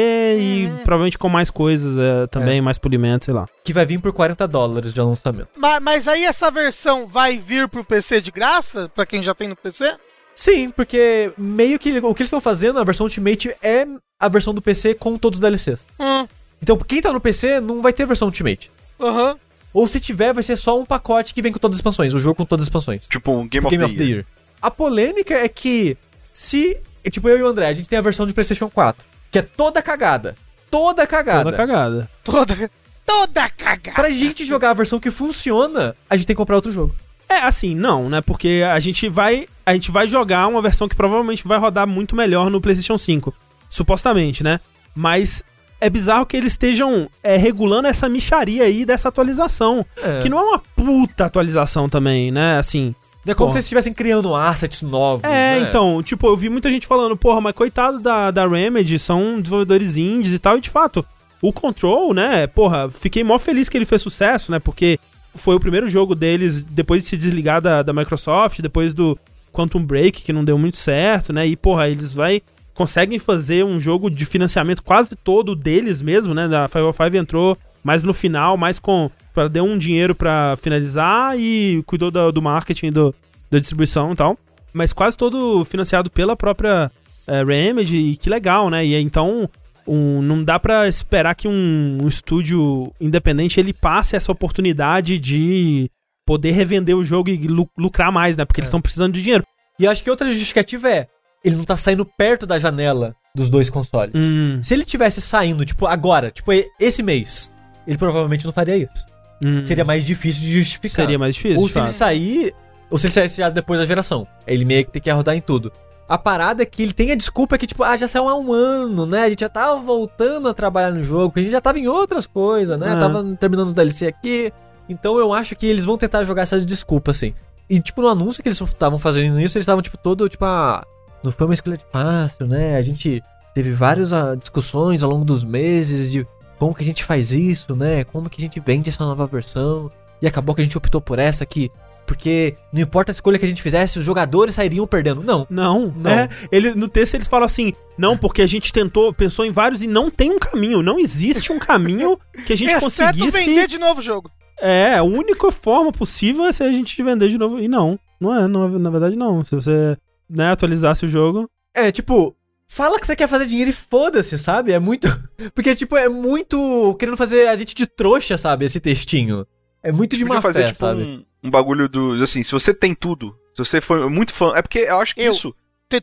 e provavelmente com mais coisas é, também, mais polimento, sei lá. Que vai vir por 40 dólares de lançamento. Ma- Mas, aí essa versão vai vir pro PC de graça? Pra quem já tem no PC? Sim, porque meio que o que eles estão fazendo, a versão Ultimate é a versão do PC com todos os DLCs. Hum, Então, quem tá no PC não vai ter versão Ultimate. aham. Ou se tiver, vai ser só um pacote que vem com todas as expansões, o jogo com todas as expansões. Tipo um Game, Game of, the, Year. A polêmica é que se, tipo, eu e o André, a gente tem a versão de PlayStation 4, que é toda cagada. Toda cagada. Toda cagada. Toda, toda cagada. Pra gente jogar a versão que funciona, a gente tem que comprar outro jogo. É, assim, não, né? Porque a gente vai. A gente vai jogar uma versão que provavelmente vai rodar muito melhor no PlayStation 5. Supostamente, né? Mas é bizarro que eles estejam é, regulando essa micharia aí dessa atualização. É. Que não é uma puta atualização também, né? Assim. É como Porra. se eles estivessem criando assets novos. É, né? então, tipo, eu vi muita gente falando, porra, mas coitado da, da Remedy, são desenvolvedores indies e tal, e de fato, o Control, né, porra, fiquei mó feliz que ele fez sucesso, né, porque foi o primeiro jogo deles depois de se desligar da, da Microsoft, depois do Quantum Break, que não deu muito certo, né, e porra, eles vai conseguem fazer um jogo de financiamento quase todo deles mesmo, né, da 505 entrou mais no final, mais com. Pra, deu um dinheiro pra finalizar e cuidou do, do marketing, do, da distribuição e tal. Mas quase todo financiado pela própria é, Remedy, e que legal, né? E então. Um, não dá pra esperar que um, um estúdio independente ele passe essa oportunidade de poder revender o jogo e lu- lucrar mais, né? Porque eles estão precisando de dinheiro. E acho que outra justificativa é, ele não tá saindo perto da janela dos dois consoles. Hum, Se ele tivesse saindo, tipo, agora, tipo, esse mês, ele provavelmente não faria isso. hum. Seria mais difícil de justificar. Seria mais difícil. Ou se ele fato. sair, ou se ele saísse já depois da geração. Ele meio que tem que rodar em tudo. A parada é que ele tem a desculpa que, tipo, ah, já saiu há um ano, né? A gente já tava voltando a trabalhar no jogo, a gente já tava em outras coisas, né? É. Tava terminando os DLC aqui. Então eu acho que eles vão tentar jogar essa desculpa, assim. E, tipo, no anúncio que eles estavam fazendo isso, eles estavam, tipo, todo, tipo, ah, não foi uma escolha fácil, né? A gente teve várias ah, discussões ao longo dos meses de como que a gente faz isso, né? Como que a gente vende essa nova versão. E acabou que a gente optou por essa aqui. Porque não importa a escolha que a gente fizesse, os jogadores sairiam perdendo. Não. Não, Não. É, ele, no texto eles falam assim: não, porque a gente tentou, pensou em vários e não tem um caminho. Não existe um caminho que a gente Exceto conseguisse. vender de novo o jogo. É, a única forma possível é se a gente vender de novo. E não, não é, não, na verdade não. Se você né, atualizasse o jogo. É, tipo, fala que você quer fazer dinheiro e foda-se, sabe? É muito. Porque, tipo, é muito querendo fazer a gente de trouxa, sabe? Esse textinho. É muito de má fazer fé, tipo sabe? um, um bagulho do. Assim, se você tem tudo, se você foi muito fã. É porque eu acho que Eu. isso.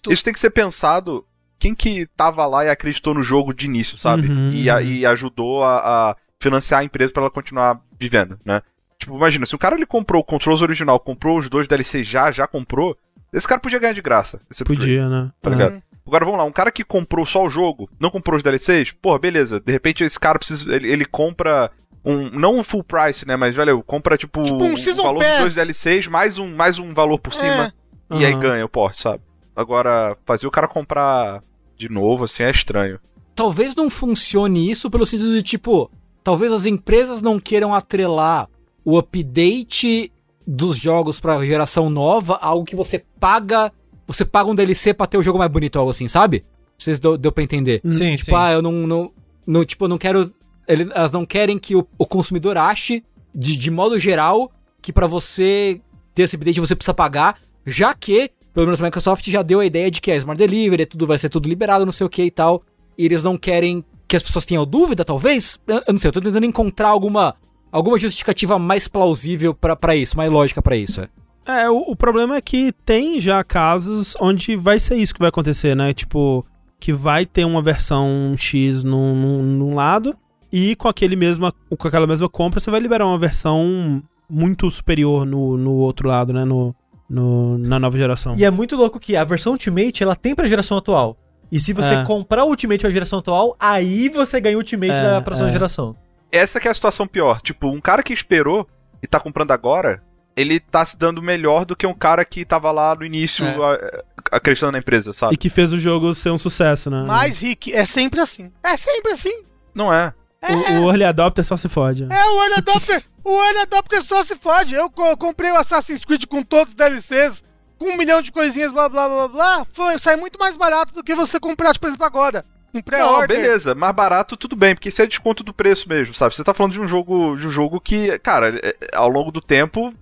Isso tem que ser pensado. Quem que tava lá e acreditou no jogo de início, sabe? Uhum. E, a- e ajudou a, a financiar a empresa pra ela continuar vivendo, né? Tipo, imagina, se o cara ele comprou o Controls original, comprou os dois DLC já, já comprou, esse cara podia ganhar de graça. upgrade, Podia, né? Tá É. ligado? Agora vamos lá, um cara que comprou só o jogo, não comprou os DLCs, porra, beleza. De repente esse cara precisa. Ele, ele compra um. Não um full price, né? Mas, valeu, compra tipo. Tipo um o Season valor Pass. dos dois DLCs, mais um, mais um valor por cima. E aí ganha o porte, sabe? Agora, fazer o cara comprar de novo, assim, é estranho. Talvez não funcione isso pelo sentido de tipo, talvez as empresas não queiram atrelar o update dos jogos pra geração nova algo que você paga, você paga um DLC pra ter o jogo mais bonito, algo assim, sabe? Vocês deu, deu pra entender? Sim, Tipo, sim. ah, eu não, não, não tipo, eu não quero, ele- elas não querem que o, o consumidor ache de, de modo geral que pra você ter esse update você precisa pagar, já que pelo menos a Microsoft já deu a ideia de que é Smart Delivery, tudo vai ser tudo liberado, não sei o que e tal. E eles não querem que as pessoas tenham dúvida, talvez? Eu, eu não sei, eu tô tentando encontrar alguma, alguma justificativa mais plausível pra pra isso, mais lógica pra isso. é. É, o, o problema é que tem já casos onde vai ser isso que vai acontecer, né? Tipo, que vai ter uma versão X num, num, num lado e com, aquele mesma, com aquela mesma compra você vai liberar uma versão muito superior no, no outro lado, né? No, no, na nova geração. E é muito louco que a versão Ultimate, ela tem pra geração atual. E se você É. comprar o Ultimate pra geração atual, aí você ganha o Ultimate É, da próxima é. geração. Essa que é a situação pior. Tipo, um cara que esperou e tá comprando agora, ele tá se dando melhor do que um cara que tava lá no início É. a- acreditando na empresa, sabe? E que fez o jogo ser um sucesso, né? Mas, Rick, é sempre assim. É sempre assim. Não é. O, o Early Adopter só se fode. É, o Early Adopter, o Early Adopter só se fode. Eu co- comprei o Assassin's Creed com todos os DLCs, com um milhão de coisinhas, blá blá blá blá. Foi, sai muito mais barato do que você comprar, tipo, por exemplo, agora. Não, pré-order. beleza, mais barato tudo bem, porque isso é desconto do preço mesmo, sabe? Você tá falando de um jogo, de um jogo que, cara, é- é- ao longo do tempo,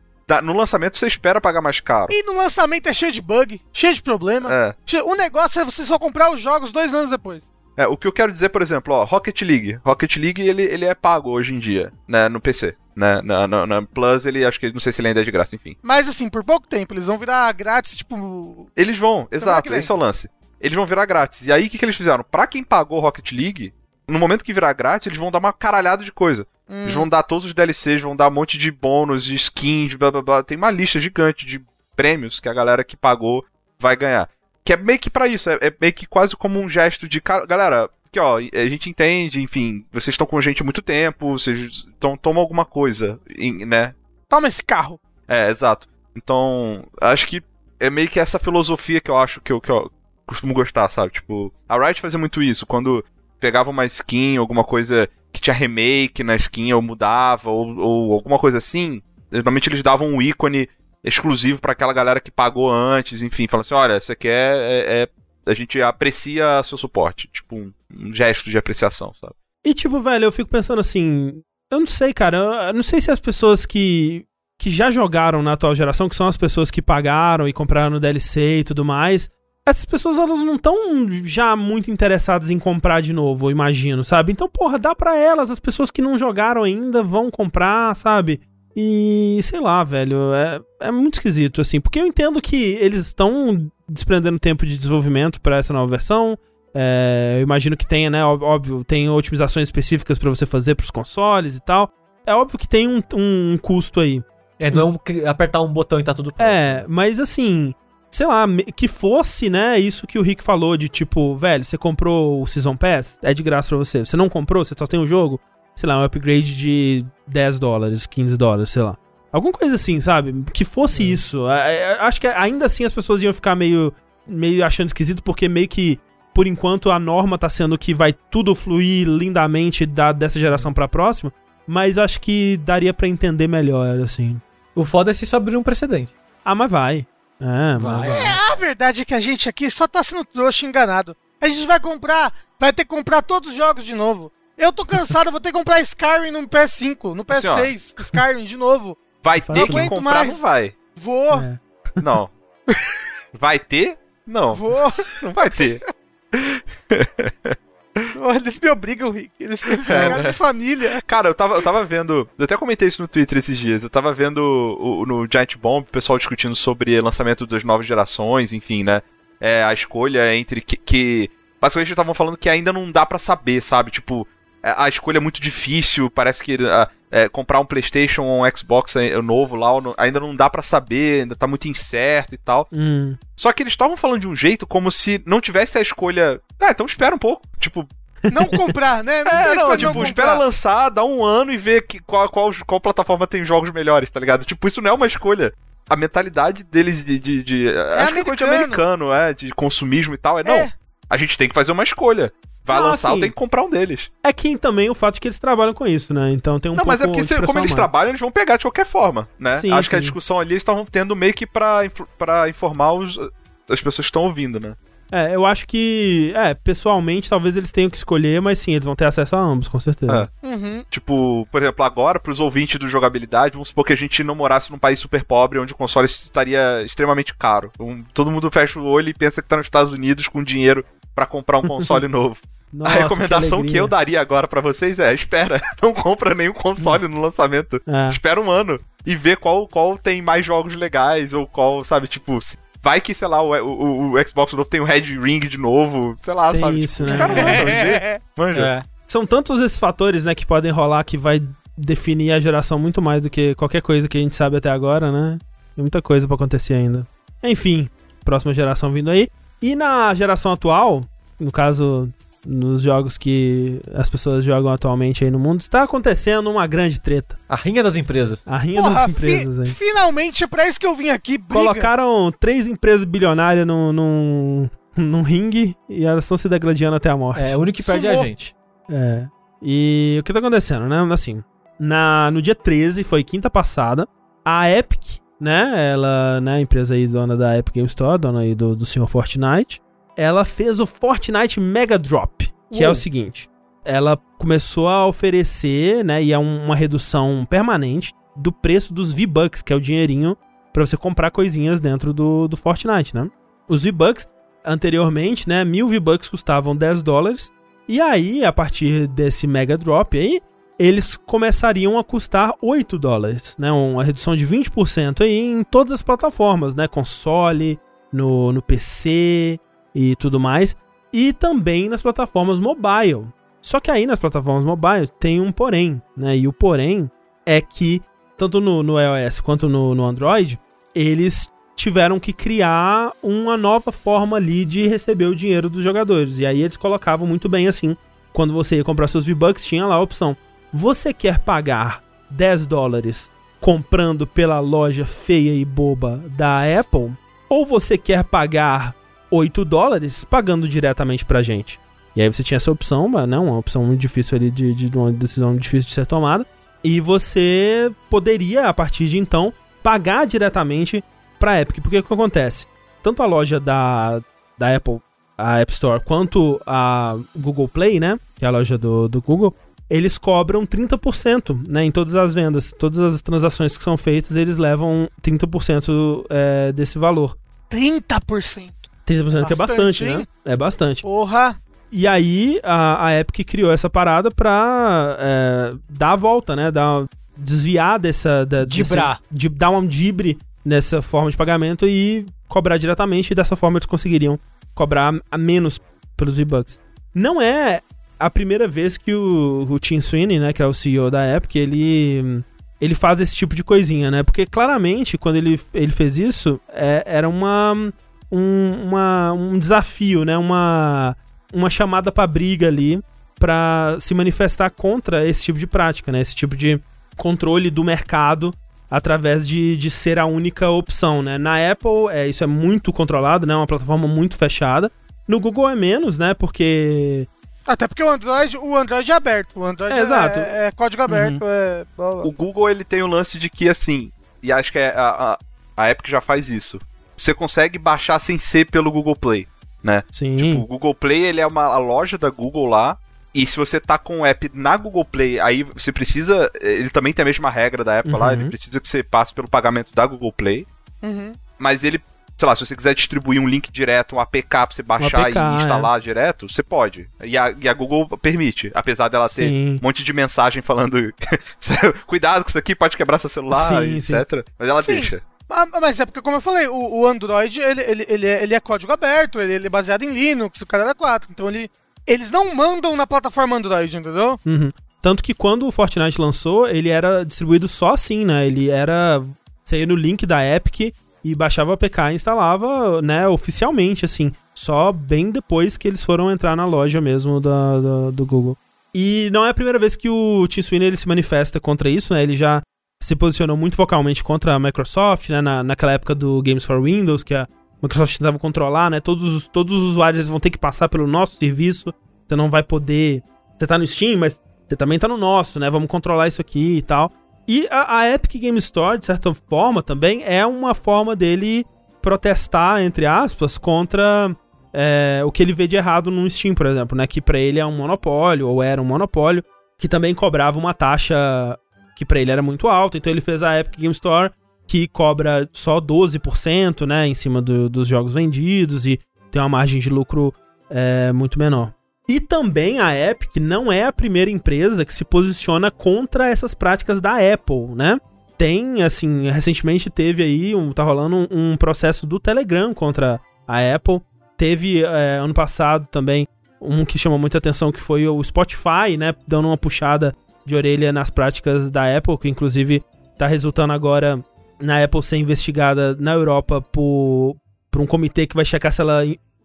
no lançamento você espera pagar mais caro. E no lançamento é cheio de bug, cheio de problema. É. O negócio é você só comprar os jogos dois anos depois. É, o que eu quero dizer, por exemplo, ó, Rocket League. Rocket League, ele, ele é pago hoje em dia, né, no PC. Né, na, na, na Plus, ele, acho que, não sei se ele ainda é de graça, enfim. Mas assim, por pouco tempo, eles vão virar grátis, tipo. Eles vão, exato, que vem. esse é o lance. Eles vão virar grátis. E aí, o que, que eles fizeram? Pra quem pagou Rocket League, no momento que virar grátis, eles vão dar uma caralhada de coisa. hum, Eles vão dar todos os DLCs, vão dar um monte de bônus, de skins, blá blá blá. Tem uma lista gigante de prêmios que a galera que pagou vai ganhar. Que é meio que pra isso, é, é meio que quase como um gesto de. Galera, que ó, a gente entende, enfim, vocês estão com a gente há muito tempo, vocês tomam alguma coisa, né? Toma esse carro. É, exato. Então, acho que é meio que essa filosofia que eu acho que eu, que eu costumo gostar, sabe? Tipo, a Riot fazia muito isso, quando pegava uma skin, alguma coisa que tinha remake na skin, ou mudava, ou, ou alguma coisa assim, normalmente eles davam um ícone exclusivo pra aquela galera que pagou antes, enfim, falando assim, olha, isso aqui é, é- é- a gente aprecia seu suporte, tipo um, um gesto de apreciação, sabe? E tipo, velho, eu fico pensando assim, eu não sei, cara. Eu não sei se as pessoas que, que já jogaram na atual geração, que são as pessoas que pagaram e compraram no DLC e tudo mais, essas pessoas elas não estão já muito interessadas em comprar de novo, eu imagino, sabe? Então, porra, dá pra elas, as pessoas que não jogaram ainda vão comprar, sabe? E sei lá, velho, é, é muito esquisito, assim, porque eu entendo que eles estão desprendendo tempo de desenvolvimento para essa nova versão. É, eu imagino que tenha, né? Óbvio, tem otimizações específicas para você fazer pros consoles e tal. É óbvio que tem um, um, um custo aí. É, não é um, apertar um botão e tá tudo pronto. É, mas assim, sei lá, que fosse, né, isso que o Rick falou de tipo, velho, você comprou o Season Pass, é de graça pra você. Você não comprou, você só tem o jogo, sei lá, um upgrade de 10 dólares, 15 dólares, sei lá. Alguma coisa assim, sabe? Que fosse hum. isso. Acho que ainda assim as pessoas iam ficar meio, meio achando esquisito, porque meio que, por enquanto, a norma tá sendo que vai tudo fluir lindamente da, dessa geração pra próxima. Mas acho que daria para entender melhor, assim. O foda é se isso abrir um precedente. Ah, mas vai. É, vai. vai. É, a verdade é que a gente aqui só tá sendo trouxa enganado. A gente vai comprar, vai ter que comprar todos os jogos de novo. Eu tô cansado, vou ter que comprar Skyrim no PS5, no PS6, assim, Skyrim de novo. Vai ter que comprar, mais. não vai. Vou. É. Não. vai ter? Não. Vou. Não vai ter. Eles me obrigam, Rick. Eles me é, família. Cara, eu tava, eu tava vendo. Eu até comentei isso no Twitter esses dias. Eu tava vendo o, no Giant Bomb o pessoal discutindo sobre lançamento das novas gerações, enfim, né? É, a escolha entre que. que basicamente, eles estavam falando que ainda não dá para saber, sabe? Tipo, é, a escolha é muito difícil. Parece que uh, é, comprar um PlayStation ou um Xbox é, novo lá ainda não dá para saber, ainda tá muito incerto e tal. Hum. Só que eles estavam falando de um jeito como se não tivesse a escolha. Ah, então espera um pouco. Tipo, não comprar, né? Não é, não, tipo, não espera lançar, dá um ano e ver que, qual, qual, qual plataforma tem jogos melhores, tá ligado? Tipo, isso não é uma escolha. A mentalidade deles de. de, de é acho americano. que é coisa de americano, é, de consumismo e tal. É, não. É. A gente tem que fazer uma escolha vai não, lançar, assim, tem que comprar um deles. É que também o fato de que eles trabalham com isso, né? Então tem um Não, mas é porque se, como eles trabalham, eles vão pegar de qualquer forma, né? Sim, Acho sim. que a discussão ali eles estavam tendo meio que pra, pra informar os, as pessoas que estão ouvindo, né? É, eu acho que, é, pessoalmente, talvez eles tenham que escolher, mas sim, eles vão ter acesso a ambos, com certeza. É. Uhum. Tipo, por exemplo, agora, pros ouvintes do jogabilidade, vamos supor que a gente não morasse num país super pobre, onde o console estaria extremamente caro. Um, todo mundo fecha o olho e pensa que tá nos Estados Unidos com dinheiro para comprar um console novo. Nossa, a recomendação que, que, eu daria agora para vocês é: espera, não compra nenhum console no lançamento. É. Espera um ano e vê qual, qual tem mais jogos legais, ou qual, sabe, tipo, vai que, sei lá, o, o, o Xbox novo tem o Red Ring de novo, sei lá, tem sabe? Isso, tipo, né? Cara, manja, manja. É. São tantos esses fatores, né, que podem rolar que vai definir a geração muito mais do que qualquer coisa que a gente sabe até agora, né? Tem muita coisa para acontecer ainda. Enfim, próxima geração vindo aí. E na geração atual, no caso nos jogos que as pessoas jogam atualmente aí no mundo, está acontecendo uma grande treta. A rinha das empresas. A rinha Porra, das empresas fi aí. Finalmente é pra isso que eu vim aqui, briga. Colocaram três empresas bilionárias num, num, num ringue e elas estão se degladiando até a morte. É, o único que perde é a gente. É. E o que tá acontecendo, né? Assim, na, no dia 13, foi quinta passada, a Epic, né? Ela, né, a empresa aí, dona da Epic Game Store, dona aí do, do senhor Fortnite, ela fez o Fortnite Mega Drop, que é o seguinte: ela começou a oferecer, né, e é uma redução permanente do preço dos V-Bucks, que é o dinheirinho para você comprar coisinhas dentro do, do Fortnite, né? Os V-Bucks, anteriormente, né, mil V-Bucks custavam 10 dólares, e aí, a partir desse Mega Drop aí, eles começariam a custar 8 dólares, né? Uma redução de 20% aí em todas as plataformas, né? Console, no, no PC, e tudo mais, e também nas plataformas mobile. Só que aí nas plataformas mobile tem um porém, né? E o porém é que, tanto no, no iOS quanto no, no Android, eles tiveram que criar uma nova forma ali de receber o dinheiro dos jogadores. E aí eles colocavam muito bem assim, quando você ia comprar seus V-Bucks, tinha lá a opção: você quer pagar 10 dólares comprando pela loja feia e boba da Apple? Ou você quer pagar 8 dólares pagando diretamente pra gente. E aí você tinha essa opção, não, uma opção muito difícil ali de, de, de uma decisão difícil de ser tomada. E você poderia, a partir de então, pagar diretamente pra Epic. Porque o que acontece? Tanto a loja da, da Apple, a App Store, quanto a Google Play, né? Que é a loja do, do Google, eles cobram 30%, né, em todas as vendas, todas as transações que são feitas, eles levam 30% é, desse valor. 30%. 30% que é Bastante, bastante, hein? né? É bastante. Porra. E aí a, a Epic criou essa parada pra é, dar a volta, né? Dar, desviar dessa. Da, Dibrar. desse- de, dar um dibre nessa forma de pagamento e cobrar diretamente. E dessa forma eles conseguiriam cobrar a menos pelos V-Bucks. Não é a primeira vez que o, o Tim Sweeney, né? Que é o CEO da Epic, ele. Ele faz esse tipo de coisinha, né? Porque claramente, quando ele, ele fez isso, é- era uma, um, uma, um desafio, né? Uma, uma chamada pra briga ali pra se manifestar contra esse tipo de prática, né? Esse tipo de controle do mercado através de, de ser a única opção, né? Na Apple, é, isso é muito controlado, né? É uma plataforma muito fechada. No Google é menos, né? Porque Até porque o Android, o Android é aberto. O Android É, é, exato. é- é código aberto. É, blá, blá. O Google ele tem o lance de que assim, e acho que é a, a, a Epic já faz isso. Você consegue baixar sem ser pelo Google Play, né? sim, Tipo, o Google Play ele é uma a loja da Google lá. E se você tá com o app na Google Play, aí você precisa. Ele também tem a mesma regra da Apple lá, Uhum. ele precisa que você passe pelo pagamento da Google Play. Uhum. Mas ele, sei lá, se você quiser distribuir um link direto, um APK pra você baixar APK, e instalar direto, você pode. E a, e a Google permite, apesar dela ter Sim. um monte de mensagem falando cuidado com isso aqui, pode quebrar seu celular, Sim, sim. etc. Mas ela Sim. deixa. Ah, Mas é porque, como eu falei, o, o Android ele, ele, ele, é, ele é código aberto, ele, é baseado em Linux, o cara era 4. Então ele, eles não mandam na plataforma Android, entendeu? Uhum. Tanto que quando o Fortnite lançou, ele era distribuído só assim, né? Ele era. Você ia no link da Epic e baixava o APK e instalava, né, oficialmente, assim. Só bem depois que eles foram entrar na loja mesmo da, da- do Google. E não é a primeira vez que o Tim Sweeney ele se manifesta contra isso, né? Ele já se posicionou muito vocalmente contra a Microsoft, né? Na, naquela época do Games for Windows, que a Microsoft tentava controlar, né? Todos, os- todos os usuários eles vão ter que passar pelo nosso serviço. Você não vai poder. Você tá no Steam, mas você também tá no nosso, né? Vamos controlar isso aqui e tal. E a, a Epic Game Store, de certa forma, também é uma forma dele protestar, entre aspas, contra é, o que ele vê de errado no Steam, por exemplo, né? Que pra ele é um monopólio, ou era um monopólio, que também cobrava uma taxa que pra ele era muito alta. Então ele fez a Epic Game Store, que cobra só 12%, né? Em cima do- dos jogos vendidos e tem uma margem de lucro é, muito menor. E também a Epic não é a primeira empresa que se posiciona contra essas práticas da Apple, né? Tem, assim, recentemente teve aí, um, tá rolando um, um processo do Telegram contra a Apple. Teve é, ano passado também um que chamou muita atenção que foi o Spotify, né? Dando uma puxada de orelha nas práticas da Apple, que inclusive tá resultando agora na Apple ser investigada na Europa por, por um comitê que vai checar se ela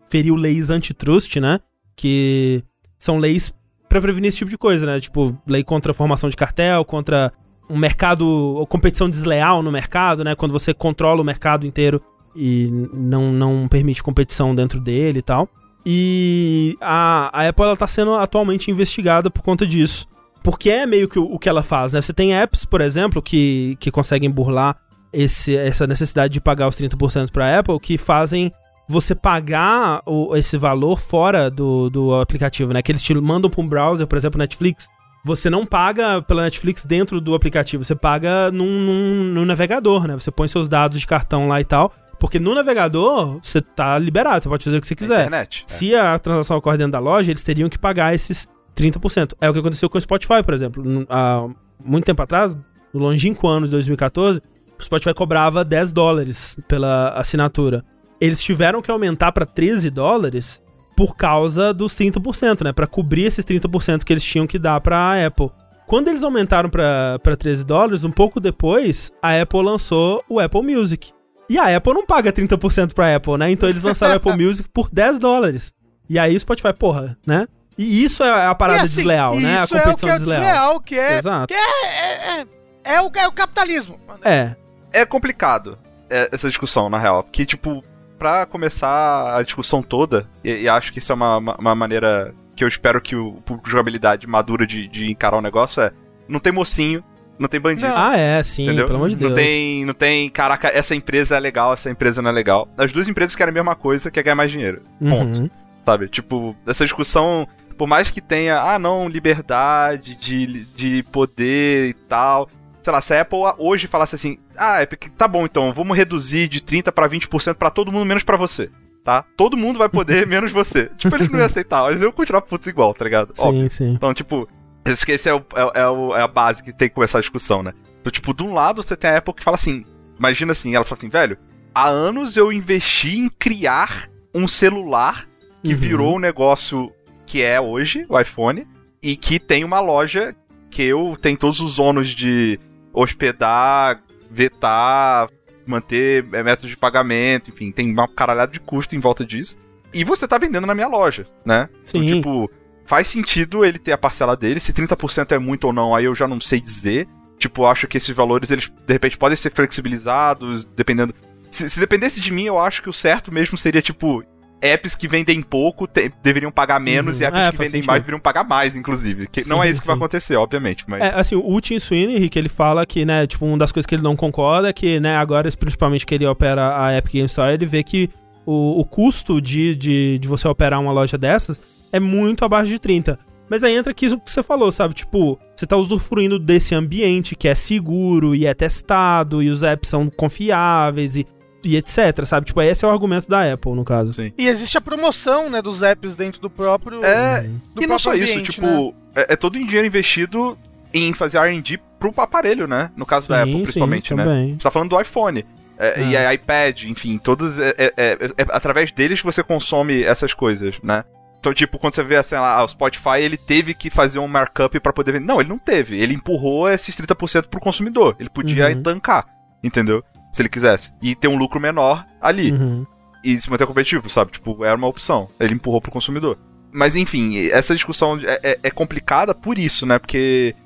feriu leis antitrust, né? Que são leis pra prevenir esse tipo de coisa, né? Tipo, lei contra a formação de cartel, contra um mercado, ou competição desleal no mercado, né? Quando você controla o mercado inteiro e não, não permite competição dentro dele e tal. E a, a Apple ela tá sendo atualmente investigada por conta disso. Porque é meio que o, o que ela faz, né? Você tem apps, por exemplo, que, que conseguem burlar esse, essa necessidade de pagar os 30% pra Apple, que fazem você pagar o- esse valor fora do, do aplicativo, né? Que eles te mandam pra um browser, por exemplo, Netflix. Você não paga pela Netflix dentro do aplicativo, você paga num, num, num navegador, né? Você põe seus dados de cartão lá e tal. Porque no navegador, você tá liberado, você pode fazer o que você quiser. internet. É. Se a transação ocorre dentro da loja, eles teriam que pagar esses 30%. É o que aconteceu com o Spotify, por exemplo. Há muito tempo atrás, no longínquo ano de 2014, o Spotify cobrava 10 dólares pela assinatura. Eles tiveram que aumentar para 13 dólares por causa dos 30%, né? Para cobrir esses 30% que eles tinham que dar para a Apple. Quando eles aumentaram para 13 dólares, um pouco depois, a Apple lançou o Apple Music. E a Apple não paga 30% pra Apple, né? Então eles lançaram o Apple Music por 10 dólares. E aí o Spotify, porra, né? E isso é a parada assim, desleal, né? A Isso é o competição que é desleal. desleal, que é, Exato. que é, é, é, é o, é o capitalismo. É. é complicado é, essa discussão, na real. Porque, tipo, pra começar a discussão toda, e, e acho que isso é uma, uma, uma maneira que eu espero que o público de jogabilidade madura de, de encarar o negócio é. Não tem mocinho, não tem bandido. Não. Ah, é, sim, Entendeu? pelo amor de Deus. Não tem, não tem, caraca, essa empresa é legal, essa empresa não é legal. As duas empresas querem a mesma coisa, que é ganhar mais dinheiro. Ponto. Uhum. Sabe? Tipo, essa discussão. Por mais que tenha, ah, não, liberdade de, de poder e tal. Sei lá, se a Apple hoje falasse assim, ah, Epic, tá bom então, vamos reduzir de 30 para 20% para todo mundo, menos para você. Tá? Todo mundo vai poder, menos você. Tipo, eles não iam aceitar, eles iam continuar putos igual, tá ligado? Sim, Óbvio. sim. Então, tipo, esse, esse é, o, é, é o- é a base que tem que começar a discussão, né? Então, tipo, de um lado você tem a Apple que fala assim, imagina assim, ela fala assim, velho, há anos eu investi em criar um celular que Uhum. virou um negócio que é hoje, o iPhone, e que tem uma loja que eu tenho todos os ônus de hospedar, vetar, manter é, métodos de pagamento, enfim, tem uma caralhada de custo em volta disso. E você tá vendendo na minha loja, né? Sim. Então, tipo, faz sentido ele ter a parcela dele. Se 30% é muito ou não, aí eu já não sei dizer. Tipo, eu acho que esses valores, eles, de repente, podem ser flexibilizados, dependendo. Se, se dependesse de mim, eu acho que o certo mesmo seria, tipo, apps que vendem pouco te- deveriam pagar menos Uhum. e apps É, que vendem sentido. mais deveriam pagar mais, inclusive. Que não Sim, é isso que vai sim. acontecer, obviamente, mas. É, assim, o Tim Sweeney, Rick, ele fala que, né, tipo, uma das coisas que ele não concorda é que, né, agora, principalmente que ele opera a Epic Game Store, ele vê que o, o custo de, de, de você operar uma loja dessas é muito abaixo de 30. Mas aí entra aqui isso que você falou, sabe? Tipo, você tá usufruindo desse ambiente que é seguro e é testado e os apps são confiáveis e, e etc, sabe? Tipo, esse é o argumento da Apple, no caso. Sim. E existe a promoção, né, dos apps dentro do próprio. É, do e não só próprio isso, ambiente, tipo, né? é, é todo o dinheiro investido em fazer RD pro aparelho, né? No caso da Sim, Apple, sim, principalmente, né? também. Você tá falando do iPhone. é, E É. a iPad, enfim, todos. É, é- é- é através deles que você consome essas coisas, né? Então, tipo, quando você vê, sei lá, o Spotify, ele teve que fazer um markup pra poder vender. Não, ele não teve. Ele empurrou esses 30% pro consumidor. Ele podia Uhum. tancar, entendeu? Se ele quisesse. E ter um lucro menor ali Uhum. e se manter competitivo, sabe? Tipo, era uma opção. Ele empurrou pro consumidor. Mas enfim, essa discussão é, é- é complicada por isso, né? Porque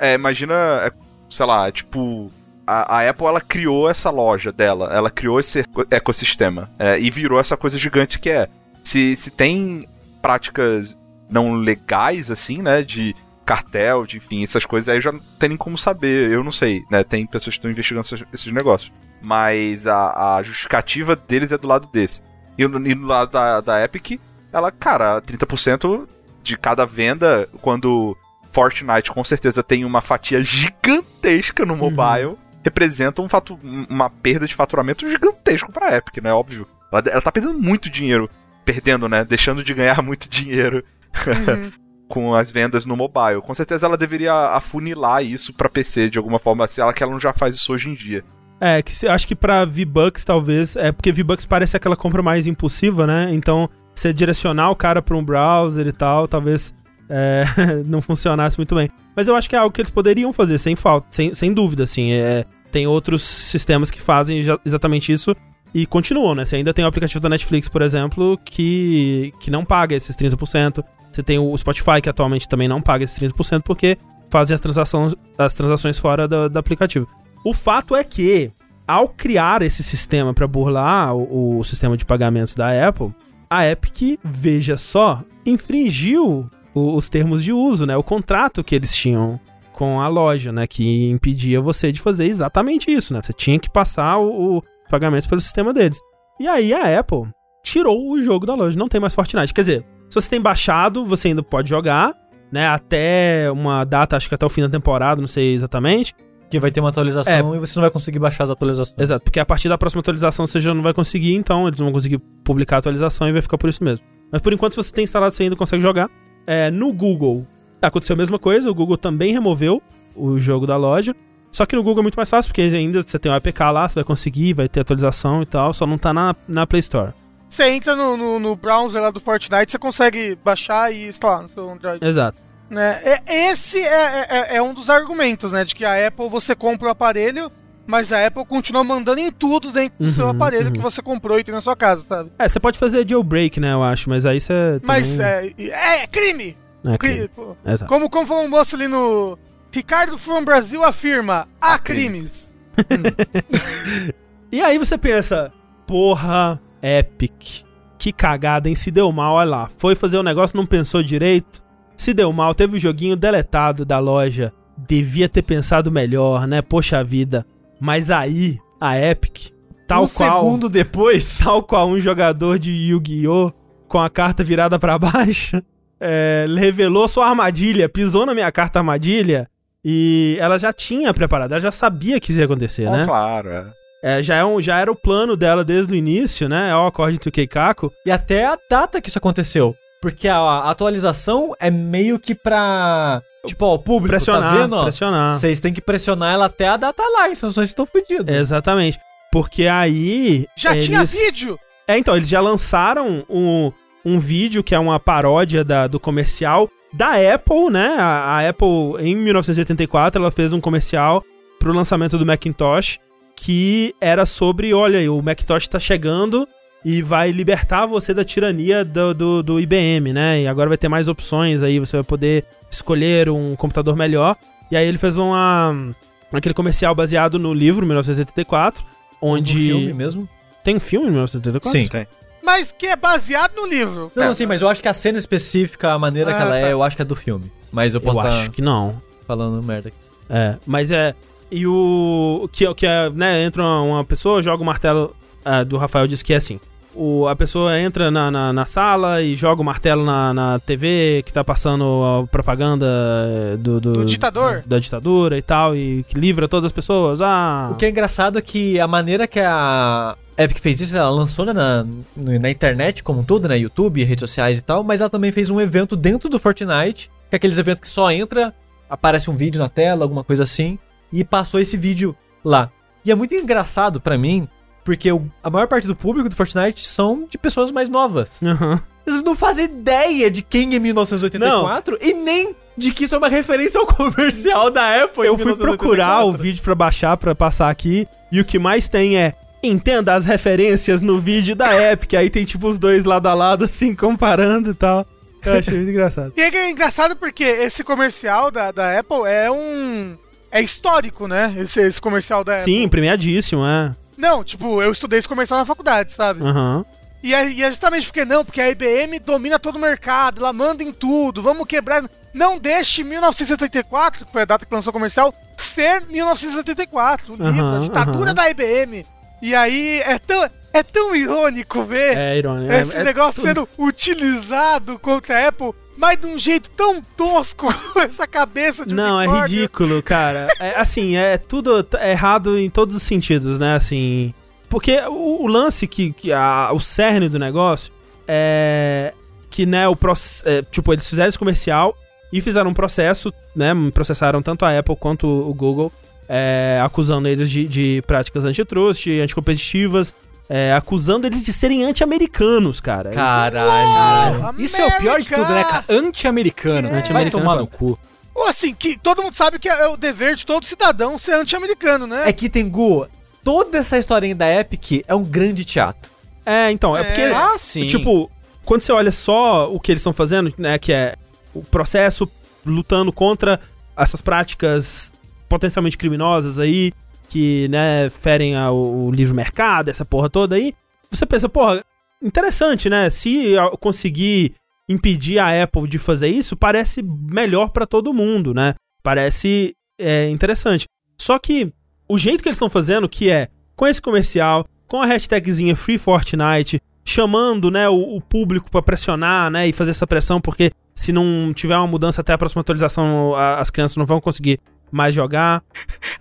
é, imagina, é, sei lá, tipo. A, a Apple ela criou essa loja dela, ela criou esse eco- ecossistema é, e virou essa coisa gigante que é. Se, se tem práticas não legais, assim, né? De cartel, de enfim, essas coisas, aí já não tem nem como saber, eu não sei, né? Tem pessoas que estão investigando esses, esses negócios. Mas a, a justificativa deles é do lado desse. E, no- e no lado da, da Epic, ela, cara, 30% de cada venda, quando Fortnite com certeza tem uma fatia gigantesca no mobile, representa um fatu uma perda de faturamento gigantesco pra Epic, né? Óbvio. Ela, ela tá perdendo muito dinheiro. Perdendo, né? Deixando de ganhar muito dinheiro Uhum. com as vendas no mobile. Com certeza ela deveria afunilar isso pra PC de alguma forma, se ela que ela não já faz isso hoje em dia. É, que se- acho que pra V-Bucks talvez, é porque V-Bucks parece aquela compra mais impulsiva, né? Então, você direcionar o cara pra um browser e tal, talvez é, não funcionasse muito bem. Mas eu acho que é algo que eles poderiam fazer, sem falta, sem, sem dúvida, assim. É, tem outros sistemas que fazem exatamente isso e continuam, né? Você ainda tem o aplicativo da Netflix, por exemplo, que, que não paga esses 30%. Você tem o Spotify, que atualmente também não paga esses 30%, porque fazem as transações, as transações fora do, do aplicativo. O fato é que, ao criar esse sistema para burlar o, o sistema de pagamentos da Apple, a Epic, veja só, infringiu o- os termos de uso, né? O contrato que eles tinham com a loja, né? Que impedia você de fazer exatamente isso, né? Você tinha que passar o, o pagamento pelo sistema deles. E aí a Apple tirou o jogo da loja, não tem mais Fortnite. Quer dizer, se você tem baixado, você ainda pode jogar, né? Até uma data, acho que até o fim da temporada, não sei exatamente. Que vai ter uma atualização e você não vai conseguir baixar as atualizações. Exato, porque a partir da próxima atualização você já não vai conseguir, então eles não vão conseguir publicar a atualização e vai ficar por isso mesmo. Mas por enquanto, se você tem instalado, você ainda consegue jogar. É, no Google, aconteceu a mesma coisa, o Google também removeu o jogo da loja. Só que no Google é muito mais fácil, porque ainda você tem o APK lá, você vai conseguir, vai ter atualização e tal, só não tá na, na Play Store. Você entra no, no, no browser lá do Fortnite, você consegue baixar e instalar no seu Android. Exato. Né? É- Esse é, é- é um dos argumentos, né? De que a Apple você compra o aparelho, mas a Apple continua mandando em tudo dentro do seu Uhum, aparelho uhum. que você comprou e tem na sua casa, sabe? É, você pode fazer jailbreak, né, eu acho, mas aí você. Mas também- é, é crime! É, Cri- crime. Exato. Como, como falou um moço ali no. Ricardo From Brasil afirma: há Há crimes. E aí você pensa, porra, Epic, que cagada, hein? Se deu mal, olha lá. Foi fazer o negócio, não pensou direito. Se deu mal, teve o joguinho deletado da loja. Devia ter pensado melhor, né? Poxa vida. Mas aí, a Epic, tal um qual. segundo depois, Tal qual um jogador de Yu-Gi-Oh! com a carta virada pra baixo. é, revelou sua armadilha, pisou na minha carta armadilha e ela já tinha preparado, ela já sabia que isso ia acontecer, Bom, né? claro, é. É, já, é um, já era o plano dela desde o início, né? É o acorde do Keikaku. E até a data que isso aconteceu. Porque a, a atualização é meio que pra. Tipo, ó, o público, Pressionar, tá vendo? ó? pressionar. Vocês têm que pressionar ela até a data lá, senão vocês estão fodidos. Exatamente. Porque aí. Já eles... tinha vídeo? É, então, eles já lançaram um, um vídeo que é uma paródia da- do comercial da Apple, né? A, a Apple, em 1984, ela fez um comercial pro lançamento do Macintosh que era sobre, olha aí, o Macintosh tá chegando e vai libertar você da tirania do, do, do IBM, né? E agora vai ter mais opções aí, você vai poder escolher um computador melhor. E aí ele fez uma aquele comercial baseado no livro 1984, onde No filme mesmo? tem um filme em 1984? Sim. Mas que é baseado no livro. Não, sim, mas eu acho que a cena específica, a maneira Ah, que ela tá. é, eu acho que é do filme. Mas eu Eu posso estar acho que não. falando merda aqui. É, mas é. E o. Que, que é, né? Entra uma, uma pessoa, joga o martelo. é, do Rafael diz que é assim. O, a pessoa entra na, na, na sala e joga o martelo na, na TV que tá passando a propaganda é, do, do, Do ditador. Da ditadura e tal, e que livra todas as pessoas. Ah. O que é engraçado é que a maneira que a Epic fez isso, ela lançou né, na, na internet como um todo, né? YouTube, redes sociais e tal, mas ela também fez um evento dentro do Fortnite, que é aqueles eventos que só entra, aparece um vídeo na tela, alguma coisa assim, e passou esse vídeo lá. E é muito engraçado pra mim, porque o- a maior parte do público do Fortnite são de pessoas mais novas. Aham. Eles não fazem ideia de quem é 1984 e nem de que isso é uma referência ao comercial da Apple. em Eu fui procurar o 1984. vídeo pra baixar, pra passar aqui, e o que mais tem é. Entenda as referências no vídeo da Epic. Aí tem tipo os dois lado a lado, assim, comparando e tal. Eu achei muito engraçado. E é engraçado porque esse comercial da, da Apple é um. É histórico, né? Esse, esse comercial da Apple. Sim, premiadíssimo, é. Não, tipo, eu estudei esse comercial na faculdade, sabe? Aham. E, é, e é justamente porque não, porque a IBM domina todo o mercado, ela manda em tudo, vamos quebrar. Não deixe 1974, que foi a data que lançou o comercial, ser 1974, o livro, a ditadura aham. da IBM. E aí é tão, é tão irônico ver É irônico. esse é, é negócio tudo- sendo utilizado contra a Apple, mas de um jeito tão tosco, essa cabeça de Não, é unicórnio. ridículo, cara. É, assim, é tudo t- errado em todos os sentidos, né? Assim. Porque o, o lance que. que a- o cerne do negócio é. Que, né, o processo. tipo, eles fizeram esse comercial e fizeram um processo, né? Processaram tanto a Apple quanto o Google, é, acusando eles de, de práticas antitrust, anticompetitivas, é, acusando eles de serem anti-americanos, cara. Caralho. Isso é o pior de tudo, né, cara? Anti-americano. É. Vai Anti-americano, tomar pô. no cu. Ou assim, que todo mundo sabe que é o dever de todo cidadão ser anti-americano, né? É que Tengu, toda essa historinha da Epic é um grande teatro. É, então, é, porque. Ah, sim. Tipo, quando você olha só o que eles estão fazendo, né, que é o processo lutando contra essas práticas potencialmente criminosas aí, que, né, ferem ao, o livre mercado, essa porra toda aí, você pensa, porra, interessante, né? Se eu conseguir impedir a Apple de fazer isso, parece melhor pra todo mundo, né? Parece é, interessante. Só que o jeito que eles estão fazendo, que é com esse comercial, com a hashtagzinha Free Fortnite, chamando, né, o, o público pra pressionar, né, e fazer essa pressão, porque se não tiver uma mudança até a próxima atualização, a- as crianças não vão conseguir mais jogar.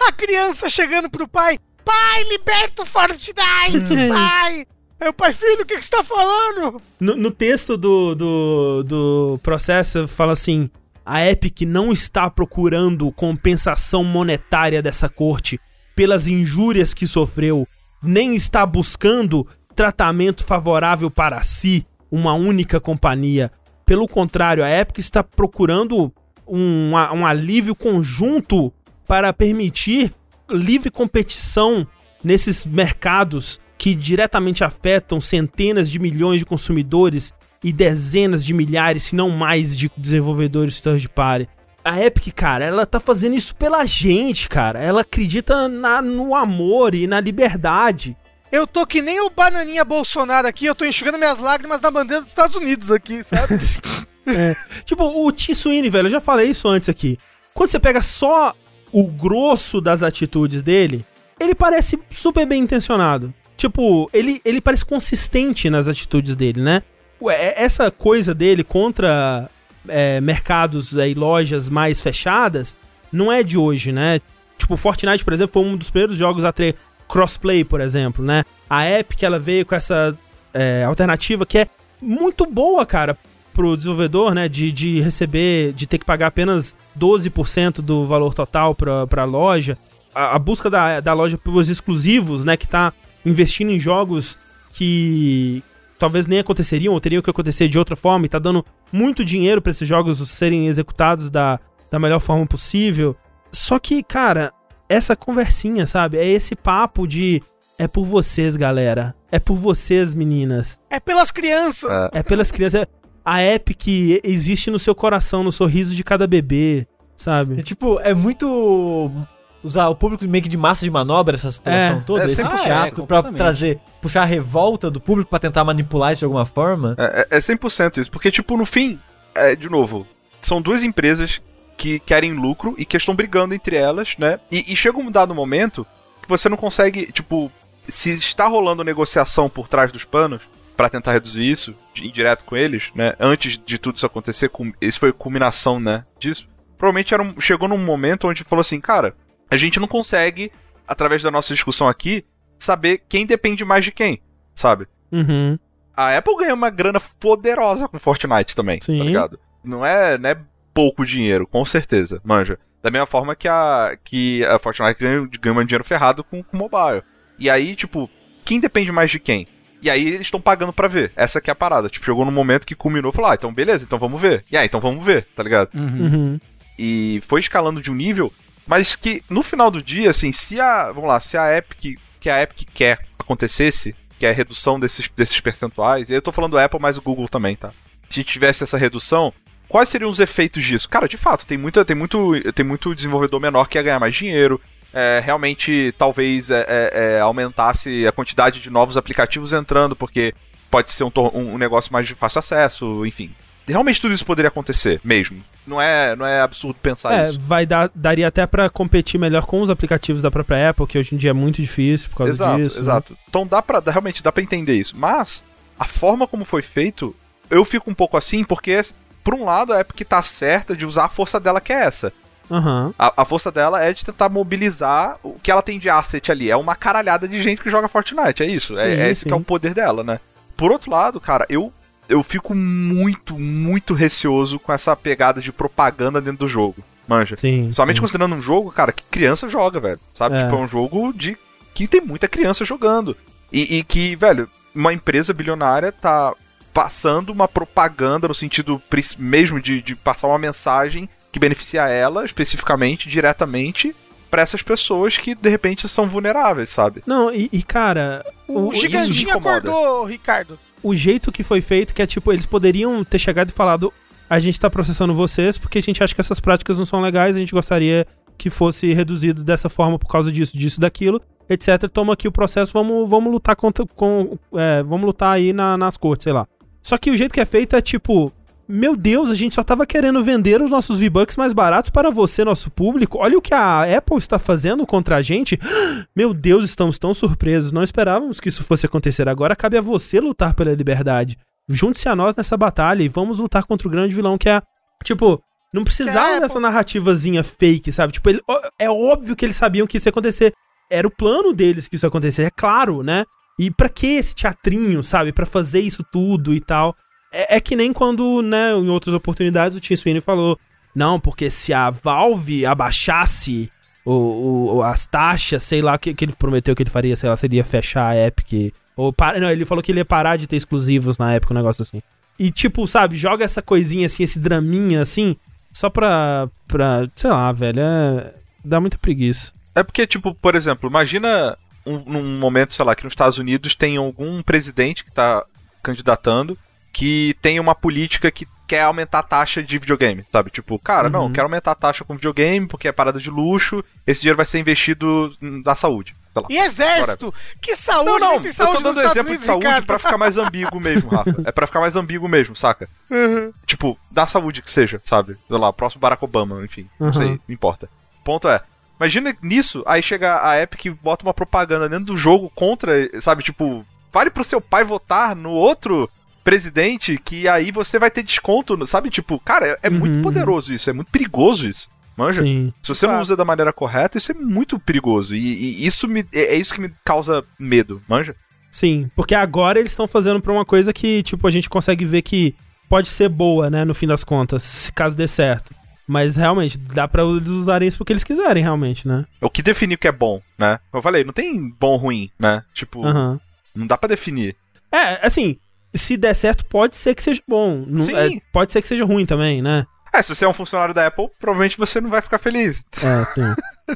A criança chegando pro pai, pai, liberta o Fortnite, pai! Aí o pai, filho, o que, que você tá falando? No, no texto do, do, do processo, fala assim: a Epic não está procurando compensação monetária dessa corte pelas injúrias que sofreu, nem está buscando tratamento favorável para si, uma única companhia. Pelo contrário, a Epic está procurando um, um alívio conjunto para permitir livre competição nesses mercados que diretamente afetam centenas de milhões de consumidores e dezenas de milhares, se não mais, de desenvolvedores third party. A Epic, cara, ela tá fazendo isso pela gente, cara. Ela acredita na, no amor e na liberdade. Eu tô que nem o bananinha Bolsonaro aqui, eu tô enxugando minhas lágrimas na bandeira dos Estados Unidos aqui, sabe? Tipo, o Sweeney, velho, eu já falei isso antes aqui. Quando você pega só o grosso das atitudes dele, ele parece super bem intencionado. Tipo, ele, ele parece consistente nas atitudes dele, né? Ué, essa coisa dele contra é, mercados e lojas mais fechadas, não é de hoje, né? Tipo, Fortnite, por exemplo, foi um dos primeiros jogos a ter crossplay, por exemplo, né? A Epic, ela veio com essa é, alternativa que é muito boa, cara, pro desenvolvedor, né? De, de receber, de ter que pagar apenas 12% do valor total pra, pra loja. A, a busca da, da loja pelos exclusivos, né? Que tá investindo em jogos que talvez nem aconteceriam ou teriam que acontecer de outra forma e tá dando muito dinheiro para esses jogos serem executados da, da melhor forma possível. Só que, cara, essa conversinha, sabe? É esse papo de é por vocês, galera. É por vocês, meninas. É pelas crianças. É pelas crianças. É a Epic existe no seu coração, no sorriso de cada bebê, É, sabe? tipo, é muito usar o público meio que de massa de manobra essa situação É, toda, é, esse sempre- chato, é, pra completamente. trazer, puxar a revolta do público pra tentar manipular isso de alguma forma. É, é é 100% isso. Porque, tipo, no fim, é, de novo, são duas empresas que querem lucro e que estão brigando entre elas, né? E, e chega um dado momento que você não consegue, tipo, se está rolando negociação por trás dos panos pra tentar reduzir isso, de- ir direto com eles, né? Antes de tudo isso acontecer, isso foi a culminação, né? Disso. Provavelmente era um- chegou num momento onde falou assim, cara, a gente não consegue, através da nossa discussão aqui, saber quem depende mais de quem, sabe? Uhum. A Apple ganha uma grana poderosa com Fortnite também, Sim. tá ligado? Não é, não é pouco dinheiro, com certeza, manja. Da mesma forma que a, que a Fortnite ganha, ganha um dinheiro ferrado com o mobile. E aí, tipo, quem depende mais de quem? E aí eles estão pagando pra ver. Essa que é a parada. Tipo, chegou num momento que culminou e falou, ah, então beleza, então vamos ver. E aí, então vamos ver, tá ligado? Uhum. Uhum. e foi escalando de um nível, mas que no final do dia, assim, se a, vamos lá, se a Epic, que a Epic quer acontecesse, que é a redução desses, desses percentuais, e eu tô falando Apple, mas o Google também, tá? Se a gente tivesse essa redução, quais seriam os efeitos disso? Cara, de fato, tem, muita, tem, muito, tem muito desenvolvedor menor que ia ganhar mais dinheiro, é, realmente talvez é, é, é, aumentasse a quantidade de novos aplicativos entrando, porque pode ser um, um negócio mais de fácil acesso, enfim. Realmente tudo isso poderia acontecer mesmo. Não é, não é absurdo pensar É, isso. vai dar, daria até pra competir melhor com os aplicativos da própria Apple, que hoje em dia é muito difícil por causa Exato, disso. né? exato. Então dá pra, dá- realmente dá pra entender isso. Mas a forma como foi feito, eu fico um pouco assim, porque por um lado a Epic tá certa de usar a força dela que é essa. Aham. A, a força dela é de tentar mobilizar o que ela tem de asset ali. É uma caralhada de gente que joga Fortnite, é isso. é, Sim, é esse sim. que é o poder dela, né? Por outro lado, cara, eu, eu fico muito, muito receoso com essa pegada de propaganda dentro do jogo. Manja. Sim. Somente sim. considerando um jogo, cara, que criança joga, velho. Sabe? É. Tipo, é um jogo de que tem muita criança jogando. E, e que, velho, uma empresa bilionária tá passando uma propaganda no sentido mesmo de, de passar uma mensagem que beneficia ela, especificamente, diretamente, pra essas pessoas que, de repente, são vulneráveis, sabe? Não, e, e, cara, O, o, isso me gigantinho incomoda. acordou, Ricardo. o jeito que foi feito, que é tipo, eles poderiam ter chegado e falado: a gente tá processando vocês porque a gente acha que essas práticas não são legais, a gente gostaria que fosse reduzido dessa forma por causa disso, disso, daquilo, etc. Toma aqui o processo, vamos, vamos lutar contra. Com, é, vamos lutar aí na- nas cortes, sei lá. Só que o jeito que é feito é tipo. Meu Deus, a gente só tava querendo vender os nossos V-Bucks mais baratos para você, nosso público. Olha o que a Apple está fazendo contra a gente. Meu Deus, estamos tão surpresos. Não esperávamos que isso fosse acontecer. Agora cabe a você lutar pela liberdade. Junte-se a nós nessa batalha e vamos lutar contra o grande vilão que é. Tipo, não precisava É, dessa narrativazinha fake, sabe? Tipo, ele- é óbvio que eles sabiam que isso ia acontecer. Era o plano deles que isso ia acontecer, é claro, né? E pra que esse teatrinho, sabe? Pra fazer isso tudo e tal. É, é que nem quando, né, em outras oportunidades, o Tim Sweeney falou: não, porque se a Valve abaixasse o, o- as taxas, sei lá, que, que ele prometeu que ele faria, sei lá, seria fechar a Epic. Ou para, não, ele falou que ele ia parar de ter exclusivos na Epic, um negócio assim. E tipo, sabe, joga essa coisinha assim, esse draminha assim, só pra, pra sei lá, velho, é, dá muita preguiça. É porque, tipo, por exemplo, imagina um, num momento, sei lá, que nos Estados Unidos tem algum presidente que tá candidatando que tem uma política que quer aumentar a taxa de videogame, sabe? Tipo, cara, não, Uhum. quero aumentar a taxa com videogame porque é parada de luxo, esse dinheiro vai ser investido na saúde. Lá. E exército? Que saúde? Não, não, tem eu saúde tô nos dando exemplo de Unidos, saúde Ricardo. pra ficar mais ambíguo mesmo, Rafa. É pra ficar mais ambíguo mesmo, saca? Uhum. Tipo, da saúde que seja, sabe? Sei lá, próximo Barack Obama, enfim. Não Uhum. sei, não importa. Ponto é. Imagina nisso, aí chega a Epic e bota uma propaganda dentro do jogo contra, sabe? Tipo, vale pro seu pai votar no outro presidente que aí você vai ter desconto, no- sabe? Tipo, cara, é, é muito Uhum. poderoso isso, é muito perigoso isso. Manja? Sim. Se você não usa da maneira correta, isso é muito perigoso. E, e isso me, é, é isso que me causa medo, manja? Sim, porque agora eles estão fazendo pra uma coisa que, tipo, a gente consegue ver que pode ser boa, né, no fim das contas, se caso dê certo. Mas realmente, dá pra eles usarem isso porque eles quiserem, realmente, né? O que define o que é bom, né? Eu falei, não tem bom ou ruim, né? Tipo, Aham. não dá pra definir. É, assim, se der certo, pode ser que seja bom. Sim. é, pode ser que seja ruim também, né? É, se você é um funcionário da Apple, provavelmente você não vai ficar feliz. É, sim.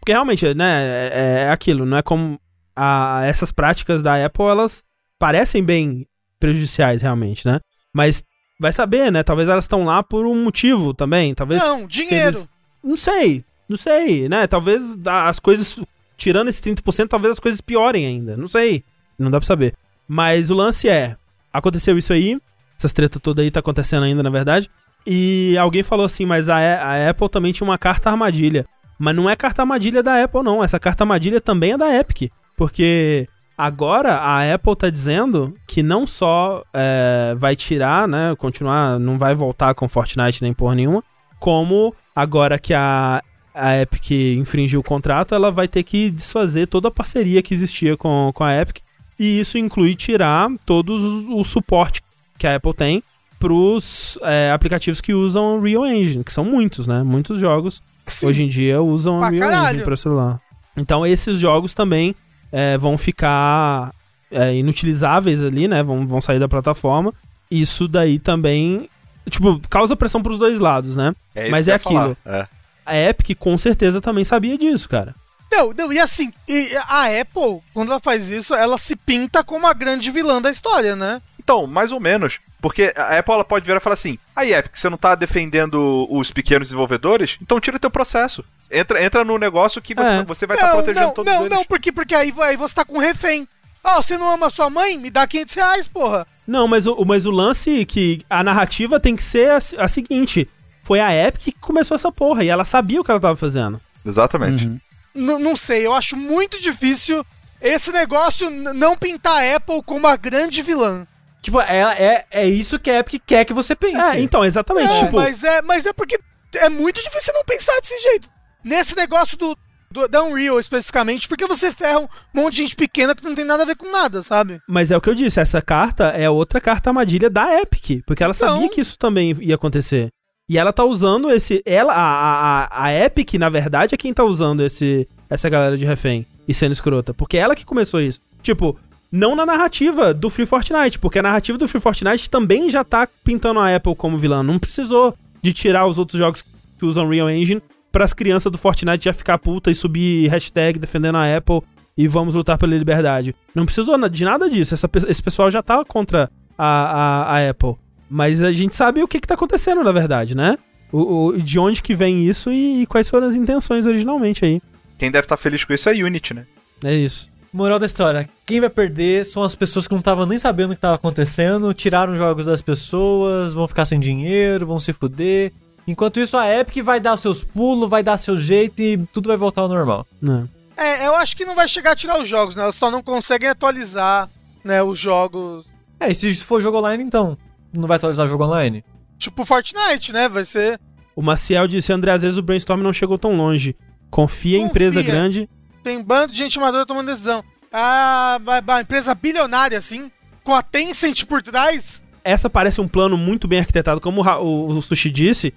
Porque realmente, né, é, é aquilo, não é como a- essas práticas da Apple, elas parecem bem prejudiciais, realmente, né? Mas vai saber, né? Talvez elas estão lá por um motivo também, talvez... Não, dinheiro. eles- Não sei, não sei, né? Talvez as coisas, tirando esse 30%, talvez as coisas piorem ainda, não sei. Não dá pra saber. Mas o lance é, aconteceu isso aí, essas treta toda aí tá acontecendo ainda, na verdade, e alguém falou assim, mas a, a Apple também tinha uma carta armadilha. Mas não é carta armadilha da Apple, não. Essa carta armadilha também é da Epic. Porque agora a Apple tá dizendo que não só é, vai tirar, né? Continuar, não vai voltar com Fortnite nem porra nenhuma. Como agora que a, a Epic infringiu o contrato, ela vai ter que desfazer toda a parceria que existia com, com a Epic. E isso inclui tirar todo o o suporte que a Apple tem pros é, aplicativos que usam Unreal Engine, que são muitos, né? Muitos jogos Sim. hoje em dia usam Pra Unreal caralho. Engine para celular. Então esses jogos também é, vão ficar é, inutilizáveis ali, né? Vão, vão sair da plataforma. Isso daí também, tipo, causa pressão pros dois lados, né? É isso Mas que eu é aquilo. É. A Epic com certeza também sabia disso, cara. Não, não, e assim, e a Apple, quando ela faz isso, ela se pinta como a grande vilã da história, né? Então, mais ou menos. Porque a Apple ela pode virar e falar assim: aí, Epic, você não tá defendendo os pequenos desenvolvedores? Então tira teu processo. Entra, entra no negócio que você, É. você vai estar não, protegendo não, todos não, eles. não, porque, porque aí, aí você tá com refém. Ó, você não ama sua mãe? Me dá 500 reais, porra. Não, mas o, mas o lance é que a narrativa tem que ser a, a seguinte: foi a Epic que começou essa porra e ela sabia o que ela tava fazendo. Exatamente. Uhum. Não sei, eu acho muito difícil esse negócio não pintar a Apple como a grande vilã. Tipo, é, é, é isso que a Epic quer que você pense. É, então, exatamente. Não, tipo, mas, é, mas é porque é muito difícil não pensar desse jeito. Nesse negócio do, do da Unreal, especificamente, porque você ferra um monte de gente pequena que não tem nada a ver com nada, sabe? Mas é o que eu disse, essa carta é outra carta armadilha da Epic, porque ela Então- sabia que isso também ia acontecer. E ela tá usando esse. Ela, a, a, a Epic, na verdade, é quem tá usando esse, essa galera de refém e sendo escrota. Porque é ela que começou isso. Tipo, não na narrativa do Free Fortnite, porque a narrativa do Free Fortnite também já tá pintando a Apple como vilã. Não precisou de tirar os outros jogos que usam Real Engine para as crianças do Fortnite já ficar puta e subir hashtag defendendo a Apple e vamos lutar pela liberdade. Não precisou de nada disso. Essa esse pessoal já tá contra a, a, a Apple. Mas a gente sabe o que, que tá acontecendo, na verdade, né? O, o- de onde que vem isso e, e quais foram as intenções originalmente aí. Quem deve estar feliz com isso é a Unity, né? É isso. Moral da história: quem vai perder são as pessoas que não estavam nem sabendo o que estava acontecendo, tiraram jogos das pessoas, vão ficar sem dinheiro, vão se fuder. Enquanto isso, a Epic vai dar os seus pulos, vai dar seu jeito e tudo vai voltar ao normal. Né? É, eu acho que não vai chegar a tirar os jogos, né? Elas só não conseguem atualizar, né, os jogos. É, e se for jogo online, então? Não vai atualizar o jogo online? Tipo Fortnite, né? Vai ser. O Maciel disse, André, às vezes o brainstorm não chegou tão longe. Confia em Confia. empresa grande. Tem bando de gente amadora tomando decisão. Ah, ba- empresa bilionária, assim, com a Tencent por trás. Essa parece um plano muito bem arquitetado, como o, o, Sushi disse.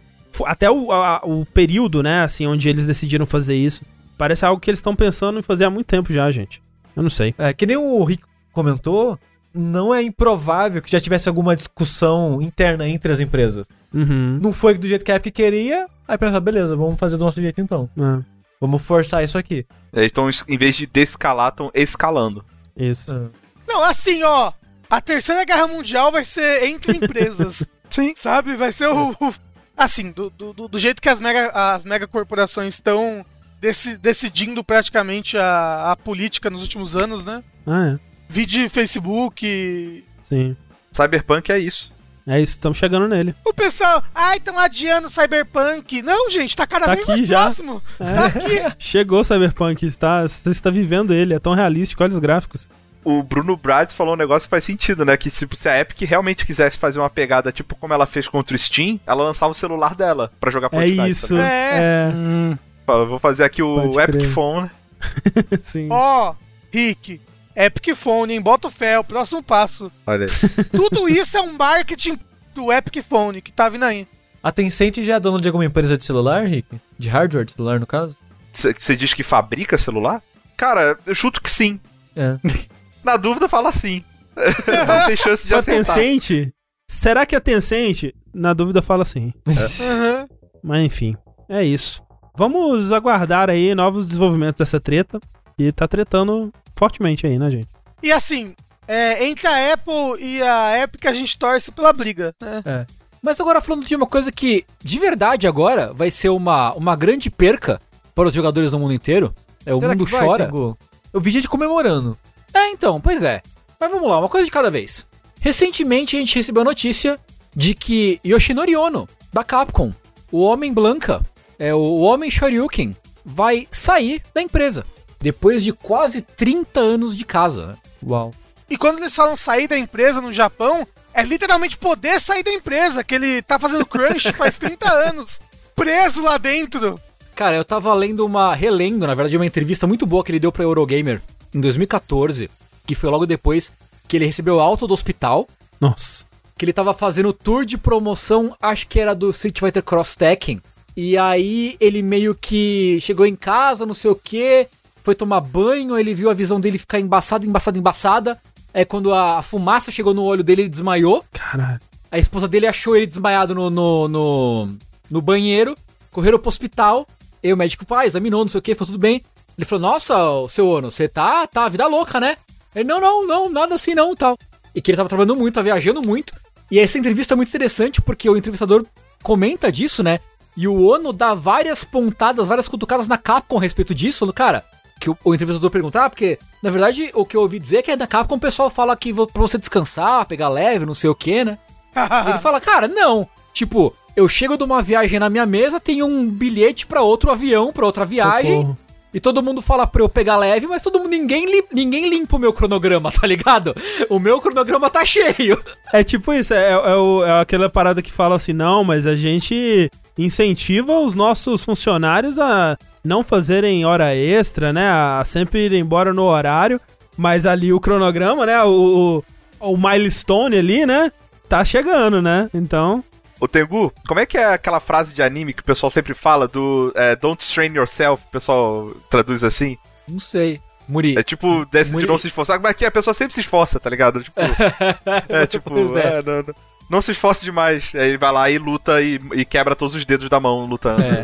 Até o, a- o período, né, assim, onde eles decidiram fazer isso. Parece algo que eles estão pensando em fazer há muito tempo já, gente. Eu não sei. É, que nem o Rick comentou, não é improvável que já tivesse alguma discussão interna entre as empresas. Uhum. Não foi do jeito que a Epic queria, aí pensa, beleza, vamos fazer do nosso jeito então. É, Vamos forçar isso aqui. Eles estão, em vez de descalar, estão escalando. isso. Não, assim, ó. A terceira guerra mundial vai ser entre empresas. Sim. sabe? Vai ser o. o- assim, do, do, do- do jeito que as mega, as mega corporações estão deci- decidindo praticamente a, a política nos últimos anos, né? Ah, é. Vide Facebook. Sim. Cyberpunk é isso. É isso, estamos chegando nele. O pessoal, ai, estão adiando o Cyberpunk. Não, gente, tá cada Tá vez aqui mais já. próximo. É. Tá aqui. Chegou o Cyberpunk, está, você está vivendo ele, é tão realístico, olha os gráficos. o Bruno Brades falou um negócio que faz sentido, né? Que tipo, se a Epic realmente quisesse fazer uma pegada tipo como ela fez contra o Steam, ela lançava o celular dela pra jogar É Fortnite. isso. tá? É. É. Hum, Fala, vou fazer aqui o Pode Epic crer. Phone. Sim. Ó, Rick, Epic Phone, hein? Bota o fé, o próximo passo. Olha aí. Tudo isso é um marketing do Epic Phone que tá vindo aí. A Tencent já é dona de alguma empresa de celular, Rick? De hardware de celular, no caso? Você diz que fabrica celular? Cara, eu chuto que sim. É. Na dúvida, fala sim. Não tem chance de a acertar. Tencent? Será que a Tencent? Na dúvida, fala sim. Uhum. Mas enfim, é isso. Vamos aguardar aí novos desenvolvimentos dessa treta. E tá tretando fortemente aí, né, gente? E assim, é, entre a Apple e a Epic a gente torce pela briga, né? Mas agora falando de uma coisa que, de verdade agora, vai ser uma, uma grande perca para os jogadores do mundo inteiro. É, o Será mundo vai, chora. Tengu? Eu vi gente comemorando. É, então, pois é. Mas vamos lá, uma coisa de cada vez. Recentemente a gente recebeu a notícia de que Yoshinori Ono, da Capcom, o Homem Blanca, é o Homem Shoryuken, vai sair da empresa. Depois de quase 30 anos de casa. né? Uau. E quando eles falam sair da empresa no Japão, é literalmente poder sair da empresa, que ele tá fazendo crunch faz 30 anos, preso lá dentro. Cara, eu tava lendo uma. relendo, na verdade, uma entrevista muito boa que ele deu pra Eurogamer em 2014, que foi logo depois que ele recebeu alta do hospital. Nossa. que ele tava fazendo tour de promoção, acho que era do Street Fighter Cross Tekken. E aí ele meio que chegou em casa, não sei o que, foi tomar banho, ele viu a visão dele ficar embaçada, embaçada, embaçada. É quando a fumaça chegou no olho dele, ele desmaiou. Caralho. A esposa dele achou ele desmaiado no, no, no, no banheiro, correram pro hospital. E o médico, pá, examinou, não sei o que, foi tudo bem. Ele falou, nossa, seu Ono, você tá, tá, vida louca, né? Ele, não, não, não, nada assim não, tal. E que ele tava trabalhando muito, tá viajando muito. E essa entrevista é muito interessante, porque o entrevistador comenta disso, né? E o Ono dá várias pontadas, várias cutucadas na Capcom a respeito disso, falando, cara, que o, o entrevistador perguntar, porque, na verdade, o que eu ouvi dizer é que na Capcom o pessoal fala que pra você descansar, pegar leve, não sei o que, né? Ele fala, cara, não. Tipo, eu chego de uma viagem na minha mesa, tem um bilhete pra outro avião, pra outra viagem. Socorro. E todo mundo fala pra eu pegar leve, mas todo mundo, ninguém, li- ninguém limpa o meu cronograma, tá ligado? O meu cronograma tá cheio. É tipo isso, é, é, o- é aquela parada que fala assim, não, mas a gente incentiva os nossos funcionários a não fazerem hora extra, né? A sempre ir embora no horário, mas ali o cronograma, né? O, o, o milestone ali, né? Tá chegando, né? Então, Ô Tengu, como é que é aquela frase de anime que o pessoal sempre fala do é, Don't strain yourself? O pessoal traduz assim? Não sei. Muri. É tipo, desse de Muri- não se esforçar, mas que a pessoa sempre se esforça, tá ligado? Tipo, é tipo, Pois é. é, não, não, não se esforce demais. Aí ele vai lá e luta e, e quebra todos os dedos da mão lutando. É.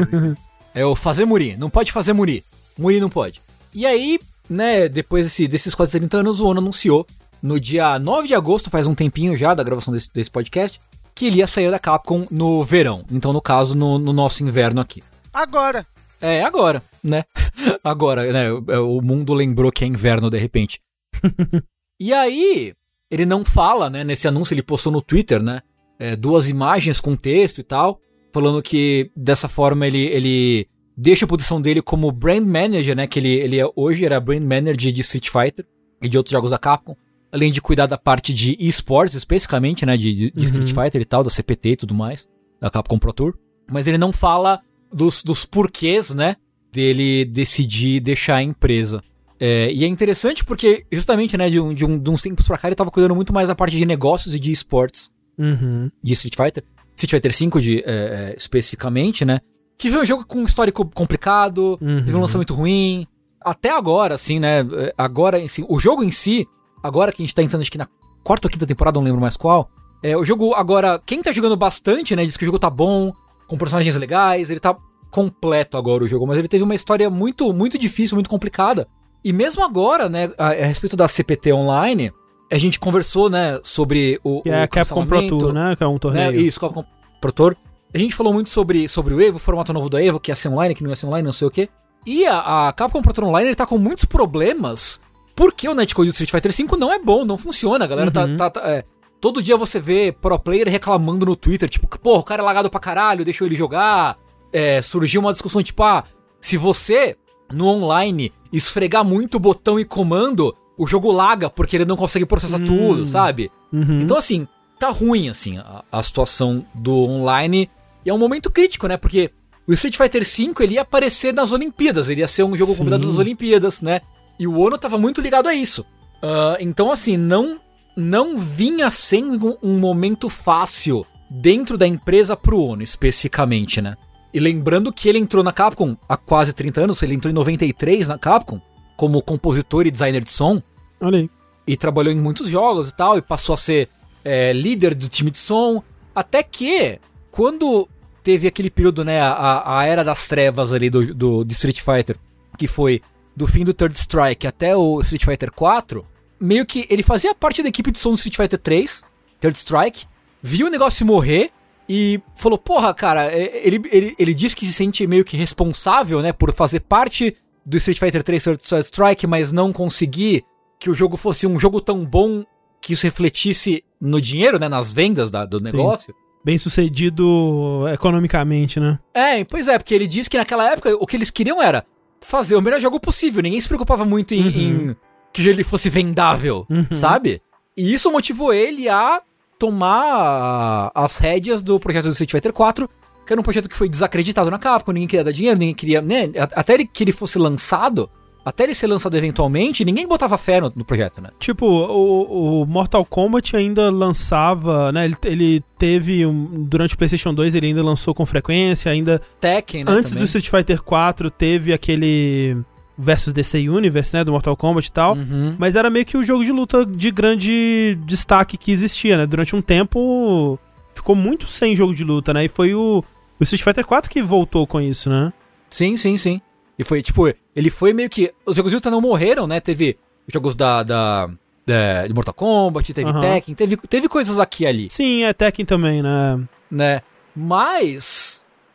É o fazer Muri. Não pode fazer Muri. Muri não pode. E aí, né, depois desse, desses quase 30 anos, o Ono anunciou no dia 9 de agosto, faz um tempinho já da gravação desse, desse podcast, que ele ia sair da Capcom no verão. Então, no caso, no, no nosso inverno aqui. Agora. É, agora, né? Agora, né? o- O mundo lembrou que é inverno de repente. e aí, ele não fala, né? Nesse anúncio, ele postou no Twitter, né? é, duas imagens com texto e tal, falando que dessa forma ele, ele deixa a posição dele como brand manager, né? Que ele, ele é- hoje era brand manager de Street Fighter e de outros jogos da Capcom. Além de cuidar da parte de esportes, especificamente, né? De, de- de Street Fighter e tal, da CPT e tudo mais, da Capcom Pro Tour. Mas ele não fala dos, dos porquês, né? Dele decidir deixar a empresa. É, e é interessante porque, justamente, né, de, um, de, um, de uns tempos pra cá, ele tava cuidando muito mais da parte de negócios e de esportes uhum. de Street Fighter. Street Fighter V de, é, é, especificamente, né? Que foi um jogo com um histórico complicado, Uhum. teve um lançamento ruim. Até agora, assim, né? é, Agora, assim, o jogo em si, agora que a gente tá entrando acho que na quarta ou quinta temporada, não lembro mais qual. É, o jogo agora, quem tá jogando bastante, né? Diz que o jogo tá bom, com personagens legais, ele tá completo agora o jogo, mas ele teve uma história muito, muito difícil, muito complicada. E mesmo agora, né, a, a respeito da CPT Online, a gente conversou, né, sobre o, Que é o a Capcom Pro Tour, né? Que é um né? torneio. Isso, Capcom Pro Tour. A gente falou muito sobre, sobre o Evo, o formato novo do Evo, que ia ser online, que não ia ser online, não sei o quê. E a, a Capcom Pro Tour Online ele tá com muitos problemas, porque o netcode do Street Fighter V não é bom, não funciona. A galera tá. Uhum. tá- tá- é, todo dia você vê pro player reclamando no Twitter, tipo, porra, o cara é lagado pra caralho, deixou ele jogar. É, surgiu uma discussão tipo, ah, se você no online esfregar muito botão e comando, o jogo laga porque ele não consegue processar Hum. tudo, sabe? Uhum. Então, assim, tá ruim, assim, a, a situação do online. E é um momento crítico, né? Porque o Street Fighter V, ele ia aparecer nas Olimpíadas. Ele ia ser um jogo Sim. convidado das Olimpíadas, né? E o Ono tava muito ligado a isso. Ah, então, assim, não, não vinha sendo um momento fácil dentro da empresa pro Ono, especificamente, né? E lembrando que ele entrou na Capcom há quase 30 anos, ele entrou em 93 na Capcom, como compositor e designer de som Olha aí. e trabalhou em muitos jogos e tal, e passou a ser é, líder do time de som. Até que, quando teve aquele período, né, a, a era das trevas ali do, do, de Street Fighter, que foi do fim do Third Strike até o Street Fighter 4, meio que ele fazia parte da equipe de som do Street Fighter 3, Third Strike, viu o negócio morrer e falou: Porra, cara, é, ele, ele, ele diz que se sente meio que responsável, né, por fazer parte do Street Fighter 3 Third Strike, mas não conseguir que o jogo fosse um jogo tão bom que isso refletisse no dinheiro, né, nas vendas da- do negócio. Bem sucedido economicamente, né? É, pois é, porque ele disse que naquela época o que eles queriam era fazer o melhor jogo possível. Ninguém se preocupava muito em, em que ele fosse vendável, sabe? E isso motivou ele a tomar as rédeas do projeto do Street Fighter 4, que era um projeto que foi desacreditado na Capcom, ninguém queria dar dinheiro, ninguém queria, né? Até ele, que ele fosse lançado, até ele ser lançado eventualmente, ninguém botava fé no, no projeto, né? Tipo, o, o Mortal Kombat ainda lançava, né? Ele, ele teve, um- durante o PlayStation 2, ele ainda lançou com frequência, ainda Tekken, né? Antes também. do Street Fighter 4 teve aquele versus DC Universe, né, do Mortal Kombat e tal, Uhum. mas era meio que o jogo de luta de grande destaque que existia, né? Durante um tempo ficou muito sem jogo de luta, né? E foi o, o Street Fighter 4 que voltou com isso, né? Sim, sim, sim. E foi, tipo, ele foi meio que. Os jogos de luta não morreram, né? Teve jogos da. da, da- de Mortal Kombat, teve Aham. Tekken, teve, teve coisas aqui e ali, Sim, é Tekken também, né? né? Mas.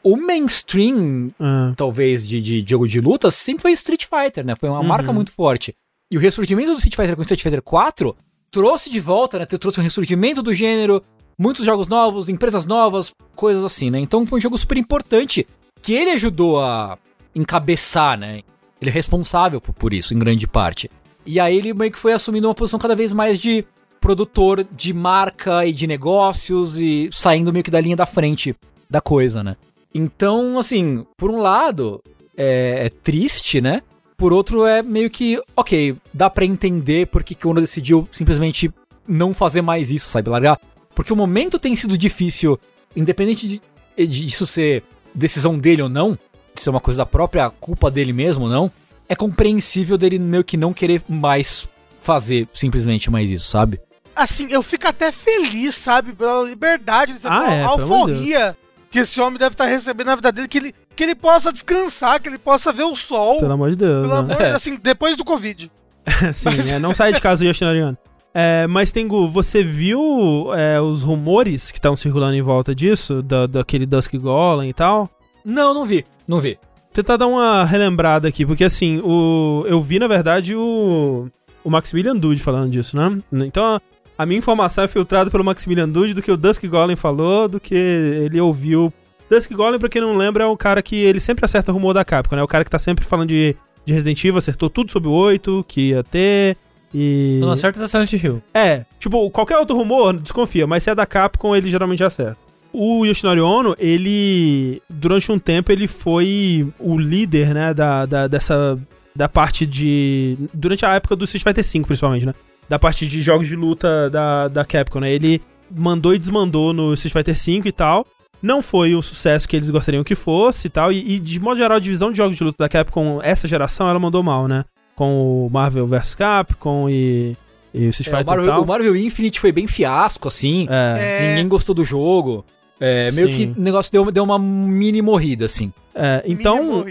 O mainstream, Ah, talvez, de, de jogo de luta sempre foi Street Fighter, né? Foi uma Uhum. marca muito forte. E o ressurgimento do Street Fighter com Street Fighter 4 trouxe de volta, né? Trouxe um ressurgimento do gênero, muitos jogos novos, empresas novas, coisas assim, né? Então foi um jogo super importante que ele ajudou a encabeçar, né? Ele é responsável por, por isso, em grande parte. E aí ele meio que foi assumindo uma posição cada vez mais de produtor de marca e de negócios e saindo meio que da linha da frente da coisa, né? Então, assim, por um lado, é, é triste, né? Por outro, é meio que, ok, dá pra entender por que o Ono decidiu simplesmente não fazer mais isso, sabe? Largar. Porque o momento tem sido difícil, independente de, de isso ser decisão dele ou não, de ser uma coisa da própria culpa dele mesmo ou não, é compreensível dele meio que não querer mais fazer simplesmente mais isso, sabe? Assim, eu fico até feliz, sabe? Pela liberdade, Ah, pela é, alforria que esse homem deve estar recebendo na vida dele, que ele, que ele possa descansar, que ele possa ver o sol. pelo amor de Deus. Pelo né? amor, assim, depois do Covid. Sim, é, não sai de casa o Yoshinari Yano. É, mas, Tengu, você viu é, os rumores que estavam circulando em volta disso? Da, daquele Dusk Golem e tal? Não, não vi, não vi. Tentar dar uma relembrada aqui, porque assim, o, eu vi, na verdade, o, o Maximilian Dude falando disso, né? Então, a, minha informação é filtrada pelo Maximilian Dude do que o Dusk Golem falou, do que ele ouviu. Dusk Golem, pra quem não lembra, é o cara que ele sempre acerta rumor da Capcom, né? O cara que tá sempre falando de, de Resident Evil, acertou tudo sobre o 8, que ia ter, e... Não acerta da Silent Hill. É, tipo, qualquer outro rumor, desconfia, mas se é da Capcom, ele geralmente acerta. O Yoshinori Ono, ele, durante um tempo, ele foi o líder, né, da, da, dessa, da parte de, durante a época do Street Fighter V, principalmente, né, da parte de jogos de luta da, da Capcom, né, ele mandou e desmandou no Street Fighter V e tal, não foi o sucesso que eles gostariam que fosse e tal, e, e, de modo geral, a divisão de jogos de luta da Capcom, essa geração, ela mandou mal, né, com o Marvel vs Capcom e, e o Street É, o, Fighter e Marvel, tal. o Marvel Infinite foi bem fiasco, assim. É, É, Ninguém gostou do jogo. É, meio Sim. que o negócio deu, deu uma mini morrida, assim. é, então.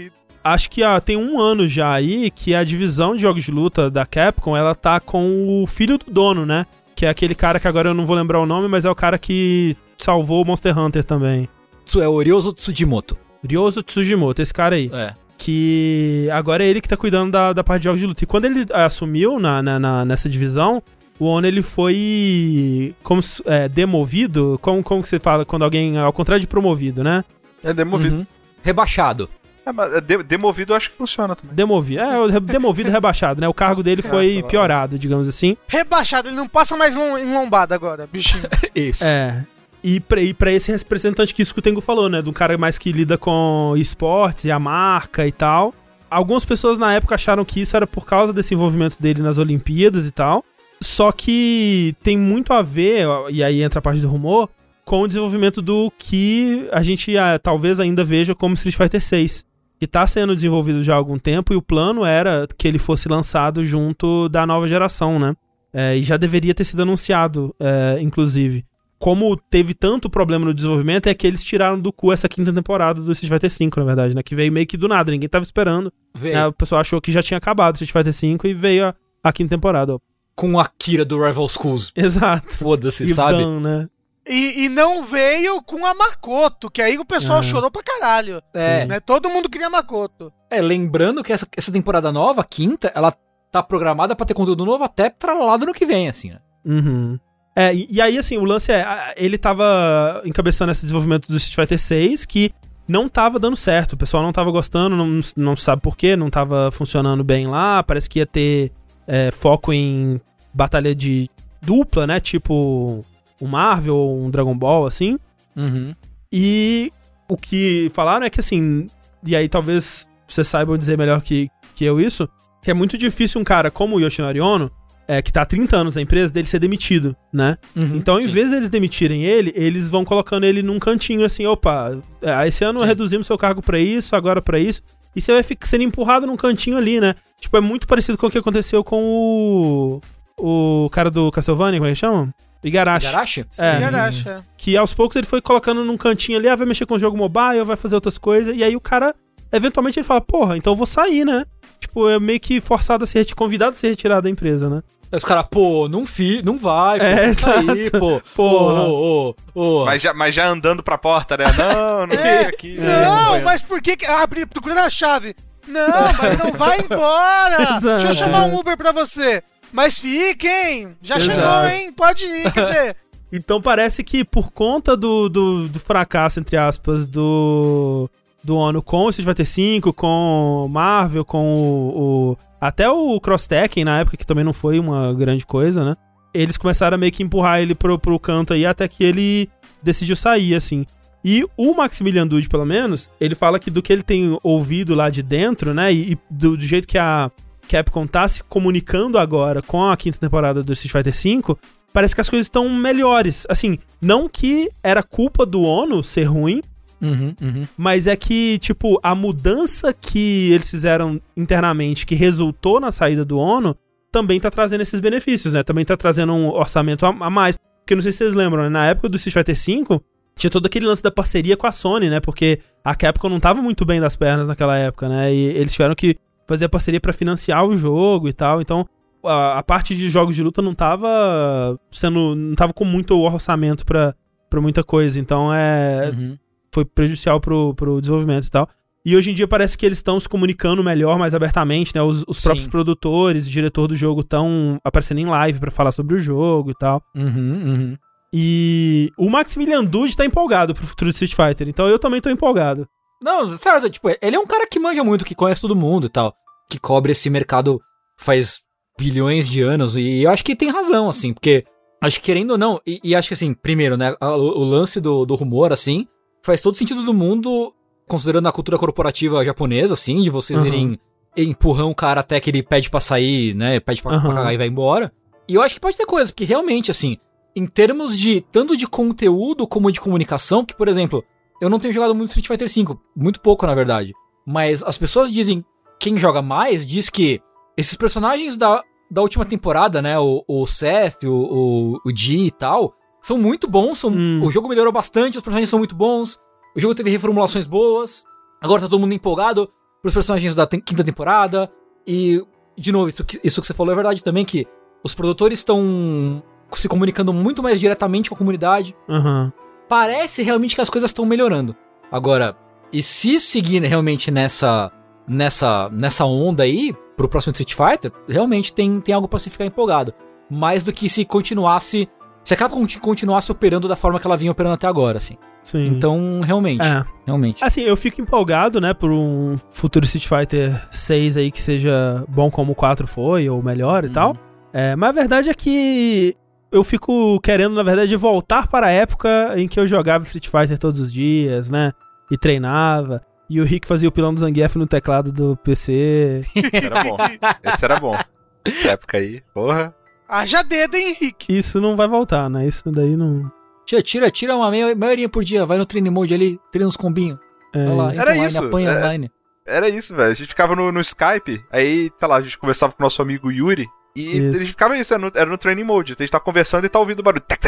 Acho que ah, tem um ano já aí que a divisão de jogos de luta da Capcom, ela tá com o filho do dono, né? Que é aquele cara que agora eu não vou lembrar o nome, mas é o cara que salvou o Monster Hunter também. Isso é Orioso Tsujimoto. Ryozo Tsujimoto, esse cara aí. É. Que agora é ele que tá cuidando da, da parte de jogos de luta. E quando ele ah, assumiu na, na- na- nessa divisão, o Ono ele foi como é, demovido. Como, como que você fala quando alguém, ao contrário de promovido, né? É demovido. Uhum. Rebaixado. É, mas é de- demovido eu acho que funciona também. Demovido. É, demovido e rebaixado, né? O cargo dele foi Nossa, piorado, digamos assim. Rebaixado, ele não passa mais lom- em lombada agora, bichinho. Isso. É. E pra, e pra esse representante que isso que o Tengu falou, né? Do cara mais que lida com esportes e a marca e tal. Algumas pessoas na época acharam que isso era por causa desse envolvimento dele nas Olimpíadas e tal. Só que tem muito a ver, e aí entra a parte do rumor, com o desenvolvimento do que a gente ah, talvez ainda veja como Street Fighter 6. Que tá sendo desenvolvido já há algum tempo e o plano era que ele fosse lançado junto da nova geração, né? É, e já deveria ter sido anunciado, é, inclusive. Como teve tanto problema no desenvolvimento, é que eles tiraram do cu essa quinta temporada do Street Fighter V, na verdade, né? Que veio meio que do nada, ninguém tava esperando. Né? O pessoal achou que já tinha acabado o Street Fighter V e veio a, a quinta temporada. ó. Com a Kira do Rival Schools. Exato. Foda-se, sabe? Dan, né? E, e não veio com a Makoto, que aí o pessoal Ah. chorou pra caralho. É. Né? Todo mundo queria Makoto. É, lembrando que essa, essa temporada nova, a quinta, ela tá programada pra ter conteúdo novo até pra lá do ano que vem, assim, né? Uhum. É, e, e aí, assim, o lance é, ele tava encabeçando esse desenvolvimento do Street Fighter 6 que não tava dando certo, o pessoal não tava gostando, não, não sabe por quê, não tava funcionando bem lá, parece que ia ter é, foco em batalha de dupla, né, tipo um Marvel ou um Dragon Ball, assim, Uhum. e o que falaram é que, assim, e aí talvez vocês saibam dizer melhor que, que eu isso, que é muito difícil um cara como o Yoshinori Ono, é, que tá há 30 anos na empresa, dele ser demitido, né? Uhum. Então, em vez deles demitirem ele, eles vão colocando ele num cantinho assim, opa, é, esse ano Sim. reduzimos seu cargo pra isso, agora pra isso. E você vai ficar sendo empurrado num cantinho ali, né? Tipo, é muito parecido com o que aconteceu com o. O cara do Castlevania, como é que chama? Igarashi. Igarashi? É. Igarashi, é. Que aos poucos ele foi colocando num cantinho ali, ah, vai mexer com o jogo mobile, vai fazer outras coisas. E aí o cara, eventualmente, ele fala, porra, então eu vou sair, né? Tipo, é meio que forçado a ser convidado a ser retirado da empresa, né? Aí os caras, pô, não fi, não vai, pô, É, fica aí, exato. pô. Porra. Ô, ô, ô, ô. Mas já, mas já andando pra porta, né? Não, não É, aqui. Não, mas por que. que- Abre, procurando a chave. Não, mas não vai embora. Deixa eu Exato. chamar um Uber pra você. Mas fiquem. Já Exato. chegou, hein? Pode ir, quer dizer. Então parece que por conta do, do, do fracasso, entre aspas, do, do ONU com o Street Fighter V, com o Marvel, com o, o- até o Cross Tekken na época, que também não foi uma grande coisa, né? Eles começaram a meio que empurrar ele pro, pro canto aí até que ele decidiu sair, assim. E o Maximilian Dude, pelo menos, ele fala que do que ele tem ouvido lá de dentro, né? E, e do, do jeito que a Capcom tá se comunicando agora com a quinta temporada do Street Fighter V, parece que as coisas estão melhores. Assim, não que era culpa do ONU ser ruim, Uhum, uhum. mas é que, tipo, a mudança que eles fizeram internamente, que resultou na saída do ONU, também tá trazendo esses benefícios, né? Também tá trazendo um orçamento a, mais. Porque não sei se vocês lembram, né? Na época do Street Fighter V, tinha todo aquele lance da parceria com a Sony, né? Porque a Capcom não tava muito bem das pernas naquela época, né? E eles tiveram que fazer a parceria pra financiar o jogo e tal. Então, a, a parte de jogos de luta não tava sendo. não tava com muito orçamento pra, pra muita coisa. Então é Uhum. foi prejudicial pro, pro desenvolvimento e tal. E hoje em dia parece que eles estão se comunicando melhor, mais abertamente, né? Os, os próprios produtores, o diretor do jogo estão aparecendo em live pra falar sobre o jogo e tal. Uhum, uhum. E o Maximilian Dude tá empolgado pro futuro do Street Fighter, então eu também tô empolgado. Não, certo, tipo, ele é um cara que manja muito, que conhece todo mundo e tal. Que cobre esse mercado faz bilhões de anos. E eu acho que tem razão, assim, porque acho que querendo ou não, e, e acho que assim, primeiro, né, o, o lance do, do rumor, assim, faz todo sentido do mundo, considerando a cultura corporativa japonesa, assim, de vocês Aham. irem empurrando o cara até que ele pede pra sair, né, pede pra, pra Aham. cagar e vai embora. E eu acho que pode ter coisa, porque realmente, assim, em termos de tanto de conteúdo como de comunicação, que, por exemplo, eu não tenho jogado muito Street Fighter V, muito pouco, na verdade. Mas as pessoas dizem, quem joga mais, diz que esses personagens da, da última temporada, né? O, o Seth, o, o, o G e tal, são muito bons. São, Hum. O jogo melhorou bastante, os personagens são muito bons. O jogo teve reformulações boas. Agora tá todo mundo empolgado pros personagens da tem- quinta temporada. E, de novo, isso que, isso que você falou é verdade também, que os produtores estão se comunicando muito mais diretamente com a comunidade Aham. Parece realmente que as coisas estão melhorando. Agora, e se seguir realmente nessa nessa nessa onda aí pro próximo Street Fighter, realmente tem, tem algo pra se ficar empolgado. Mais do que se continuasse, se a Capcom continuasse operando da forma que ela vinha operando até agora, assim. Sim. Então, realmente, É. realmente. Assim, eu fico empolgado, né, por um futuro Street Fighter 6 aí que seja bom como o 4 foi, ou melhor e Uhum. tal. É, mas a verdade é que eu fico querendo, na verdade, voltar para a época em que eu jogava Street Fighter todos os dias, né? E treinava. E o Rick fazia o pilão do Zangief no teclado do PC. Esse era bom. Esse era bom. Essa época aí, porra. Haja dedo, hein, Henrique? Isso não vai voltar, né? Isso daí não. Tira, tira, tira uma meia, meia horinha por dia, vai no treino mode ali, treina uns combinhos. É, lá, Era online, isso, apanha é. online. Era isso, velho. A gente ficava no, no Skype, aí, sei lá, a gente conversava com o nosso amigo Yuri. E Isso. a gente ficava isso, era no, era no training mode. A gente tá conversando e tá ouvindo o barulho. Tec.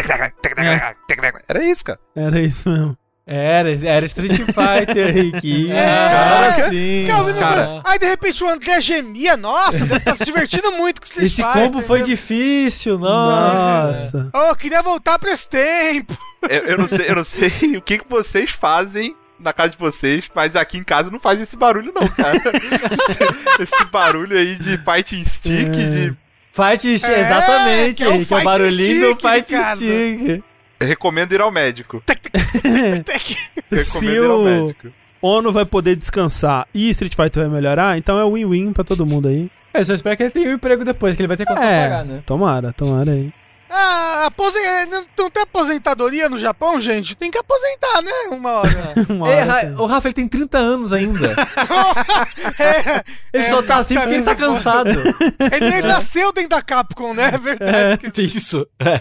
Era isso, cara. Era isso mesmo. Era, era Street Fighter, Rick. É. Cara, sim. Cara. Aí de repente o André gemia, nossa, deve estar se divertindo muito com Street Esse Fighter, combo foi né? difícil, nossa. Nossa. Oh, queria voltar pra esse tempo. Eu, eu não sei, eu não sei o que, que vocês fazem na casa de vocês, mas aqui em casa não faz esse barulho, não, cara. esse, esse barulho aí de fighting stick, É. de. Fight stick, É, exatamente, que é o Rick. É o barulhinho do fight Ricardo. stick. Eu recomendo ir ao médico. Recomendo Se ir ao o médico. Ono vai poder descansar e Street Fighter vai melhorar, então é win-win pra todo mundo aí. Eu só espero que ele tenha um emprego depois, que ele vai ter conta pra É, pagar, né? tomara, tomara aí. Ah, aposen... não, não tem aposentadoria no Japão, gente? Tem que aposentar, né? Uma hora. Uma hora Ra- tem. o Rafa, ele tem 30 anos ainda. é, Ele só tá assim porque ele tá cansado. ele nem nasceu dentro da Capcom, né? É verdade. Isso. É.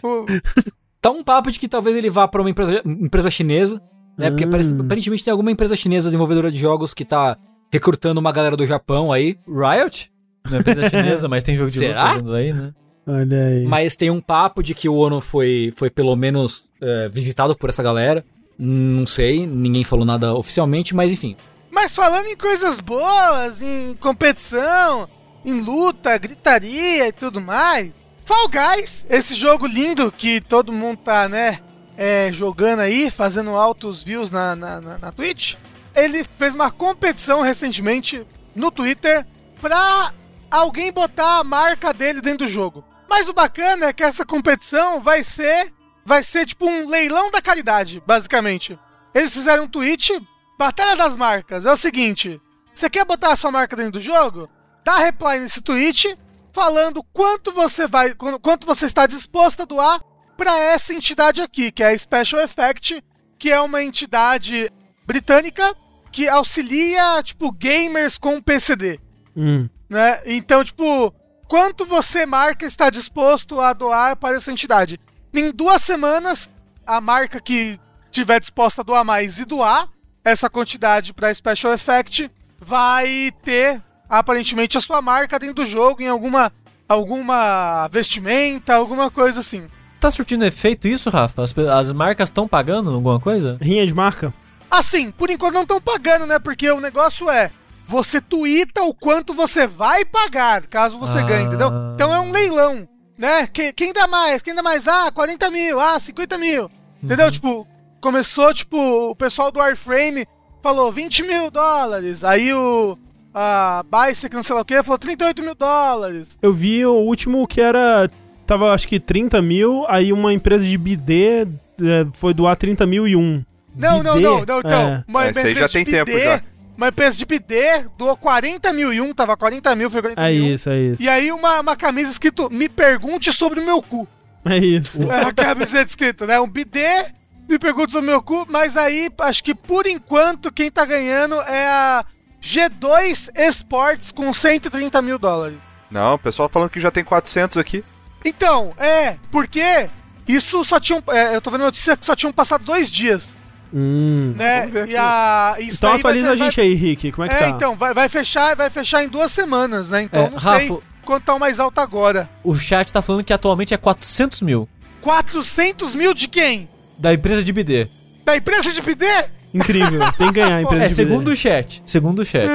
Tá um papo de que talvez ele vá pra uma empresa, empresa chinesa, né? Porque Hum. parece- aparentemente tem alguma empresa chinesa desenvolvedora de jogos que tá recrutando uma galera do Japão aí. Riot? Não é empresa chinesa, mas tem jogo de Será? luta fazendo aí, né? Olha aí. Mas tem um papo de que o Ono foi, foi pelo menos é, visitado por essa galera. Não sei, ninguém falou nada oficialmente, mas enfim. Mas falando em coisas boas, em competição, em luta, gritaria e tudo mais. Fall Guys, esse jogo lindo que todo mundo tá, né, é, jogando aí, fazendo altos views na, na, na, na Twitch. Ele fez uma competição recentemente no Twitter pra alguém botar a marca dele dentro do jogo. Mas o bacana é que essa competição vai ser vai ser tipo um leilão da caridade, basicamente. Eles fizeram um tweet, Batalha das Marcas. É o seguinte, você quer botar a sua marca dentro do jogo? Dá reply nesse tweet falando quanto você vai, qu- quanto você está disposto a doar para essa entidade aqui, que é a Special Effect, que é uma entidade britânica que auxilia, tipo, gamers com PCD Hum. né? Então, tipo, quanto você, marca, está disposto a doar para essa entidade? Em duas semanas, a marca que tiver disposta a doar mais e doar essa quantidade para Special Effect vai ter aparentemente a sua marca dentro do jogo em alguma alguma vestimenta, alguma coisa assim. Tá surtindo efeito isso, Rafa? As, as marcas estão pagando alguma coisa? Rinha de marca? Assim, por enquanto não estão pagando, né? Porque o negócio é você tuita o quanto você vai pagar caso você Ah. ganhe, entendeu? Então é um leilão, né? Que- quem dá mais? Quem dá mais? Ah, 40 mil, ah, 50 mil. Entendeu? Tipo, começou, tipo, o pessoal do Warframe falou 20 mil dólares. Aí o. A Bicycle, não sei lá o que, falou 38 mil dólares. Eu vi o último que era. Tava acho que 30 mil, aí uma empresa de BD é, foi doar 30 mil e um. Não, não, não, não, então. É. Uma, É, isso aí empresa já de tem tempo BD, já. Uma empresa de BD doou 40 mil e um, tava 40 mil, foi 40 É mil. isso, é isso. E aí uma, uma camisa escrito Me pergunte sobre o meu cu. É isso. É a camiseta escrita, né? Um bidê, me pergunte sobre o meu cu, mas aí acho que por enquanto quem tá ganhando é a G2 Esports com 130 mil dólares. Não, o pessoal falando que já tem 400 aqui. Então, é, porque isso só tinham. é, eu tô vendo notícia que só tinham passado dois dias, Hum. né? E a. Isso Então aí vai- atualiza a vai- gente aí, Rick. Como é que É, tá? então, vai, vai fechar, vai fechar em duas semanas, né? Então É, não sei Rafa- quanto tá o mais alto agora. O chat tá falando que atualmente é 400 mil 400 mil de quem? da empresa de BD. Da empresa de BD? Incrível. Tem que ganhar a empresa É, de segundo BD. o chat. Segundo o chat.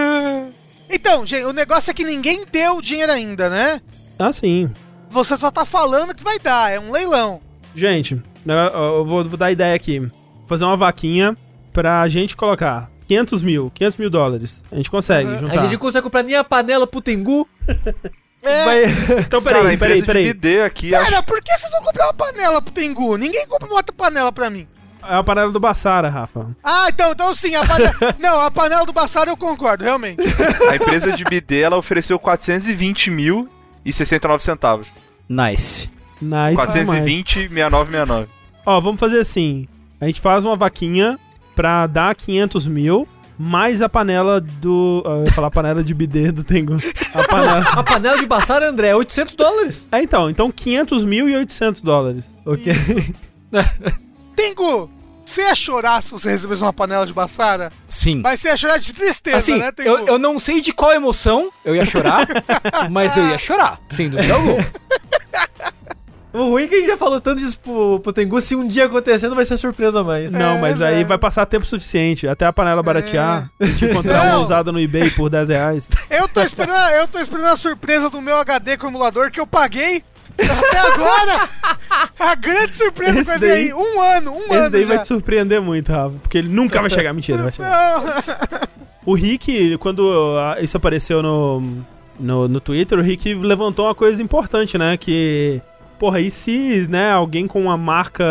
Então, gente, o negócio é que ninguém deu o dinheiro ainda, né? Ah, sim. Você só tá falando que vai dar, é um leilão. Gente, eu vou, vou dar ideia aqui. Vou fazer uma vaquinha pra gente colocar 500 mil, 500 mil dólares. A gente consegue Uhum. juntar. A gente consegue comprar nem a panela pro Tengu. É. Vai... Então, Cara, peraí, empresa peraí, de peraí. BD aqui, acho Cara, por que vocês vão comprar uma panela pro Tengu? Ninguém compra uma outra panela pra mim. É a panela do Bassara, Rafa. Ah, então, então sim, a panela. não, a panela do Bassara eu concordo, realmente. A empresa de bidê, ela ofereceu 420 mil e 69 centavos. Nice. Nice demais. 420, 6969. Ó, vamos fazer assim. A gente faz uma vaquinha pra dar 500 mil, mais a panela do... ah, Eu ia falar a panela de bidê do Tengu. A panela... A panela de Bassara, André, é 800 dólares. É, então. Então 500 mil e 800 dólares. Ok. Tengu, você ia chorar se você recebesse uma panela de Bassara? Sim. Mas você ia chorar de tristeza, Assim, né, Tengu? eu, eu não sei de qual emoção eu ia chorar, mas eu ia chorar, sem dúvida alguma. O ruim é que a gente já falou tanto disso pro, pro Tengu, se um dia acontecendo vai ser surpresa a mais. Não, É, mas aí velho. vai passar tempo suficiente. Até a panela baratear. A gente encontrar uma usada no eBay por 10 reais. Eu tô esperando, eu tô esperando a surpresa do meu HD com o emulador que eu paguei até agora. A grande surpresa Esse que vai vir aí. Um ano, um Esse ano daí já. vai te surpreender muito, Rafa. Porque ele nunca vai chegar. Mentira, vai chegar. Não. O Rick, quando ah, isso apareceu no, no, no Twitter, o Rick levantou uma coisa importante, né? Que, porra, e se, né, alguém com uma marca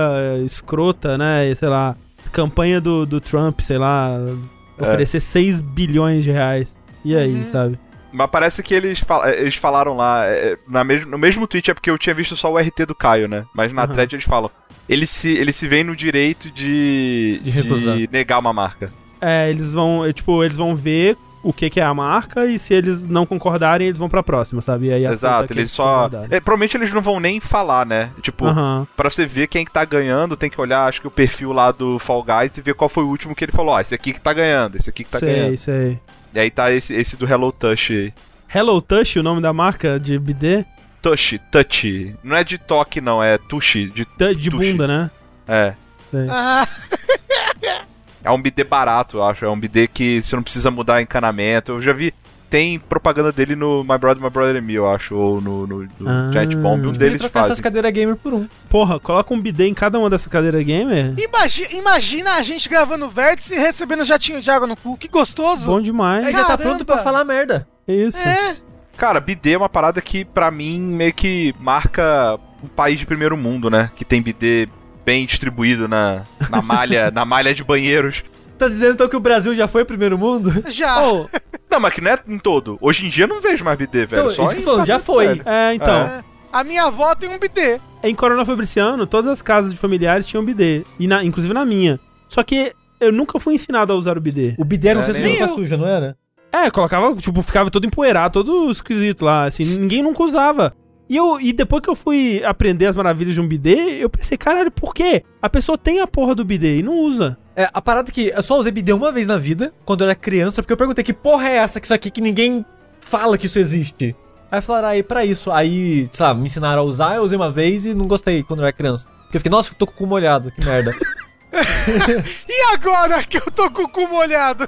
escrota, né, sei lá, campanha do, do Trump, sei lá, É. oferecer 6 bilhões de reais? E aí, Uhum. sabe? Mas parece que eles, fal- eles falaram lá, é, na mes no mesmo tweet é porque eu tinha visto só o RT do Caio, né? Mas na Aham. thread eles falam. Eles se, eles se veem no direito de, De recusar. negar uma marca. É, eles vão, é, tipo, eles vão ver o que, que é a marca e se eles não concordarem, eles vão pra próxima, sabe? E aí Exato, que eles só. É, provavelmente eles não vão nem falar, né? Tipo, Aham. pra você ver quem que tá ganhando, tem que olhar, acho que o perfil lá do Fall Guys e ver qual foi o último que ele falou. Ah, esse aqui que tá ganhando, esse aqui que tá sei, ganhando. sei. E aí tá esse, esse do Hello Touch aí. Hello Touch, o nome da marca de BD? Touch, touch. Não é de toque, não, é touch. De, De, de Touch. bunda, né? é. Ah, É um bidê barato, eu acho. É um bidê que você não precisa mudar encanamento. Eu já vi. Tem propaganda dele no My Brother, My Brother and Me, eu acho. Ou no, no, no Ah. Giant Bomb. Um deles trocar essas cadeiras gamer por um. Porra, coloca um bidê em cada uma dessas cadeiras gamer. imagi- imagina a gente gravando vértice e recebendo jatinho de água no cu. Que gostoso. Bom demais. Aí já tá pronto pra falar merda. Isso. É. Cara, bidê é uma parada que, pra mim, meio que marca um país de primeiro mundo, né? Que tem bidê bem distribuído na, na malha na malha de banheiros. Tá dizendo então que o Brasil já foi primeiro mundo? Já. Oh, Não, mas que não é em todo. Hoje em dia eu não vejo mais bidê, velho. Então, Só isso que em eu tô falando, já foi. Velho. é, então. É. A minha avó tem um bidê. Em Coronel Fabriciano, todas as casas de familiares tinham bidê. E na, inclusive na minha. Só que eu nunca fui ensinado a usar o bidê. O É, sei se nem já eu. tá suja, não era? É, colocava, tipo, ficava todo empoeirado, todo esquisito lá, assim, ninguém nunca usava. E, eu, e depois que eu fui aprender as maravilhas de um bidê, eu pensei, caralho, por quê? A pessoa tem a porra do bidê e não usa. É, a parada que eu só usei bidê uma vez na vida, quando eu era criança, porque eu perguntei que porra é essa, que isso aqui que ninguém fala que isso existe. Aí falaram, aí pra isso. Aí, sei lá, me ensinaram a usar, eu usei uma vez e não gostei quando eu era criança. Porque eu fiquei, nossa, tô com o cu molhado, que merda. E agora que eu tô com o cu molhado?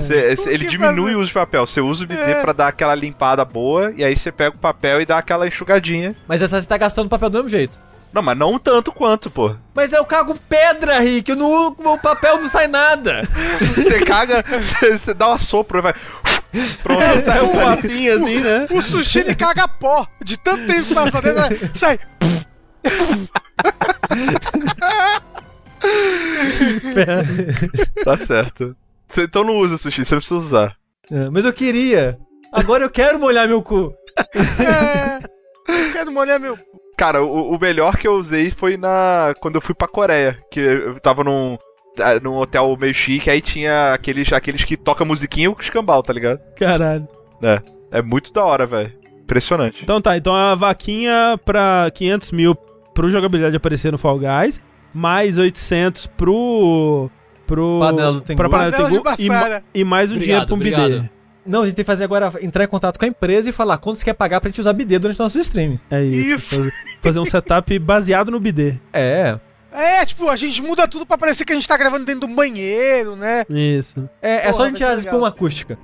Cê- cê- ele diminui fazer? o uso de papel. Você usa o bidê É. pra dar aquela limpada boa, e aí você pega o papel e dá aquela enxugadinha. Mas você tá gastando papel do mesmo jeito. Não, mas não tanto quanto, pô. Mas eu cago pedra, Rick, eu não, o papel não sai nada. Você caga, você dá uma sopro e vai. Pronto, Sai um pocinho assim, né? O sushi ele caga pó. De tanto tempo que passa dentro, vai- sai. Tá certo. Você então não usa sushi, você não precisa usar. É, mas eu queria. Agora eu quero molhar meu cu. É, eu quero molhar meu. Cara, o, o melhor que eu usei foi na. quando eu fui pra Coreia. Que eu tava num. ah, num hotel meio chique, aí tinha aqueles, aqueles que toca musiquinha com escambau, tá ligado? Caralho. É. É muito da hora, velho. Impressionante. Então tá, então a vaquinha pra 500 mil pro jogabilidade aparecer no Fall Guys, mais 800 pro. pro Panela do Tengu. pra panela do Tengu e, ma- e mais um Obrigado, dinheiro pra um bidê. obrigado. Não, a gente tem que fazer agora, entrar em contato com a empresa e falar quanto você quer pagar pra gente usar bidê durante nossos streams. É isso. Isso. Fazer, fazer um setup baseado no bidê. É. É, tipo, a gente muda tudo pra parecer que a gente tá gravando dentro de um banheiro, né? Isso. É, é só Porra, a gente tirar as legal. com acústica.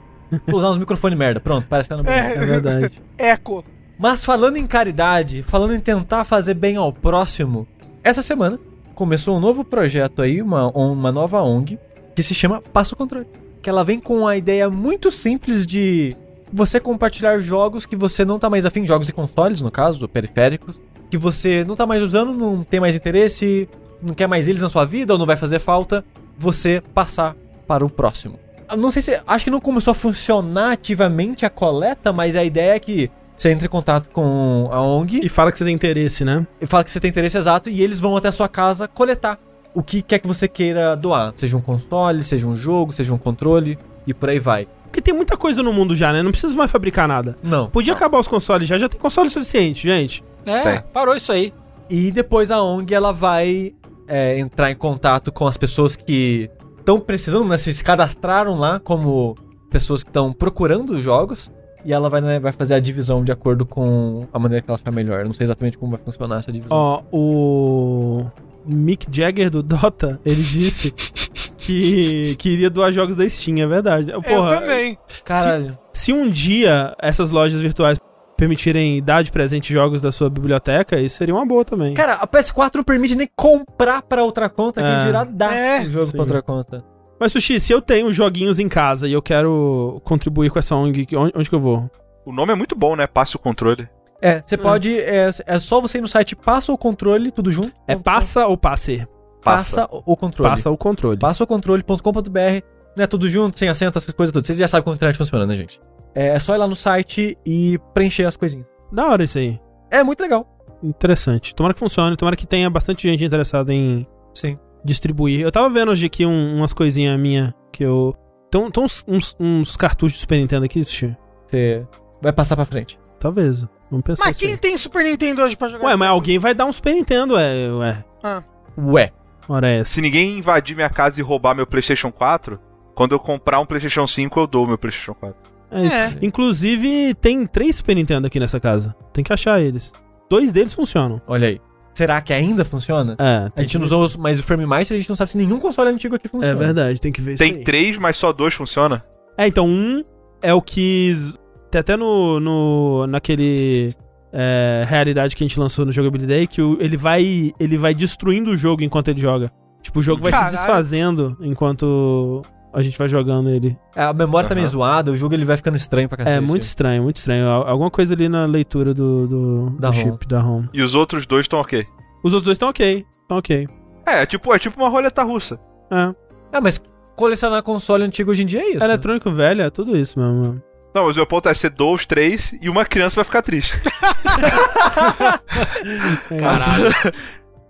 Vou usar uns microfones merda. Pronto, parece que tá no banheiro. É verdade. Eco. Mas falando em caridade, falando em tentar fazer bem ao próximo, essa semana começou um novo projeto aí, uma, uma nova ONG, que se chama Passo Controle. Que ela vem com a ideia muito simples de você compartilhar jogos que você não tá mais afim, jogos e consoles, no caso, periféricos, que você não tá mais usando, não tem mais interesse, não quer mais eles na sua vida ou não vai fazer falta, você passar para o próximo. Eu não sei se. Acho que não começou a funcionar ativamente a coleta, mas a ideia é que você entre em contato com a ONG E fala que você tem interesse, né? e fala que você tem interesse exato e eles vão até a sua casa coletar o que quer que você queira doar. Seja um console, seja um jogo, seja um controle e por aí vai. Porque tem muita coisa no mundo já, né? Não precisa mais fabricar nada. Não. Podia acabar os consoles já, já tem console suficiente, gente. É, Tem. parou isso aí. E depois a ONG ela vai é, entrar em contato com as pessoas que estão precisando, né? Se cadastraram lá como pessoas que estão procurando jogos. E ela vai, né, vai fazer a divisão de acordo com a maneira que ela achar melhor. Eu não sei exatamente como vai funcionar essa divisão. Ó, o Mick Jagger do Dota, ele disse que queria doar jogos da Steam, é verdade. Eu Porra, também. Caralho. se um dia essas lojas virtuais permitirem dar de presente jogos da sua biblioteca, isso seria uma boa também. Cara, a PS4 não permite nem comprar pra outra conta, É. quem dirá dar É, o jogo sim. pra outra conta. Mas, Sushi, se eu tenho joguinhos em casa e eu quero contribuir com essa ONG, que- onde, onde que eu vou? O nome é muito bom, né? Passe o controle. É, você pode. É, é só você ir no site Passa o Controle, tudo junto. É passa ou passe? Passa o o controle. Passa o controle. passaocontrole.com.br, né, tudo junto, sem acento, essas coisas todas. Vocês já sabem como a internet funciona, né, gente? É, é só ir lá no site e preencher as coisinhas. Da hora isso aí. É muito legal. Interessante. Tomara que funcione, tomara que tenha bastante gente interessada em Sim. Distribuir. Eu tava vendo hoje aqui um- umas coisinhas minhas que eu. Tem, tem uns, uns, uns cartuchos de Super Nintendo aqui, Sushi? Você vai passar pra frente. Talvez. Vamos pensar Mas nisso quem tem Super Nintendo hoje pra jogar? Ué, mas alguém vai dar um Super Nintendo, ué. ué. Ué. Ora é essa. Se ninguém invadir minha casa e roubar meu PlayStation 4, quando eu comprar um PlayStation 5, eu dou meu PlayStation 4. É isso. É. Inclusive, tem três Super Nintendo aqui nessa casa. Tem que achar eles. Dois deles funcionam. Olha aí. Será que ainda funciona? É. A gente não usou mais o Frame Master, a gente não sabe se nenhum console antigo aqui É funciona. verdade, tem que ver isso Tem aí. três, mas só dois funciona? É, então, um é o que. Tem até no. no naquele. é, realidade que a gente lançou no Jogability Day, que o- ele vai. Ele vai destruindo o jogo enquanto ele joga. Tipo, o jogo vai Caralho. se desfazendo enquanto a gente vai jogando ele. É, A memória tá meio zoada, o jogo ele vai ficando estranho pra cacete. É muito estranho, muito estranho. Al- Alguma coisa ali na leitura do, do, Da do ROM. chip da ROM. E os outros dois estão ok. Os outros dois estão ok. Estão ok. É, é tipo, é tipo uma roleta russa. É. É, mas colecionar console antigo hoje em dia é isso. Eletrônico velho é tudo isso mesmo. mano. Não, mas o meu ponto é ser dois, três e uma criança vai ficar triste. É Caralho.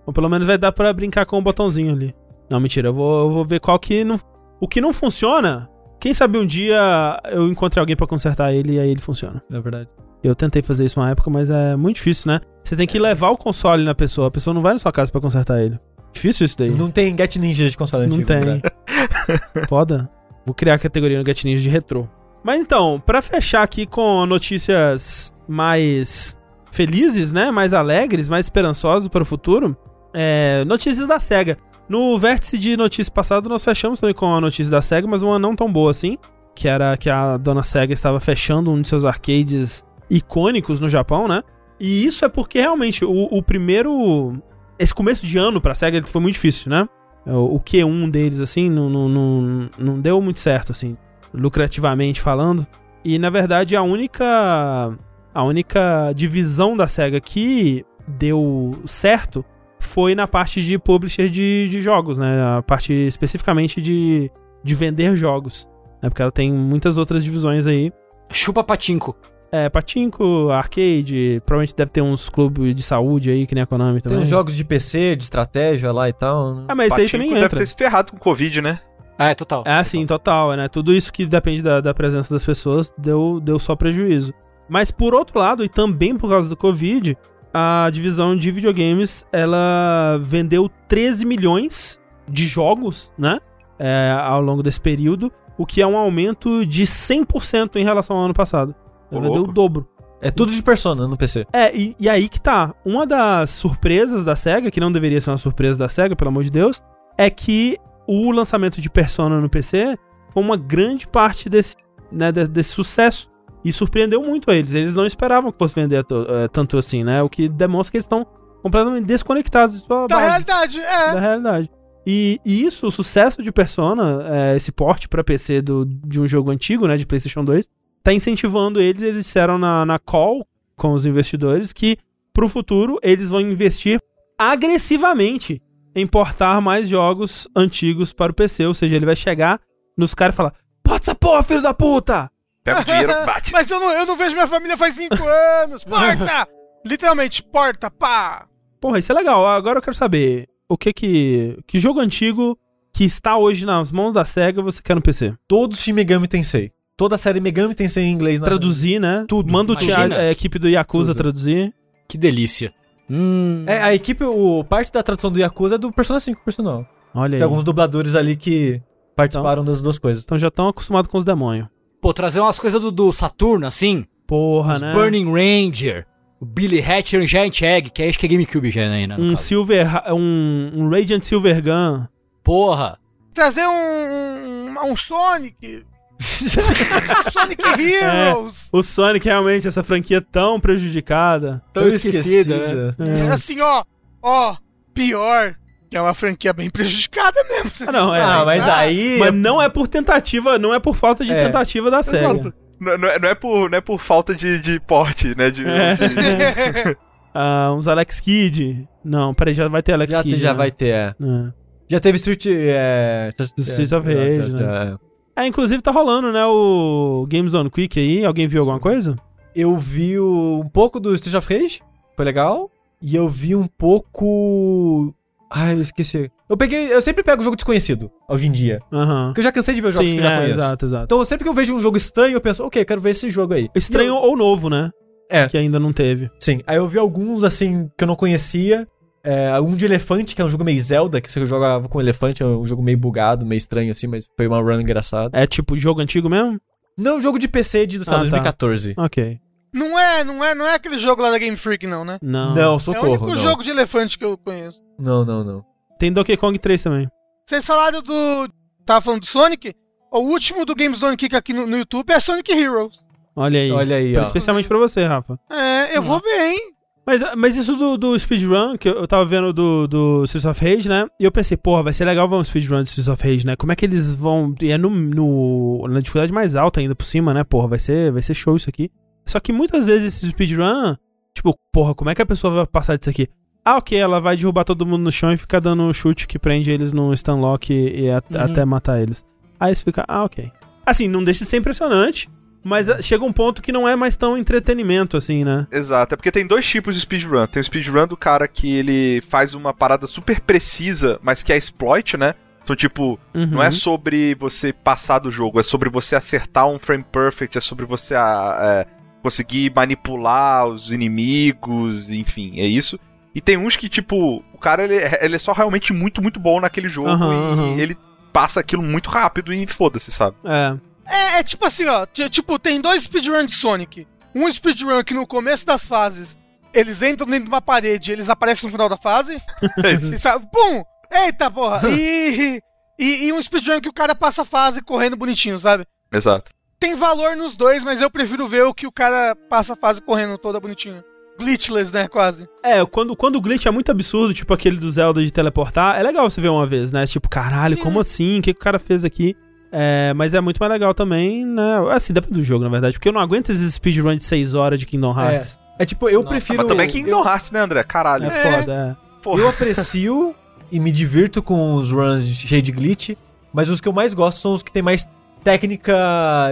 Bom, pelo menos vai dar pra brincar com o botãozinho ali. Não, mentira, eu vou, eu vou ver qual que não. O que não funciona, quem sabe um dia eu encontrei alguém pra consertar ele e aí ele funciona. É verdade. Eu tentei fazer isso uma época, mas é muito difícil, né? Você tem que levar o console na pessoa, a pessoa não vai na sua casa pra consertar ele. Difícil isso daí. Não tem Get Ninja de console Não antigo. tem. né? Foda. Vou criar a categoria no Get Ninja de retrô. Mas então, pra fechar aqui com notícias mais felizes, né? Mais alegres, mais esperançosas para o futuro. é, notícias da SEGA. No vértice de notícias passado, nós fechamos também com a notícia da SEGA, mas uma não tão boa assim. Que era que a dona SEGA estava fechando um de seus arcades icônicos no Japão, né? E isso é porque realmente o, o primeiro. Esse começo de ano pra SEGA foi muito difícil, né? O, o Q1 deles, assim, não, não, não, não deu muito certo, assim, lucrativamente falando. E na verdade a única. A única divisão da SEGA que deu certo foi na parte de publisher de, de jogos, né? A parte especificamente de, de vender jogos. Né? Porque ela tem muitas outras divisões aí. Chupa patinco. É, Patinco, arcade, provavelmente deve ter uns clubes de saúde aí, que nem a Konami Tem também. uns jogos de PC, de estratégia lá e tal. né? Ah, mas isso aí também deve entra. ter se ferrado com Covid, né? É, total. É, sim, total, né? Tudo isso que depende da, da presença das pessoas deu, deu só prejuízo. Mas por outro lado, e também por causa do Covid, a divisão de videogames, ela vendeu 13 milhões de jogos, né? É, ao longo desse período, o que é um aumento de 100% em relação ao ano passado. Ela vendeu o dobro. É tudo de Persona no PC. É, e, e aí que tá. Uma das surpresas da SEGA, que não deveria ser uma surpresa da SEGA, pelo amor de Deus, é que o lançamento de Persona no PC foi uma grande parte desse, né, de- desse sucesso. E surpreendeu muito eles. Eles não esperavam que fosse vender eh, tanto assim, né? O que demonstra que eles estão completamente desconectados Da base, realidade, é. da realidade. E, e isso, o sucesso de Persona, eh, esse porte pra PC do, de um jogo antigo, né, de PlayStation 2, tá incentivando eles. Eles disseram na, na call com os investidores que pro futuro eles vão investir agressivamente em portar mais jogos antigos para o PC. Ou seja, ele vai chegar nos caras e falar: Bota essa porra, filho da puta! Pega o dinheiro, bate. Mas eu não, eu não vejo minha família faz cinco anos. Porta! Literalmente, porta, pá! Porra, isso é legal. Agora eu quero saber o que que. Que jogo antigo que está hoje nas mãos da SEGA você quer no PC? Todos os Shin Megami Tensei. Toda a série Megami Tensei em inglês. Na... Traduzir, né? Tudo. Manda o tia- Imagina. a equipe do Yakuza Tudo. traduzir. Que delícia. Hum. É, a equipe, o, parte da tradução do Yakuza é do Persona 5, personal. Olha aí. Tem alguns dubladores ali que participaram das duas coisas. Então já estão acostumados com os demônios. Pô, trazer umas coisas do, do Saturno, assim. Porra, os né? Burning Ranger. O Billy Hatcher e o Giant Egg, que acho que é GameCube já, né? no Um caso. Silver. Um, um Radiant Silver Gun. Porra. Trazer um, um, um Sonic. Sonic Heroes. O Sonic, realmente, essa franquia tão prejudicada. Tão esquecida, né? É. Assim, ó. Ó, pior. Que é uma franquia bem prejudicada mesmo. Ah, não, é. ah, mas Ah, aí. Mas não é por tentativa, não é por falta de É. tentativa da. Exato. Não, não é, não é por, não é por falta de, de porte, né? De, É. de- Ah, uns Alex Kidd. Não, peraí, já vai ter Alex já, Kidd. já né? vai ter, é. É. Já teve Street. É, Streets of Rage, né? já- É, inclusive tá rolando, né, o Games Done Quick aí. Alguém viu alguma coisa? Eu vi o- um pouco do Street of Rage, foi legal. E eu vi um pouco. Ai, eu esqueci. Eu peguei. Eu sempre pego jogo desconhecido, hoje em dia. Aham. Porque eu já cansei de ver jogos Sim, que eu já é, conheço. exato, exato. Então sempre que eu vejo um jogo estranho, eu penso, ok, eu quero ver esse jogo aí. Estranho eu- ou novo, né? É. Que ainda não teve. Sim. Aí eu vi alguns, assim, que eu não conhecia. É, um de elefante, que é um jogo meio Zelda, que você jogava com elefante, é um jogo meio bugado, meio estranho, assim, mas foi uma run engraçada. É tipo jogo antigo mesmo? Não, jogo de PC de, sei Ah, tá. 2014. Ok. Não é, não é, não é aquele jogo lá da Game Freak, não, né? Não. Não, é o socorro. único não. jogo de elefante que eu conheço. Não, não, não. Tem Donkey Kong 3 também. Vocês falaram do. Tava falando do Sonic? O último do Games Done Kick aqui no, no YouTube é Sonic Heroes. Olha aí. Olha aí, ó. Especialmente pra você, Rafa. É, eu vou ver, hein? Mas, mas isso do, do speedrun, que eu eu tava vendo do, do Streets of Rage, né? E eu pensei, porra, vai ser legal ver um speedrun de Streets of Rage, né? Como é que eles vão. E é no, no- na dificuldade mais alta ainda por cima, né? Porra, vai ser, vai ser show isso aqui. Só que muitas vezes esse speedrun, tipo, porra, como é que a pessoa vai passar disso aqui? Ah, ok, ela vai derrubar todo mundo no chão e ficar dando um chute que prende eles no stunlock e, e a- Uhum. até matar eles. Aí você fica, ah, ok. Assim, não deixa de ser impressionante, mas ah, chega um ponto que não é mais tão entretenimento, assim, né? Exato, é porque tem dois tipos de speedrun. Tem o speedrun do cara que ele faz uma parada super precisa, mas que é exploit, né? Então, tipo, não Uhum. é sobre você passar do jogo, é sobre você acertar um frame perfect, é sobre você ah, é, conseguir manipular os inimigos, enfim, é isso. E tem uns que, tipo, o cara ele, é- ele é só realmente muito, muito bom naquele jogo Aham, e aham. ele passa aquilo muito rápido e foda-se, sabe? É. É, é tipo assim, ó. Tipo, tem dois speedruns de Sonic. Um speedrun que no começo das fases eles entram dentro de uma parede e eles aparecem no final da fase. e sabe, pum! Eita porra! E, e, e um speedrun que o cara passa a fase correndo bonitinho, sabe? Exato. Tem valor nos dois, mas eu prefiro ver o que o cara passa a fase correndo toda bonitinho. Glitchless, né? Quase. É, quando, quando o glitch é muito absurdo, tipo aquele do Zelda de teleportar, é legal você ver uma vez, né? Tipo, caralho, Sim. como assim? O que, que o cara fez aqui? É, mas é muito mais legal também, né? Assim, depende do jogo, na verdade, porque eu não aguento esses speedruns de 6 horas de Kingdom Hearts. É tipo, eu Nossa, prefiro. Mas também Kingdom Hearts, né, André? Caralho. É, foda, é. Porra. Eu aprecio e me divirto com os runs cheios de glitch, mas os que eu mais gosto são os que tem mais técnica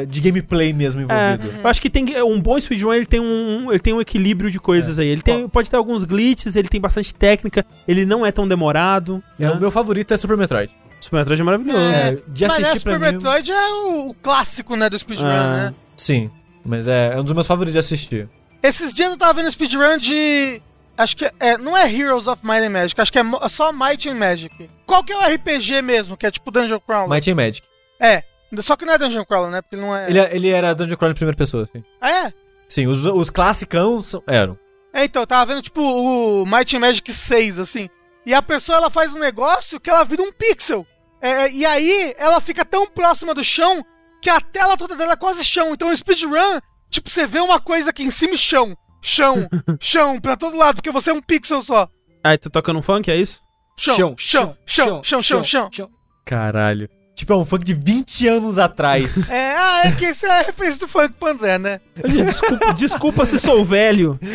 de gameplay mesmo É, envolvido. eu acho que tem um bom speedrun, ele tem um, ele tem um equilíbrio de coisas aí. Ele tem, pode ter alguns glitches, ele tem bastante técnica, ele não é tão demorado. É, né? O meu favorito é Super Metroid. Super Metroid é maravilhoso. É, de mas assistir é, pra Super mim. Metroid é o, clássico, né, do speedrun, Ah. né? Sim, mas é, é um dos meus favoritos de assistir. Esses dias eu tava vendo speedrun de. Acho que é. Não é Heroes of Might and Magic, acho que é só Might and Magic. Qual que é o RPG mesmo, que é tipo Dungeon Crawler? Might and Magic. É. Só que não é Dungeon Crawler, né? Porque não é. Ele, ele era Dungeon Crawler em primeira pessoa, assim. Ah, é? Sim, os, os classicãos são- eram. É, então, eu tava vendo tipo o Might and Magic 6, assim. E a pessoa ela faz um negócio que ela vira um pixel. É, e aí ela fica tão próxima do chão que a tela toda dela é quase chão. Então o speedrun, tipo, você vê uma coisa aqui em cima e chão. Chão, chão, pra todo lado, porque você é um pixel só. Aí tá tocando um funk, é isso? Chão, chão, chão, chão, chão, chão. Caralho. Tipo, é um funk de 20 anos atrás. É, ah, é que isso é a referência do funk pro André, né? Desculpa, desculpa se sou velho.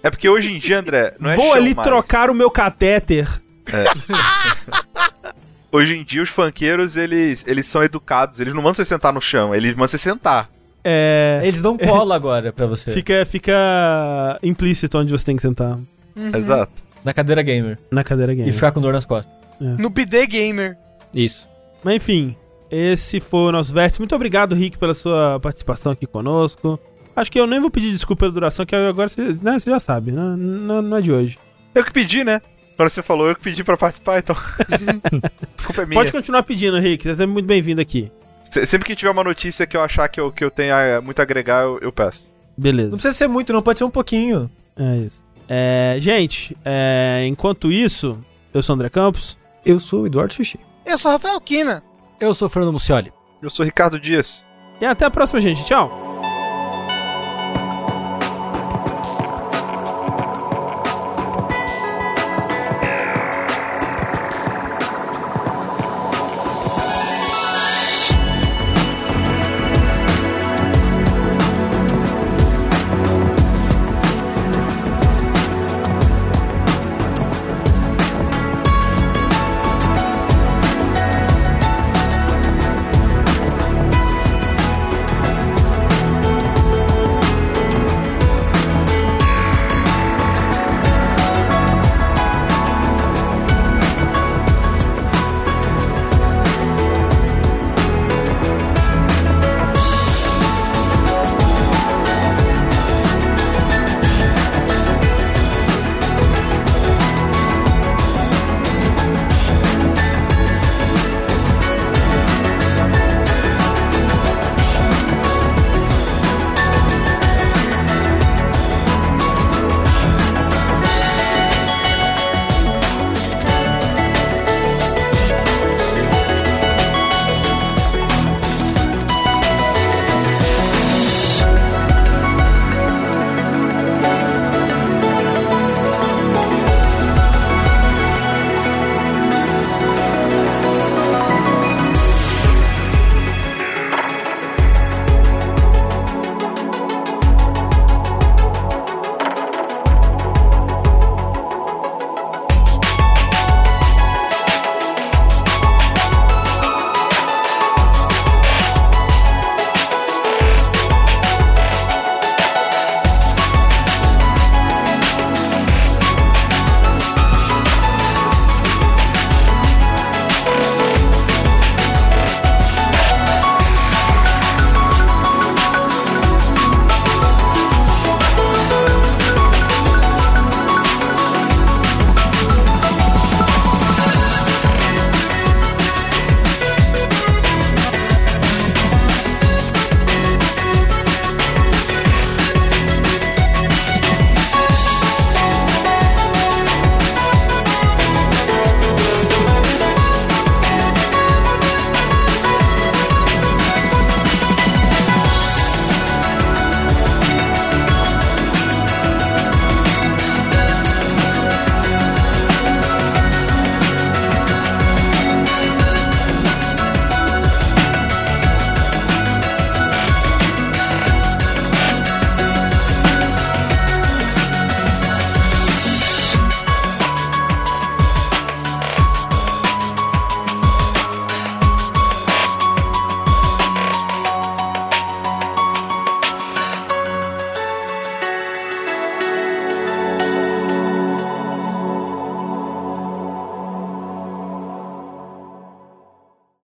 É porque hoje em dia, André, não é Vou ali mais. trocar o meu catéter. Hoje em dia, os funkeiros, eles, eles são educados. Eles não mandam você sentar no chão, eles mandam você sentar. É. Eles dão cola agora pra você. Fica, fica implícito onde você tem que sentar. Exato. Na cadeira gamer. Na cadeira game. E ficar com dor nas costas. No BD Gamer. Isso. Mas enfim, esse foi o nosso vértice. Muito obrigado, Rick, pela sua participação aqui conosco. Acho que eu nem vou pedir desculpa pela duração, que agora você, né, você já sabe, né? não, não é de hoje. Eu que pedi, né? Quando você falou, eu que pedi pra participar, então. A culpa é minha. Pode continuar pedindo, Rick. Você é sempre muito bem-vindo aqui. Se- Sempre que tiver uma notícia que eu achar que eu, que eu tenha muito a agregar, eu, eu peço. Beleza. Não precisa ser muito, não. Pode ser um pouquinho. É isso. É, gente, é, enquanto isso, eu sou o André Campos. Eu sou o Eduardo Sushi. Eu sou Rafael Kina. Eu sou o Fernando Mucioli. Eu sou Ricardo Dias. E até a próxima, gente. Tchau.